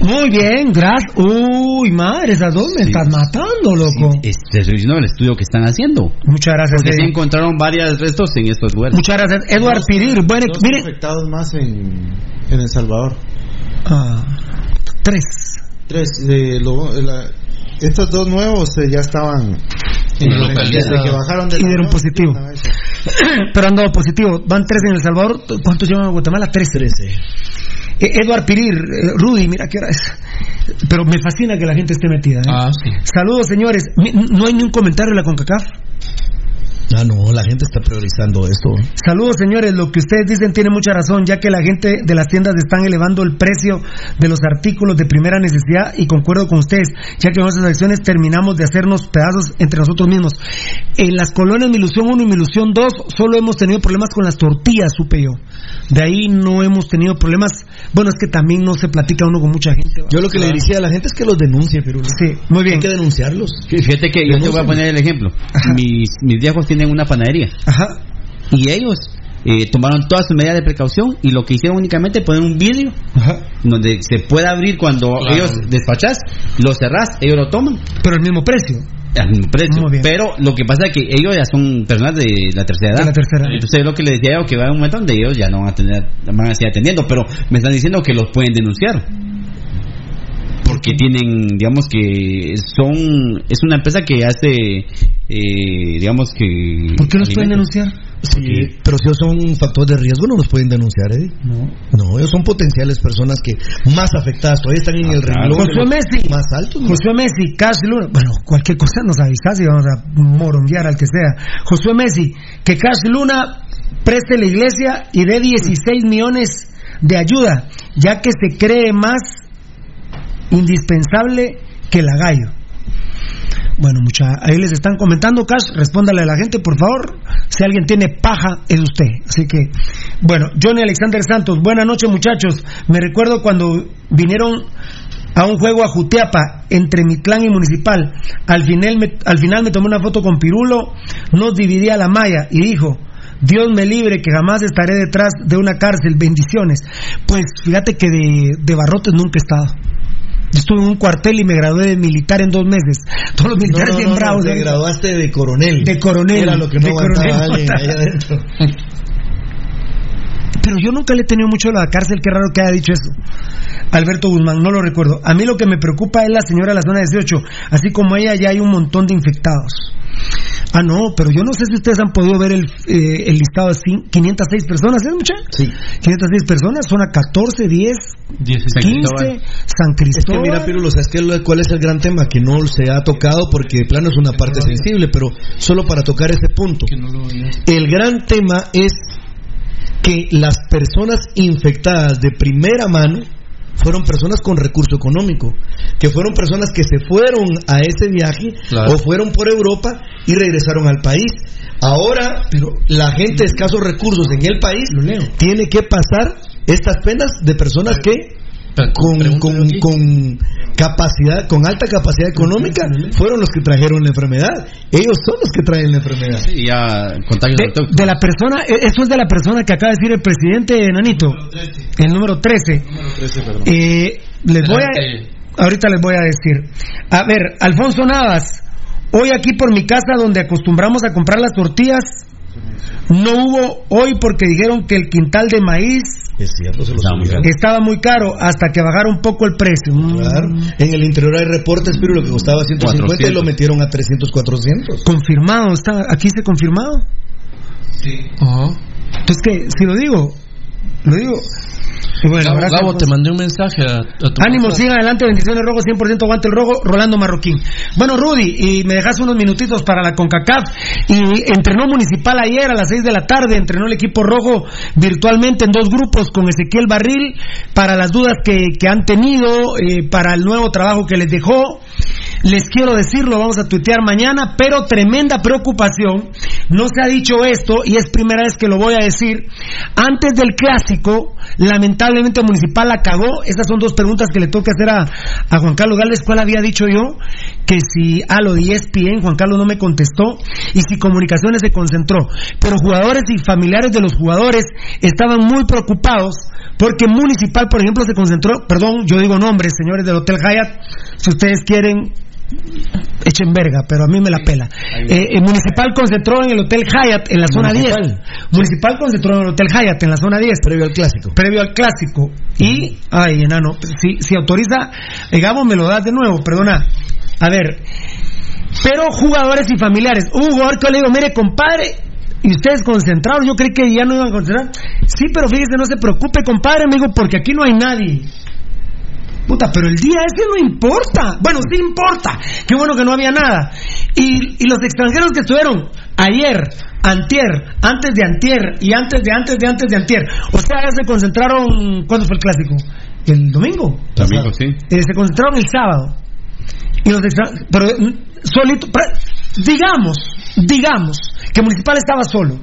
Muy bien, gracias. Uy, madre, esas dos me estás matando, loco. Es, te estoy diciendo el estudio que están haciendo. Muchas gracias. Porque sí Eddie. encontraron varios restos en estos lugares. Muchas gracias. Eduard Pirir, bueno, Dos mire. infectados más en, en El Salvador. Ah, tres. Tres. eh, lo- la- estos dos nuevos eh, ya estaban en localizados. desde que bajaron de Y dieron positivo. [clears throat] Pero han dado positivo. Van tres en El Salvador. ¿Cuántos llevan en Guatemala? Tres. Trece. Eh, Eduard Pirir, eh, Rudy, mira qué hora es. Pero me fascina que la gente esté metida. ¿eh? Ah, sí. Saludos, señores. Mi- No hay ni un comentario de la CONCACAF. Ah, no, la gente está priorizando esto. Saludos, señores. Lo que ustedes dicen tiene mucha razón, ya que la gente de las tiendas están elevando el precio de los artículos de primera necesidad y concuerdo con ustedes, ya que en nuestras acciones terminamos de hacernos pedazos entre nosotros mismos. En las colonias Mi Ilusión 1 y Mi Ilusión 2 solo hemos tenido problemas con las tortillas, supe yo. De ahí no hemos tenido problemas. Bueno, es que también no se platica uno con mucha gente. Yo lo que le diría a la gente es que los denuncie, pero Sí, muy bien. hay que denunciarlos. Fíjate que yo te voy a poner el ejemplo. Mis, mis viejos tienen una panadería. Ajá. Y ellos eh, tomaron todas sus medidas de precaución y lo que hicieron únicamente poner un vidrio donde se puede abrir cuando Claro. ellos despachás, lo cerrás, ellos lo toman. Pero el mismo precio. Al mismo precio. Pero lo que pasa es que ellos ya son personas de la tercera edad. La tercera. Entonces lo que les decía yo que va a haber un momento donde ellos ya no van a tener, van a seguir atendiendo, pero me están diciendo que los pueden denunciar. Porque tienen, digamos que son, es una empresa que hace, eh, digamos que... ¿Por qué los pueden denunciar? Sí, pero si ellos son un factor de riesgo, no los pueden denunciar, Eddie. No. No, ellos son potenciales personas que más afectadas todavía están en el renglón. de Josué Messi. Más altos. ¿no? Josué Messi, Cash Luna. Bueno, cualquier cosa nos avisas y vamos a moronguear al que sea. Josué Messi, que Cash Luna preste la iglesia y dé 16 millones de ayuda, ya que se cree más indispensable que la gallo. Bueno, mucha, ahí les están comentando, Cash, respóndale a la gente, por favor. Si alguien tiene paja, es usted. Así que, bueno, Johnny Alexander Santos, buenas noches, muchachos. Me recuerdo cuando vinieron a un juego a Jutiapa entre mi clan y municipal. Al final, me, al final me tomé una foto con Pirulo, nos dividía la malla y dijo. Dios me libre que jamás estaré detrás de una cárcel, bendiciones. Pues fíjate que de, de barrotes nunca he estado. Yo estuve en un cuartel y me gradué de militar en dos meses. Todos los militares No, no, bien no, no, bravos. te ¿eh? graduaste de coronel. De coronel. Era lo que no De aguantaba coronel. [laughs] alguien ahí adentro. Pero yo nunca le he tenido mucho a la cárcel, qué raro que haya dicho eso. Alberto Guzmán, no lo recuerdo. A mí lo que me preocupa es la señora de la zona 18. Así como ella, ya hay un montón de infectados. Ah, no, pero yo no sé si ustedes han podido ver el, eh, el listado de cin- 506 personas, ¿es mucha? Sí. 506 personas, zona 14, 10, 15, San Es que Cristóbal. mira, Pirulo, ¿sabes qué, lo- cuál es el gran tema? Que no se ha tocado porque de plano es una parte sensible, pero solo para tocar ese punto. El gran tema es que las personas infectadas de primera mano fueron personas con recurso económico, que fueron personas que se fueron a ese viaje Claro. o fueron por Europa y regresaron al país. Ahora, pero la gente de escasos recursos en el país tiene que pasar estas penas de personas que con, con, con capacidad, con alta capacidad económica, fueron los que trajeron la enfermedad. Ellos son los que traen la enfermedad. Sí, ya de, de la persona, e- eso es de la persona que acaba de decir el presidente Nanito, el número 13. Eh, les voy a, ahorita les voy a decir. A ver, Alfonso Navas, hoy aquí por mi casa donde acostumbramos a comprar las tortillas, no hubo hoy porque dijeron que el quintal de maíz Es cierto, se los subieron. estaba muy caro hasta que bajara un poco el precio. Mm. Claro. En el interior hay reportes, pero lo que costaba 150 y 400. lo metieron a 300, 400. Confirmado, está, aquí se confirmado. Sí. Entonces, que si lo digo, lo digo. Bueno, Gabo, gracias, Gabo, pues. te mandé un mensaje a, a tu Ánimo, sigan adelante, bendiciones rojo, 100% aguante el rojo, Rolando Marroquín. Bueno, Rudy, y me dejas unos minutitos para la CONCACAF. Y entrenó Municipal ayer a las 6 de la tarde, entrenó el equipo rojo virtualmente en dos grupos con Ezequiel Barril para las dudas que, que han tenido, eh, para el nuevo trabajo que les dejó. Les quiero decirlo, vamos a tuitear mañana, pero tremenda preocupación. No se ha dicho esto y es primera vez que lo voy a decir. Antes del clásico, lamentablemente Municipal la cagó. Estas son dos preguntas que le que hacer a, a Juan Carlos Gálvez. ¿Cuál había dicho yo? Que si a lo de ESPN, Juan Carlos no me contestó, y si Comunicaciones se concentró. Pero jugadores y familiares de los jugadores estaban muy preocupados porque Municipal, por ejemplo, se concentró, perdón, yo digo nombres, señores del Hotel Hyatt, si ustedes quieren, echen verga, pero a mí me la pela. Eh, eh, Municipal concentró en el Hotel Hyatt en la zona 10. Municipal concentró en el Hotel Hyatt en la zona 10. Previo al clásico. Previo al clásico. Y, ay, enano, si, si autoriza, eh, Gabo, me lo das de nuevo, perdona. A ver, pero jugadores y familiares. Hubo un jugador que le digo, mire, compadre, y ustedes concentrados, yo creí que ya no iban a concentrar. Sí, pero fíjese, no se preocupe, compadre, me digo, porque aquí no hay nadie. Puta, pero el día ese no importa. Bueno, sí importa. Qué bueno que no había nada. Y, y los extranjeros que estuvieron ayer, antier, antes de antier y antes de antes de antes de antier. O sea, ya se concentraron. ¿Cuándo fue el clásico? El domingo. Domingo, sí. Eh, se concentraron el sábado. Y los extra- pero mm, solito, digamos, digamos que Municipal estaba solo.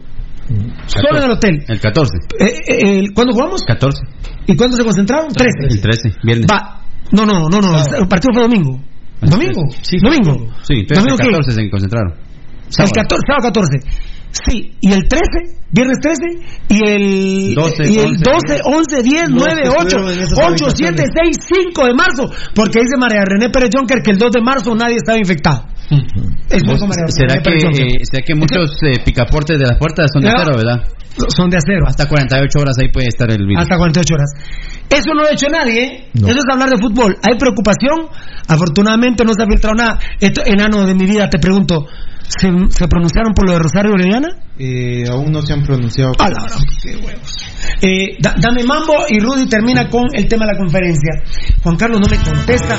Solo en el hotel. El 14. Eh, eh, ¿Cuándo jugamos? 14. ¿Y cuándo se concentraron? 13. El 13, viernes. Va. No, no, no, no. El partido fue domingo. ¿Domingo? Sí, ¿Domingo? Sí, entonces ¿Domingo el qué? 14 se concentraron. El 14, sábado 14. Sí, y el 13, viernes 13, y el 12, y el 11, 12, 11, 10, Los 9, que 8, estuvieron en esas 8, 7, habitaciones. 6, 5 de marzo, porque dice María René Pérez Jonker que el 2 de marzo nadie estaba infectado. Eso ¿Vos- dijo María ¿Será René que, Pérez eh, será que muchos eh, picaportes de las puertas son de acero, verdad? Son de acero. Hasta 48 horas ahí puede estar el virus. Hasta 48 horas. Eso no lo ha hecho nadie, ¿eh? No. Eso es hablar de fútbol. Hay preocupación. Afortunadamente no se ha filtrado nada. Esto, enano de mi vida, te pregunto, ¿se, se pronunciaron por lo de Rosario Orellana? Eh, aún no se han pronunciado. A la gran, qué huevos. Eh, da- dame mambo y Rudy termina con el tema de la conferencia. Juan Carlos no me contesta.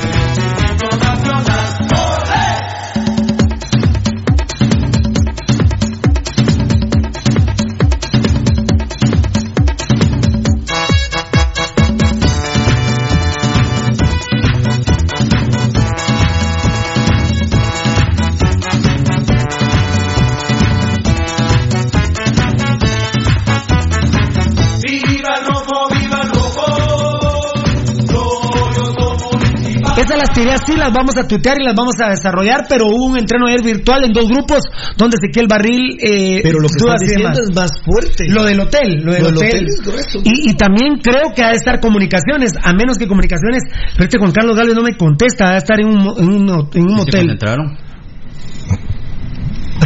Esas las tiré así, las vamos a tuitear y las vamos a desarrollar, pero hubo un entreno ayer virtual en dos grupos donde Ezequiel Barril... Eh, Pero lo que estás diciendo es más fuerte. Lo del hotel, lo del Lo hotel. hotel es grueso. Y, y también creo que ha de estar comunicaciones, a menos que comunicaciones, pero este Juan Carlos Gálvez no me contesta, ha de estar en un, mo- en un, en un ¿Se hotel.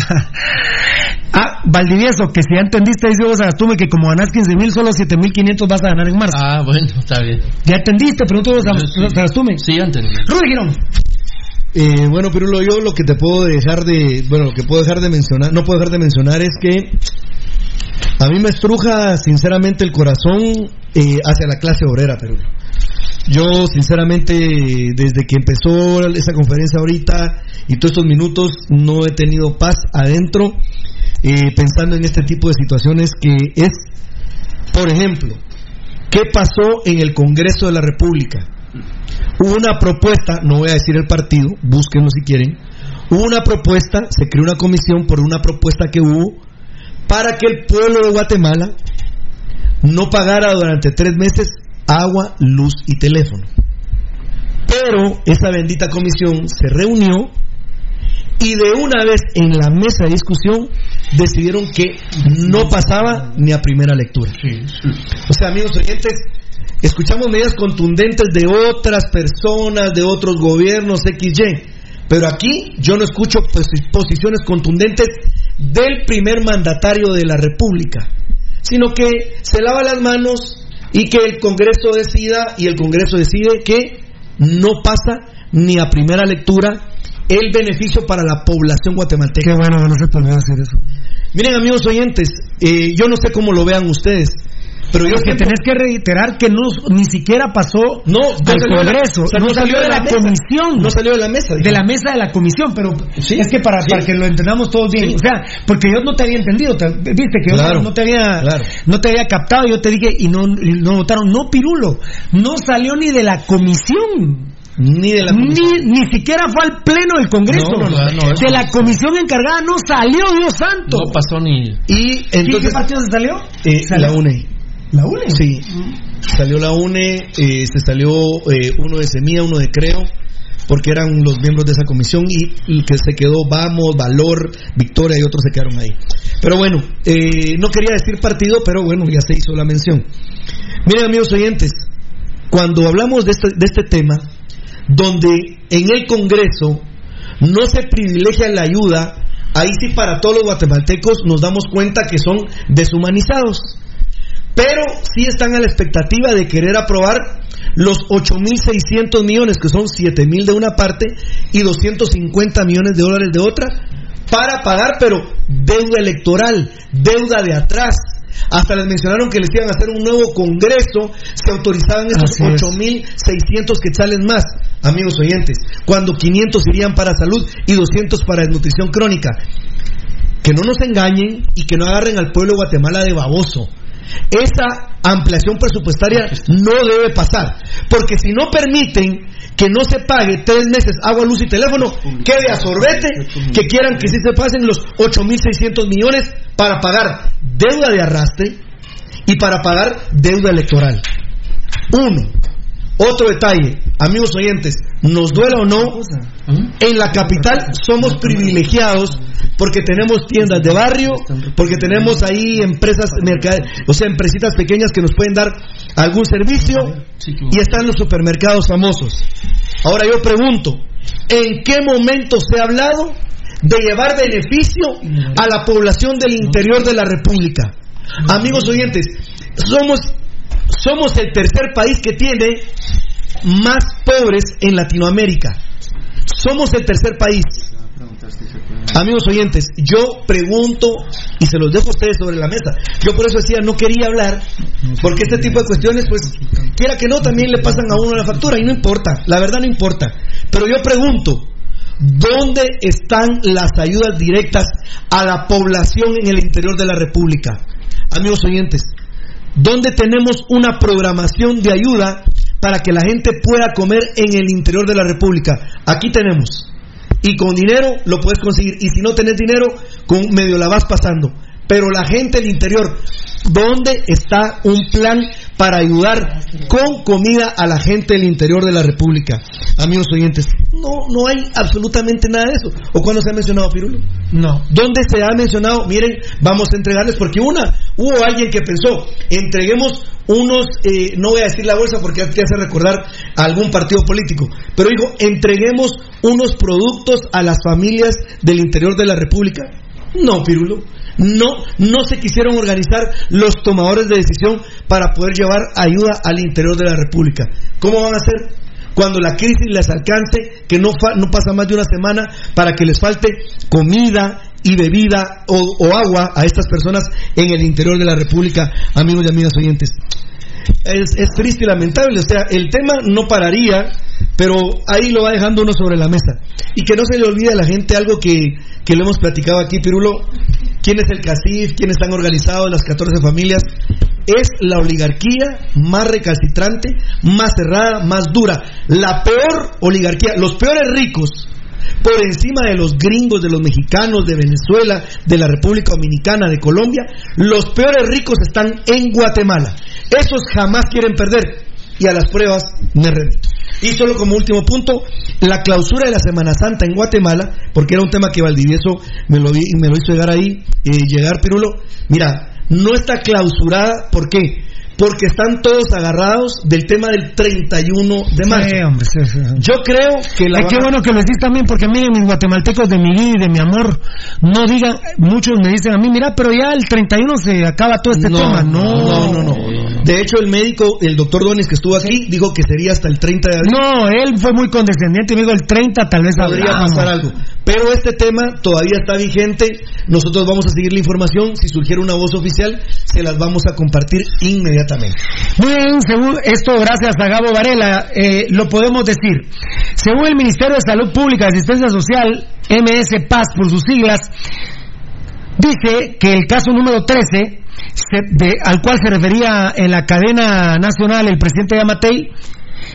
[laughs] Ah, Valdivieso, que si ya entendiste, dice vos Agastume, que como ganás 15 mil, solo 7 mil 500 vas a ganar en marzo. Ah, bueno, está bien. ¿Ya entendiste? Pregunto vos Sí. Agastume. Sí, ya entendí. Rudy Girón. Eh, bueno, Pirulo, yo lo que te puedo dejar de, bueno, lo que puedo dejar de mencionar, no puedo dejar de mencionar es que a mí me estruja sinceramente el corazón eh, hacia la clase obrera, Pirulo. Yo sinceramente desde que empezó esa conferencia ahorita y todos estos minutos no he tenido paz adentro eh, pensando en este tipo de situaciones que es, por ejemplo, ¿qué pasó en el Congreso de la República? Hubo una propuesta, no voy a decir el partido, búsquenlo si quieren. Hubo una propuesta, se creó una comisión por una propuesta que hubo para que el pueblo de Guatemala no pagara durante tres meses agua, luz y teléfono. Pero esa bendita comisión se reunió y de una vez en la mesa de discusión decidieron que no pasaba ni a primera lectura. O sea, amigos oyentes, escuchamos medidas contundentes de otras personas, de otros gobiernos XY, pero aquí yo no escucho posi- posiciones contundentes del primer mandatario de la República, sino que se lava las manos y que el Congreso decida y el Congreso decide que no pasa ni a primera lectura el beneficio para la población guatemalteca. Qué bueno no se hacer eso. Miren amigos oyentes, eh, yo no sé cómo lo vean ustedes, Pero yo que tenés que reiterar que no ni siquiera pasó no, al Congreso, o sea, no, salió de la, comisión. No salió de la mesa. De la mesa de la comisión, pero Sí, es que para, sí. para que lo entendamos todos bien, Sí. o sea, porque yo no te había entendido, te- viste que yo no te había claro. no te había captado, yo te dije y no y no votaron, no Pirulo, no salió ni de la comisión. Ni de la Ni, ni siquiera fue al pleno del Congreso. No, no, no, de la comisión encargada no salió, Dios santo. No pasó ni. Y ¿Y qué entonces. partido se salió? eh, Salió- la UNE. ¿La UNE? Sí. Salió la UNE, eh, se salió eh, uno de Semilla, uno de Creo, porque eran los miembros de esa comisión y, y que se quedó Vamos, Valor, Victoria y otros se quedaron ahí. Pero bueno, eh, no quería decir partido, pero bueno, ya se hizo la mención. Miren amigos oyentes, cuando hablamos de este, de este tema, donde en el Congreso no se privilegia la ayuda, ahí sí para todos los guatemaltecos nos damos cuenta que son deshumanizados. Pero sí están a la expectativa de querer aprobar los 8.600 millones, que son 7.000 de una parte y 250 millones de dólares de otra, para pagar, pero deuda electoral, deuda de atrás. Hasta les mencionaron que les iban a hacer un nuevo congreso, se autorizaban esos es. 8.600 quetzales más, amigos oyentes, cuando 500 irían para salud y 200 para desnutrición crónica. Que no nos engañen y que no agarren al pueblo de Guatemala de baboso. Esa ampliación presupuestaria no debe pasar, porque si no permiten que no se pague tres meses agua, luz y teléfono, que de asorbete, que quieran que sí se pasen los 8.600 millones para pagar deuda de arrastre y para pagar deuda electoral. Uno. Otro detalle, amigos oyentes, nos duela o no, en la capital somos privilegiados porque tenemos tiendas de barrio, porque tenemos ahí empresas, o sea, empresitas pequeñas que nos pueden dar algún servicio y están los supermercados famosos. Ahora yo pregunto, ¿en qué momento se ha hablado de llevar beneficio a la población del interior de la República? Amigos oyentes, somos somos el tercer país que tiene más pobres en Latinoamérica. Somos el tercer país. Amigos oyentes, yo pregunto y se los dejo a ustedes sobre la mesa. Yo por eso decía, no quería hablar, porque este tipo de cuestiones, pues, quiera que no, también le pasan a uno la factura y no importa, la verdad no importa. Pero yo pregunto, ¿dónde están las ayudas directas a la población en el interior de la República? Amigos oyentes, ¿dónde tenemos una programación de ayuda para que la gente pueda comer en el interior de la República? Aquí tenemos. Y con dinero lo puedes conseguir. Y si no tenés dinero, con medio la vas pasando. Pero la gente del interior, ¿dónde está un plan para ayudar con comida a la gente del interior de la República? Amigos oyentes, no, no hay absolutamente nada de eso. ¿O cuándo se ha mencionado Pirulo? No. ¿Dónde se ha mencionado? Miren, vamos a entregarles, porque una, hubo alguien que pensó, entreguemos unos, eh, no voy a decir la bolsa porque te hace recordar a algún partido político, pero dijo, entreguemos unos productos a las familias del interior de la República. No, Pirulo. No, no se quisieron organizar los tomadores de decisión para poder llevar ayuda al interior de la República. ¿Cómo van a hacer? Cuando la crisis les alcance, que no, no pasa más de una semana para que les falte comida y bebida o, o agua a estas personas en el interior de la República, amigos y amigas oyentes. Es, es triste y lamentable, o sea, el tema no pararía, pero ahí lo va dejando uno sobre la mesa. Y que no se le olvide a la gente algo que, que lo hemos platicado aquí, Pirulo, quién es el CACIF, quiénes están organizados, las 14 familias, es la oligarquía más recalcitrante, más cerrada, más dura, la peor oligarquía, los peores ricos por encima de los gringos, de los mexicanos, de Venezuela, de la República Dominicana, de Colombia, los peores ricos están en Guatemala. Esos jamás quieren perder. Y a las pruebas me remito. Y solo como último punto, la clausura de la Semana Santa en Guatemala, porque era un tema que Valdivieso me lo, me lo hizo llegar ahí, eh, llegar Pirulo. Mira, no está clausurada, ¿por qué? Porque están todos agarrados del tema del 31 de marzo. Sí, hombre, sí, sí. Yo creo que la van a- bueno que lo decís también, porque miren, mis guatemaltecos de mi vida y de mi amor, no digan, muchos me dicen a mí, mira, pero ya el 31 se acaba todo este tema. No, no, no, no. De hecho, el médico, el doctor Donis que estuvo aquí, dijo que sería hasta el 30 de abril. No, él fue muy condescendiente y me dijo el 30 tal vez podría hablamos. pasar algo. Pero este tema todavía está vigente. Nosotros vamos a seguir la información. Si surgiera una voz oficial, se las vamos a compartir inmediatamente. Muy bien, según esto, gracias a Gabo Varela, eh, lo podemos decir. Según el Ministerio de Salud Pública y Asistencia Social, MS Paz por sus siglas, dice que el caso número 13, se- de- al cual se refería en la cadena nacional el presidente Yamatei,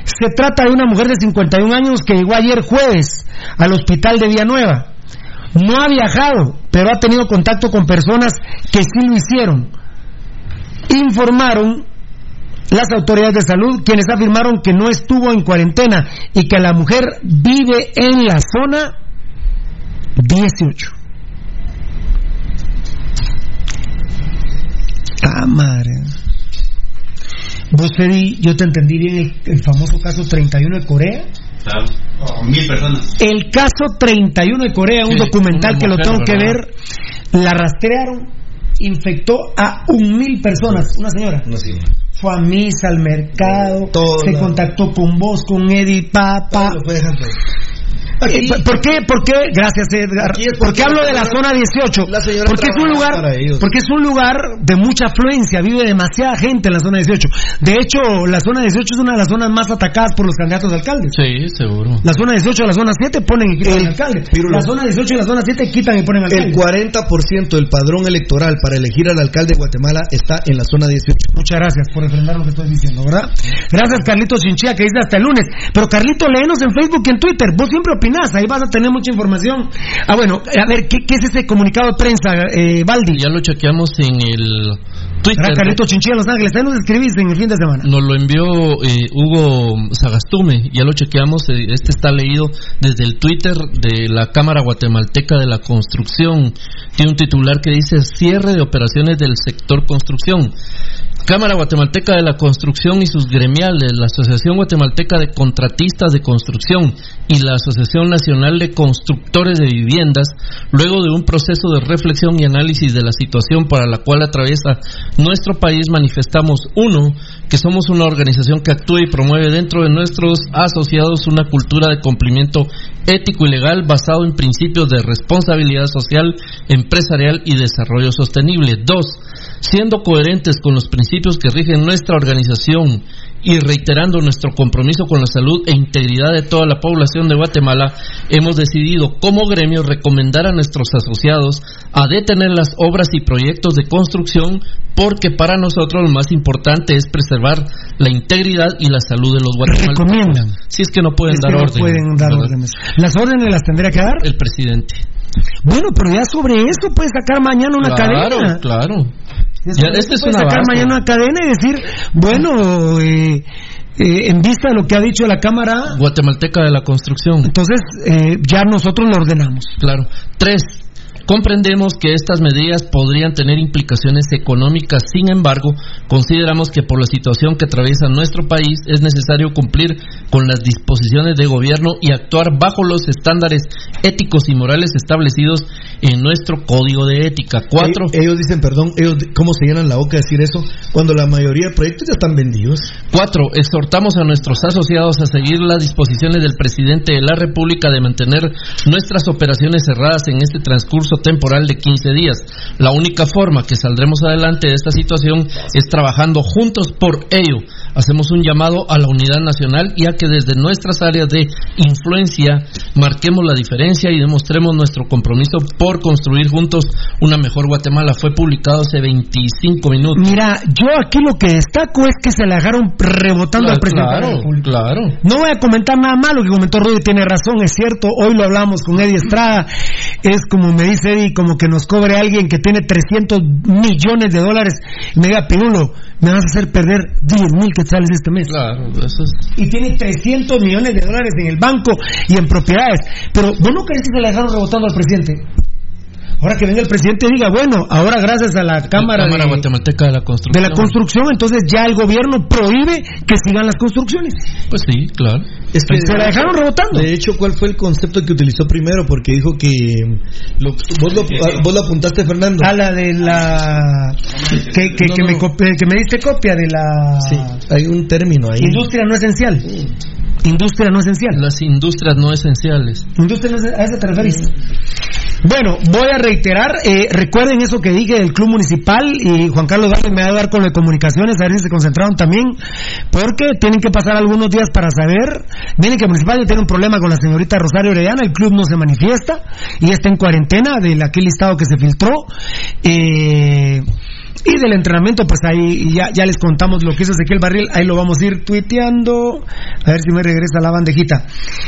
se trata de una mujer de 51 años que llegó ayer jueves al hospital de Villanueva. No ha viajado, pero ha tenido contacto con personas que sí lo hicieron. Informaron las autoridades de salud quienes afirmaron que no estuvo en cuarentena y que la mujer vive en la zona 18. Ah, madre. Vos, Freddy, yo te entendí bien el, el famoso caso 31 de Corea. mil personas. El caso 31 de Corea, un Sí, documental una que lo tengo que ver, la rastrearon, infectó a un mil personas, una señora. Fue a misa, al mercado, se la- contactó con vos, con Eddie Papa. ¿Por qué? ¿Por qué? Gracias, Edgar. ¿Por qué hablo de la zona 18? Porque es un lugar, para ellos. porque es un lugar de mucha afluencia, vive demasiada gente en la zona 18. De hecho, la zona 18 es una de las zonas más atacadas por los candidatos a alcaldes. Sí, seguro. La zona 18 y la zona 7 ponen y quitan al alcalde. La zona 18 y la zona 7 quitan y ponen al alcalde. El 40% del padrón electoral para elegir al alcalde de Guatemala está en la zona 18. Muchas gracias por refrendar lo que estoy diciendo, ¿verdad? Gracias, Carlitos Chinchilla, que dice hasta el lunes. Pero, Carlito, léenos en Facebook y en Twitter. Vos siempre opinás, ahí vas a tener mucha información. Ah, bueno, a ver, ¿qué, qué es ese comunicado de prensa, eh, Baldi? Ya lo chequeamos en el Twitter. ¿Verdad, Carlitos Chinchilla Los Ángeles? Ahí nos escribiste en el fin de semana. Nos lo envió eh, Hugo Sagastume, ya lo chequeamos, eh, este está leído desde el Twitter de la Cámara Guatemalteca de la Construcción. Tiene un titular que dice cierre de operaciones del sector construcción. Cámara Guatemalteca de la Construcción y sus gremiales, la Asociación Guatemalteca de Contratistas de Construcción y la Asociación Nacional de Constructores de Viviendas, luego de un proceso de reflexión y análisis de la situación para la cual atraviesa nuestro país, manifestamos, uno, que somos una organización que actúa y promueve dentro de nuestros asociados una cultura de cumplimiento ético y legal basado en principios de responsabilidad social, empresarial y desarrollo sostenible. Dos, siendo coherentes con los principios que rigen nuestra organización y reiterando nuestro compromiso con la salud e integridad de toda la población de Guatemala, hemos decidido como gremio recomendar a nuestros asociados a detener las obras y proyectos de construcción porque para nosotros lo más importante es preservar la integridad y la salud de los guatemaltecos. Recomiendan. Si es que no pueden Es dar orden. pueden dar órdenes. ¿Las órdenes las tendría que dar? El presidente. Bueno, pero ya sobre eso puede sacar mañana una claro, cadena. claro. Ya, este sacar base. mañana una cadena y decir, bueno, eh, eh, en vista de lo que ha dicho la Cámara, Guatemalteca de la Construcción. entonces eh, ya nosotros lo ordenamos. Claro. Tres, comprendemos que estas medidas podrían tener implicaciones económicas, sin embargo, consideramos que por la situación que atraviesa nuestro país es necesario cumplir con las disposiciones de gobierno y actuar bajo los estándares éticos y morales establecidos en nuestro código de ética. Cuatro, Ellos, ellos dicen, perdón, ellos cómo se llenan la boca de decir eso cuando la mayoría de proyectos ya están vendidos. Cuatro, exhortamos a nuestros asociados a seguir las disposiciones del presidente de la República de mantener nuestras operaciones cerradas en este transcurso temporal de 15 días. La única forma que saldremos adelante de esta situación es trabajando juntos por ello. Hacemos un llamado a la unidad nacional y a que desde nuestras áreas de influencia marquemos la diferencia y demostremos nuestro compromiso por construir juntos una mejor Guatemala. Fue publicado hace 25 minutos. Mira, yo aquí lo que destaco es que se la dejaron rebotando al presidente de la Claro, claro. No voy a comentar nada malo, que comentó Rudy tiene razón, es cierto, hoy lo hablamos con Eddie Estrada, es como me dice Eddie, como que nos cobre alguien que tiene 300 millones de dólares y me diga, Pirulo, me vas a hacer perder 10 mil quetzales este mes. Claro, eso es... Y tiene 300 millones de dólares en el banco y en propiedades. Pero vos no crees que se la dejaron rebotando al presidente. Ahora que venga el presidente y diga, bueno, ahora gracias a la Cámara, Cámara de, Guatemalteca de la de Construcción. la Construcción, entonces ya el gobierno prohíbe que sigan las construcciones. Pues sí, claro. Es que Se la dejaron rebotando. De hecho, ¿cuál fue el concepto que utilizó primero? Porque dijo que. lo- vos, lo, vos lo apuntaste, Fernando. A la de la. que, que, No, que no. Me, copi- que me diste copia de la. Sí, hay un término ahí. Industria no esencial. Industria no esencial. Las industrias no esenciales. Industria no esencial, ¿a eso te referís? Bueno, voy a reiterar, eh, recuerden eso que dije del club municipal y Juan Carlos Vázquez me va a dar con las comunicaciones, a ver si se concentraron también, porque tienen que pasar algunos días para saber, miren que municipal tiene un problema con la señorita Rosario Orellana, el club no se manifiesta y está en cuarentena del aquel listado que se filtró. Eh, y del entrenamiento, pues ahí ya, ya les contamos lo que es Ezequiel Barril, ahí lo vamos a ir tuiteando, a ver si me regresa la bandejita.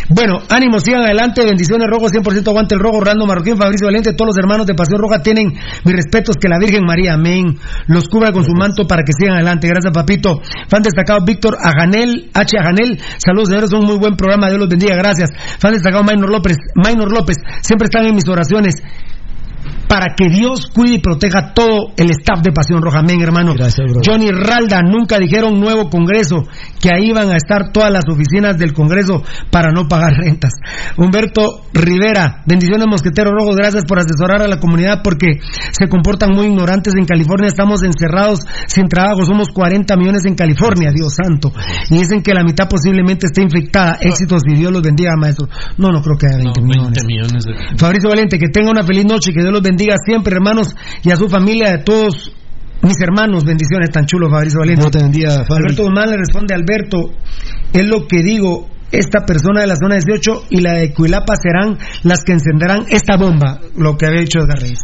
Bueno, ánimo, sigan adelante, bendiciones rojo, 100% aguante el rojo, Orlando Marroquín, Fabricio Valente, todos los hermanos de Pasión Roja tienen mis respetos, que la Virgen María, amén, los cubra con su manto para que sigan adelante, gracias papito. Fan destacado Víctor Aganel, H. Aganel, saludos señores, un muy buen programa, Dios los bendiga, gracias. Fan destacado Maynor López, Maynor López, siempre están en mis oraciones para que Dios cuide y proteja todo el staff de Pasión Roja. Amén, hermano. Johnny Ralda, nunca dijeron nuevo Congreso, que ahí van a estar todas las oficinas del Congreso para no pagar rentas. Humberto Rivera, bendiciones Mosquetero Rojo, gracias por asesorar a la comunidad porque se comportan muy ignorantes en California, estamos encerrados sin trabajo, somos 40 millones en California, Dios santo. Y dicen que la mitad posiblemente esté infectada. Éxitos y Dios los bendiga, maestro. No, no creo que haya 20 No, millones. 20 millones de... Fabricio Valente, que tenga una feliz noche, que Dios los bendiga siempre, hermanos, y a su familia, de todos mis hermanos. Bendiciones, tan chulo, Fabricio Valente. Dios te bendiga, Fabri. Alberto Guzmán le responde a Alberto, es lo que digo. Esta persona de la zona 18 y la de Cuilapa serán las que encenderán esta bomba, lo que había dicho Edgar Reyes.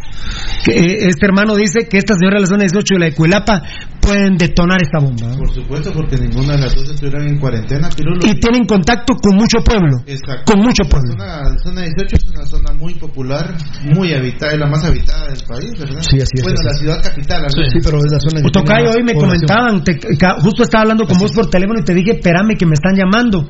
Eh, este hermano dice que esta señora de la zona 18 y la de Cuilapa pueden detonar esta bomba. ¿no? Por supuesto, porque ninguna de las dos estuvieran en cuarentena, Y tienen contacto con mucho pueblo. Exacto. Con mucho pueblo. La zona, zona 18 es una zona muy popular, muy habitada, es la más habitada del país, ¿verdad? Sí, así es, Bueno, así la ciudad capital, al menos. Sí, pero es la zona que Tocayo, hoy me comentaban, te- justo estaba hablando con vos por teléfono y te dije, espérame que me están llamando,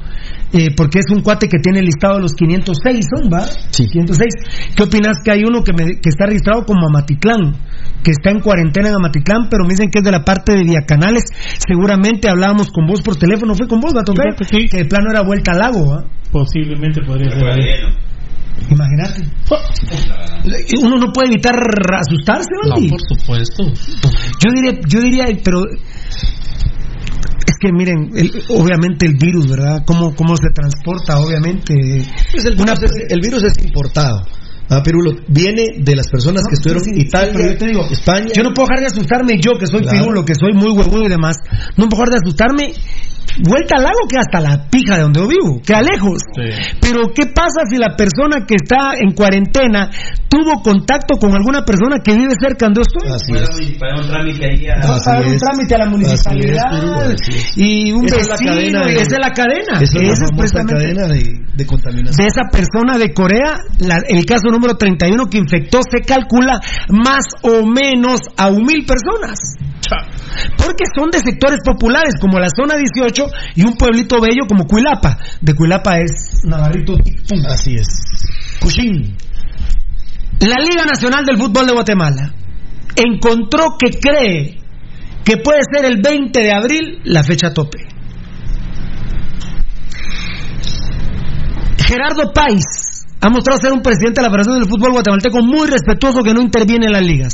eh, porque es un cuate que tiene listado los 506, ¿son, va? Sí. 506. ¿Qué opinas que hay uno que, me- que está registrado como Amatitlán, que está en cuarentena en Amatitlán, pero me dicen que es de la parte de Viacanales? Seguramente hablábamos con vos por teléfono, fue con vos, va a tocar, que sí. que el plano era vuelta al lago, ¿va? Posiblemente podría ser. ahí. Imagínate. Uno no puede evitar asustarse, No, por supuesto. Yo diría, yo diría, pero es que miren, el- obviamente el virus, ¿verdad? ¿Cómo, cómo se transporta, obviamente? Pues el, Una- virus es, el virus es importado. Ah, Pirulo, viene de las personas No, que estuvieron sí, en sí, Italia, pero yo te digo, España. Yo no puedo dejar de asustarme yo, que soy Claro. pirulo, que soy muy huevudo y demás. No puedo dejar de asustarme. Vuelta al lago que hasta la pija de donde yo vivo, que a lejos. Pero ¿qué pasa si la persona que está en cuarentena tuvo contacto con alguna persona que vive cerca donde yo estoy? Así es. Para un trámite ahí a... Va a Así pagar un trámite a la municipalidad es. y un Esa es la vecino, cadena y de- esa es la cadena. Esa es la precisamente- cadena de, de contaminación. de esa persona de Corea, la- el caso número 31 que infectó, se calcula más o menos a un mil personas. Porque son de sectores populares como la zona 18 y un pueblito bello como Cuilapa. De Cuilapa es Navarrito. Así es. Cushing. La Liga Nacional del Fútbol de Guatemala encontró que cree que puede ser el 20 de abril la fecha tope. Gerardo País ha mostrado ser un presidente de la Federación del Fútbol Guatemalteco muy respetuoso que no interviene en las ligas.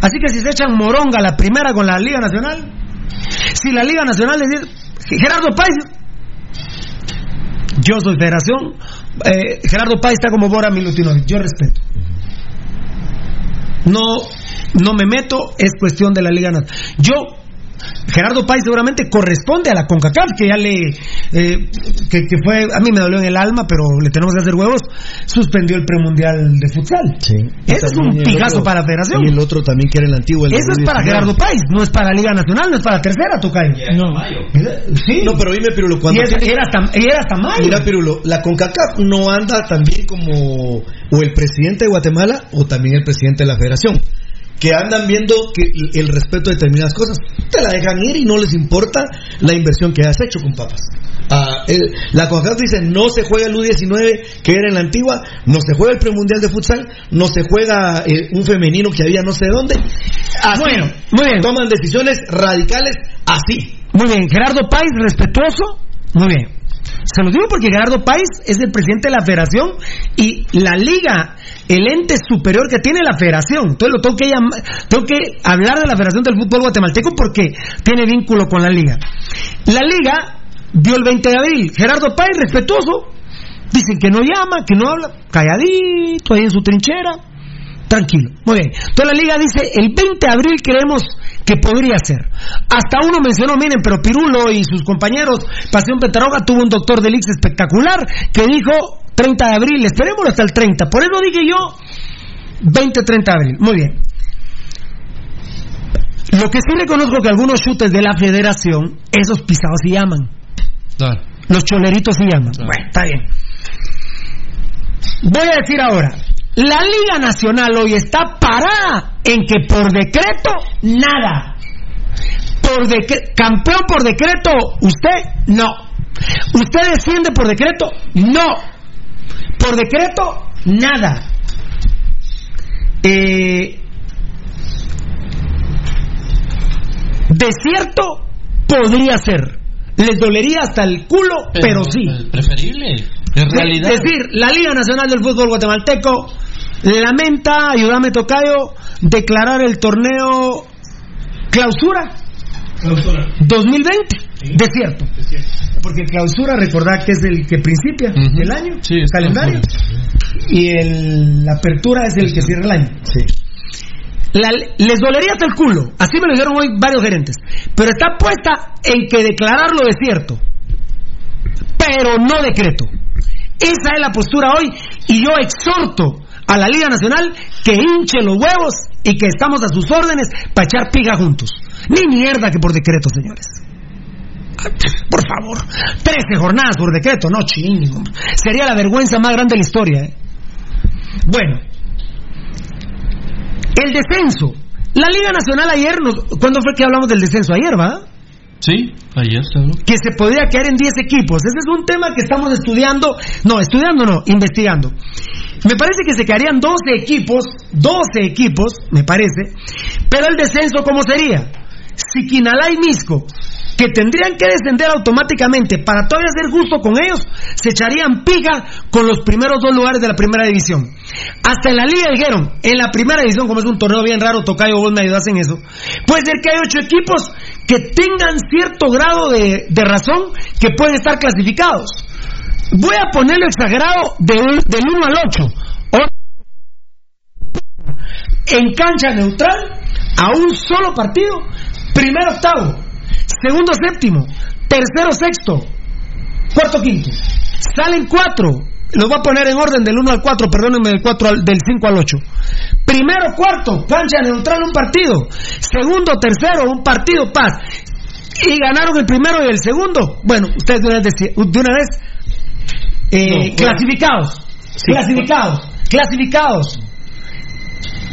Así que si se echan moronga la primera con la Liga Nacional, si la Liga Nacional le dice, Gerardo País, yo soy federación, eh, Gerardo País está como Bora Milutinovic, yo respeto. No, no me meto, es cuestión de la Liga Nacional. Yo, Gerardo País seguramente corresponde a la CONCACAF, que ya le, eh, que, que fue, a mí me dolió en el alma, pero le tenemos que hacer huevos, suspendió el premundial de futsal. Sí. Ese es un pijazo otro- para la federación. Y el otro también que era el antiguo. El Eso es para 2019. Gerardo País, no es para la Liga Nacional, no es para la tercera, Tocayo. No. Sí. No, pero dime, Pirulo, y cuando es- tiene- era, y era hasta mayo. Mira, Pirulo, la CONCACAF no anda también como o el presidente de Guatemala o también el presidente de la federación, que andan viendo que el respeto de determinadas cosas. Te la dejan ir y no les importa la inversión que has hecho con papas. Ah, el- la CONCACAF dice no se juega el U19 que era en la antigua, no se juega el premundial de futsal, no se juega eh, un femenino que había no sé dónde. Así, Bueno, muy bien. Toman decisiones radicales así. Muy bien, Gerardo País, respetuoso. Muy bien. Se lo digo porque Gerardo País es el presidente de la federación y la liga, el ente superior que tiene la federación. Entonces lo tengo que, llam- tengo que hablar de la Federación del Fútbol Guatemalteco porque tiene vínculo con la liga. La liga dio el 20 de abril. Gerardo Páez, respetuoso, dicen que no llama, que no habla, calladito ahí en su trinchera, tranquilo. Muy bien. Entonces la liga dice, el 20 de abril creemos que podría ser. Hasta uno mencionó, miren, pero Pirulo y sus compañeros, Pasión Petaroga tuvo un doctor del Ix espectacular que dijo 30 de abril, esperémoslo hasta el 30. Por eso dije yo 20-30 de abril. Muy bien. Lo que sí reconozco que algunos chutes de la federación, esos pisados se llaman. Los choleritos se llaman. Bueno, está bien. Voy a decir ahora, la Liga Nacional hoy está parada en que por decreto, nada. Por decre- campeón por decreto, usted no. Usted desciende por decreto, no. Por decreto, nada. Eh, desierto podría ser. Les dolería hasta el culo, pero, sí. Preferible. Realidad. Es decir, la Liga Nacional del Fútbol Guatemalteco lamenta, ayúdame Tocayo, declarar el torneo clausura 2020. Desierto. Porque clausura, recordad que es el que principia el año, el calendario. Y el, la apertura es el que cierra el año. La- les dolería hasta el culo. Así me lo dijeron hoy varios gerentes. Pero está puesta en que declararlo desierto. Pero no decreto. Esa es la postura hoy. Y yo exhorto a la Liga Nacional que hinche los huevos y que estamos a sus órdenes para echar piga juntos. Ni mierda que por decreto, señores. Por favor, 13 jornadas por decreto, no chingo. Sería la vergüenza más grande de la historia. ¿eh? Bueno, el descenso. La Liga Nacional ayer, nos, ¿cuándo fue que hablamos del descenso? Ayer, ¿va? Sí, se habló. Que se podría caer en 10 equipos. Ese es un tema que estamos estudiando. No, estudiando no, investigando. Me parece que se quedarían 12 equipos, 12 equipos, me parece. Pero el descenso, ¿cómo sería? Siquinalá y Misco, que tendrían que descender automáticamente para todavía ser justo con ellos, se echarían pica con los primeros dos lugares de la primera división. Hasta en la liga dijeron, en la primera división, como es un torneo bien raro, Tocayo, vos me ayudas en eso, puede ser que hay ocho equipos que tengan cierto grado de, de razón que pueden estar clasificados. Voy a ponerlo exagerado de del 1 al 8. En cancha neutral, a un solo partido, primero octavo, segundo séptimo, tercero sexto, cuarto quinto. Salen cuatro, los voy a poner en orden del 1 al 4, perdónenme, del, 4 al- del 5 al 8. Primero cuarto, cancha neutral un partido. Segundo, tercero, un partido, paz. Y ganaron el primero y el segundo. Bueno, ustedes de una vez, deci- de una vez eh, No, clasificados. Clasificados. Clasificados.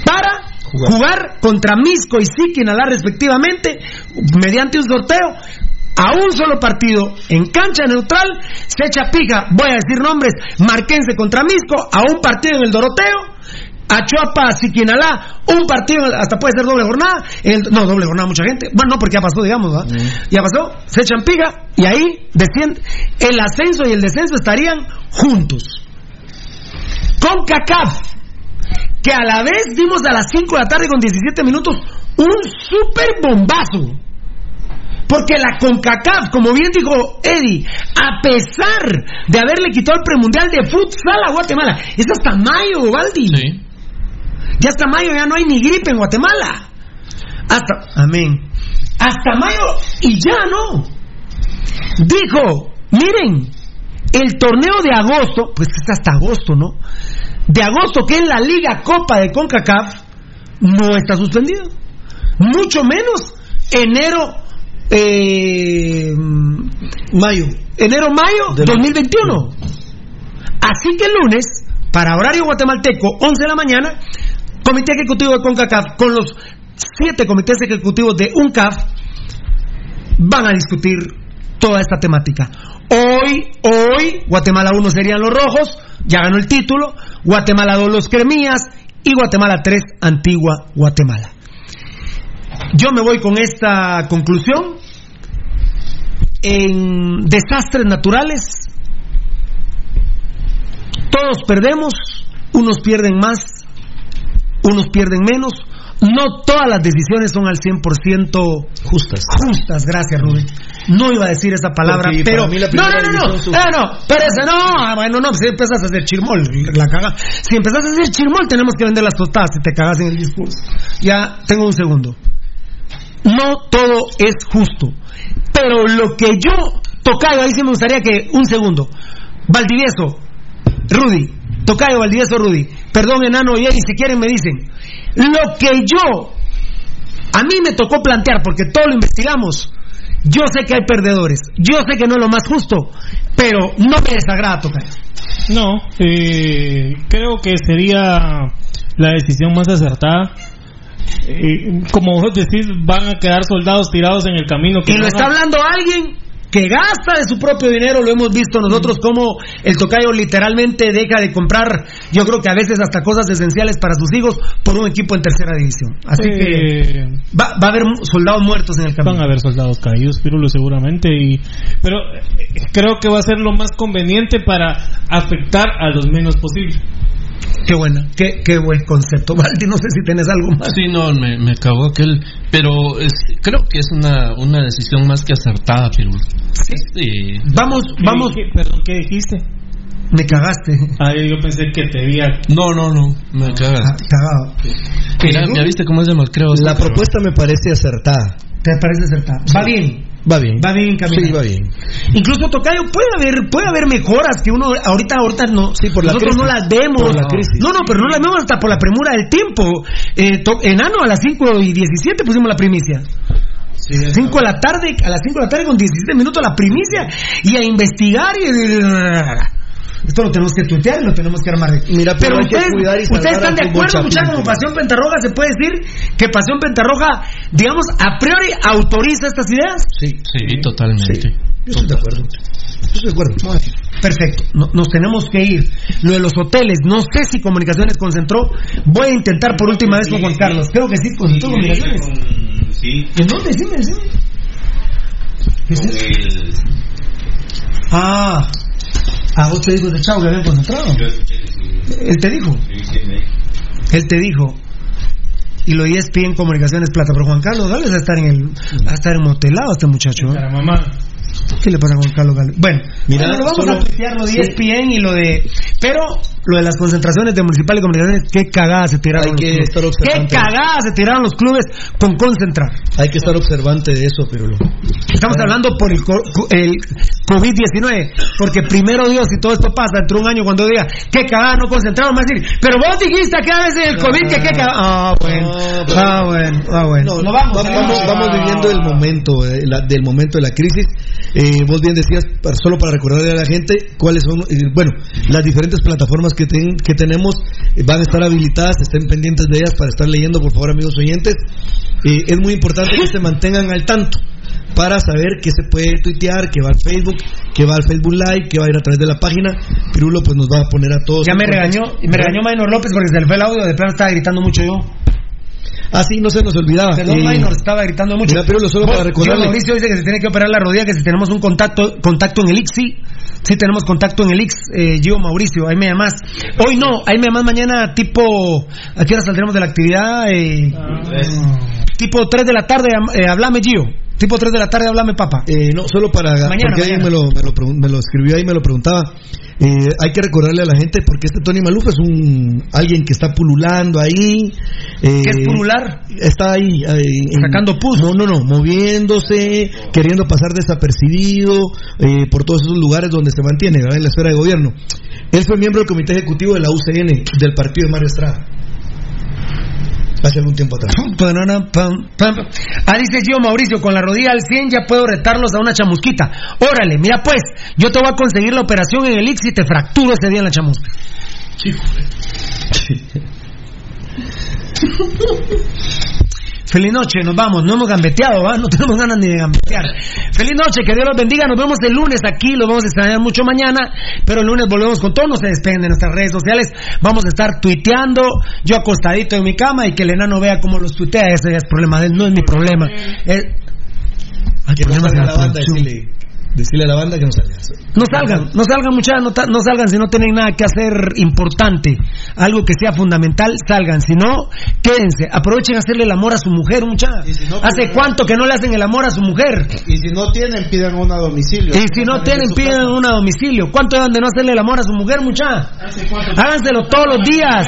Para jugar. contra Misco y Siquinalá respectivamente, mediante un sorteo, a un solo partido en cancha neutral, se echa pica, voy a decir nombres, Marquense contra Misco, a un partido en el Doroteo, Achuapa, Siquinalá, un partido, hasta puede ser doble jornada, el- no, doble jornada, mucha gente, bueno, no, porque ya pasó, digamos, ¿verdad? Ya pasó, se echan pica y ahí desciende, el ascenso y el descenso estarían juntos. Con CACAF, que a la vez dimos a las 5 de la tarde con 17 minutos un super bombazo. Porque la CONCACAF, como bien dijo Eddie, a pesar de haberle quitado el premundial de futsal a Guatemala, es hasta mayo, Valdi. Ya hasta mayo ya no hay ni gripe en Guatemala. Hasta, amén. Hasta mayo y ya no. Dijo, miren, el torneo de agosto, pues es hasta agosto, ¿no? De agosto, que es la Liga Copa de CONCACAF, no está suspendido. Mucho menos enero, eh, mayo. Enero, mayo 2021. Así que el lunes, para horario guatemalteco, 11 de la mañana, Comité Ejecutivo de CONCACAF, con los siete comités ejecutivos de UNCAF, van a discutir toda esta temática. Hoy, hoy, Guatemala 1 serían los rojos, ya ganó el título, Guatemala 2 los cremías y Guatemala 3 Antigua Guatemala. Yo me voy con esta conclusión. En desastres naturales, todos perdemos, unos pierden más, unos pierden menos, no todas las decisiones son al 100% justas. Justas, gracias, Rubén. No iba a decir esa palabra, Porque pero. mí la no, no, no, no, Ah, no, pero ese no, ah, bueno, no, si empezás a hacer chirmol, la caga. Si empezás a hacer chirmol, tenemos que vender las tostadas si te cagas en el discurso. Ya, tengo un segundo. No todo es justo, pero lo que yo, Tocayo, ahí sí me gustaría que, un segundo, Valdivieso, Rudy, Tocayo, Valdivieso, Rudy, perdón, enano, y si quieren me dicen, lo que yo, a mí me tocó plantear, porque todo lo investigamos, yo sé que hay perdedores, yo sé que no es lo más justo, pero no me desagrada Tocayo. No, eh, creo que sería la decisión más acertada. Eh, como vos decís, van a quedar soldados tirados en el camino. que Y lo está hablando alguien que gasta de su propio dinero, lo hemos visto nosotros como el tocayo literalmente deja de comprar, yo creo que a veces hasta cosas esenciales para sus hijos por un equipo en tercera división. Así Eh, que va, va a haber soldados muertos en el camino. Van a haber soldados caídos, Pirulo, seguramente. Y, pero eh, creo que va a ser lo más conveniente para afectar a los menos posible. Qué buena, qué, qué buen concepto. [laughs] Valdi, no sé si tenés algo más. Sí, no, me, me cagó aquel. Pero es- creo que es una, una decisión más que acertada, Pirul. Sí. Vamos, vamos. ¿Qué- perdón, ¿qué dijiste? Me cagaste. Ah, yo pensé que te había. No, no, no, me cagas. Ah, Cagado. Mira, ya viste cómo es de malcreo. La propuesta me parece acertada. ¿Te parece acertada? Va bien. Va bien. Va bien encaminado. Sí, va bien. Incluso Tocayo puede haber puede haber mejoras que uno ahorita ahorita no por la nosotros crisis. no las vemos Por la crisis. no no pero no las vemos hasta por la premura del tiempo eh, to- enano a las 5 y 17 pusimos la primicia 5 de la tarde a las 5 de la tarde con 17 minutos la primicia y a investigar y esto lo tenemos que tuitear y lo tenemos que armar. Mira, pero ustedes, cuidar y ustedes están de acuerdo, muchachos, como Pasión Pentarroja se puede decir que Pasión Pentarroja, digamos, a priori autoriza estas ideas. Sí, Sí, totalmente. yo estoy de acuerdo. Yo estoy de acuerdo. Perfecto, No- nos tenemos que ir. Lo de los hoteles, no sé si Comunicaciones concentró. Voy a intentar por última vez con Juan Carlos. Creo que sí, concentró Comunicaciones. Sí, ¿En dónde? Decime, decime. ¿Qué es con eso? el. Ah, a ocho hijos de Chavo que habían concentrado. Él te dijo, él te dijo. Y lo ESPN Comunicaciones Plata. Pero Juan Carlos Gales va a estar en el, a estar en motelado este muchacho. ¿eh? ¿Qué le pasa Juan Carlos Gales? Bueno, Mira, bueno, lo vamos solo- a tuitear lo de sí. ESPN y lo de. Pero lo de las concentraciones de Municipal y Comunicaciones, qué cagada se tiraron Hay los que clubes. estar Qué observante. cagada se tiraron los clubes con concentrar. Hay que estar observante de eso, pero lo... Estamos hablando por el, el COVID-19, porque primero Dios, si todo esto pasa dentro de un año, cuando diga, qué cagada, no concentraron, va a decir, pero vos dijiste que a veces el COVID, que qué cagada. Ah, bueno, ah, bueno, ah, bueno. No, No, vamos, vamos, vamos, ah. vamos viviendo el momento, eh, la- del momento de la crisis. Eh, vos bien decías, solo para recordarle a la gente cuáles son, eh, bueno, las diferentes plataformas que, ten- que tenemos eh, van a estar habilitadas, estén pendientes de ellas para estar leyendo, por favor, amigos oyentes. Eh, es muy importante que se mantengan al tanto para saber que se puede tuitear, que va al Facebook, que va al Facebook Live, que va a ir a través de la página. Pirulo pues nos va a poner a todos. Ya me regañó, me regañó Maynor López porque se le fue el audio, de plano estaba gritando mucho yo. Ah, sí, no se nos olvidaba. Perdón, Eh, Maynor, estaba gritando mucho. mira, Pirulo, solo Vos, para recordarle. Mauricio dice que se tiene que operar la rodilla, que si tenemos un contacto contacto en el IX, sí. Sí tenemos contacto en el IX, eh, Gio Mauricio, ahí me llamas. Hoy no, ahí me llamas mañana tipo, ¿a qué hora saldremos de la actividad? Eh, tipo 3 de la tarde, eh, hablame Gio. Tipo 3 de la tarde, hablame papá. Eh, no, solo para. Mañana, porque alguien mañana. me lo, me, lo me lo escribió ahí, me lo preguntaba. Eh, hay que recordarle a la gente porque este Tony Maluf es un alguien que está pululando ahí. eh, ¿Qué es pulular? Está ahí. en- Sacando pus. No, no, no, moviéndose, queriendo pasar desapercibido eh, por todos esos lugares donde se mantiene, ¿verdad? En la esfera de gobierno. Él fue miembro del comité ejecutivo de la UCN, del partido de Mario Estrada. Hace algún tiempo atrás. Ah, dice Gio Mauricio, con la rodilla al 100 ya puedo retarlos a una chamusquita. Órale, mira pues, yo te voy a conseguir la operación en el IX y te fracturo ese día en la chamusca. [laughs] Feliz noche, nos vamos, no hemos gambeteado, ¿va? no tenemos ganas ni de gambetear. Feliz noche, que Dios los bendiga, nos vemos el lunes aquí, los vamos a extrañar mucho mañana, pero el lunes volvemos con todo, no se despeguen de nuestras redes sociales, vamos a estar tuiteando, yo acostadito en mi cama y que el enano vea cómo los tuitea, ese ya es problema de él, no es mi problema. Es- Hay problemas la la producción. Decirle. A la banda que no salga. No salgan, no salgan muchachos, no, salgan si no tienen nada que hacer importante, algo que sea fundamental, salgan, si no, quédense, aprovechen a hacerle el amor a su mujer, muchachos. no, ¿Hace pues, cuánto que no le hacen el amor a su mujer? Y si no tienen, pidan una a domicilio. Y si no tienen, pidan un a domicilio. ¿Cuánto llevan de no hacerle el amor a su mujer, muchachos? Háganselo todos los días.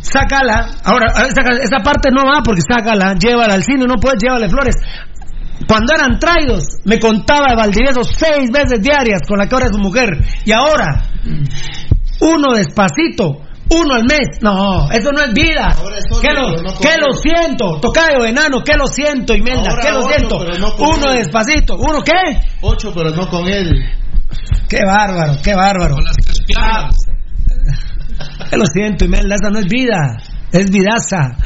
Sácala. Ahora, a ver, saca- esa parte no va porque sácala, llévala al cine, no puedes, llévale flores. Cuando eran traídos, me contaba de Valdivieso seis veces diarias con la que ahora es su mujer. Y ahora, uno despacito, uno al mes. No, eso no es vida. Que lo, no con que lo siento, tocayo enano, que lo siento, Imelda, que lo ocho, siento. no con Uno él. despacito, uno qué? Ocho, pero no con él. Qué bárbaro, qué bárbaro. Ah, que lo siento, Imelda, esa no es vida, es vidaza.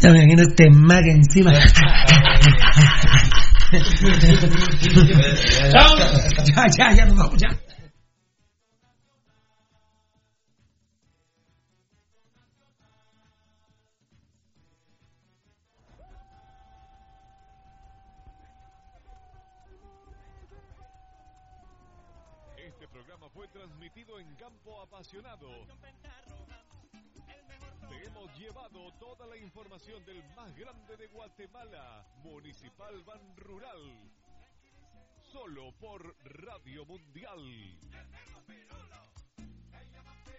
Ya me imagino este mag encima. [laughs] ya, ya, ya nos vamos, ya.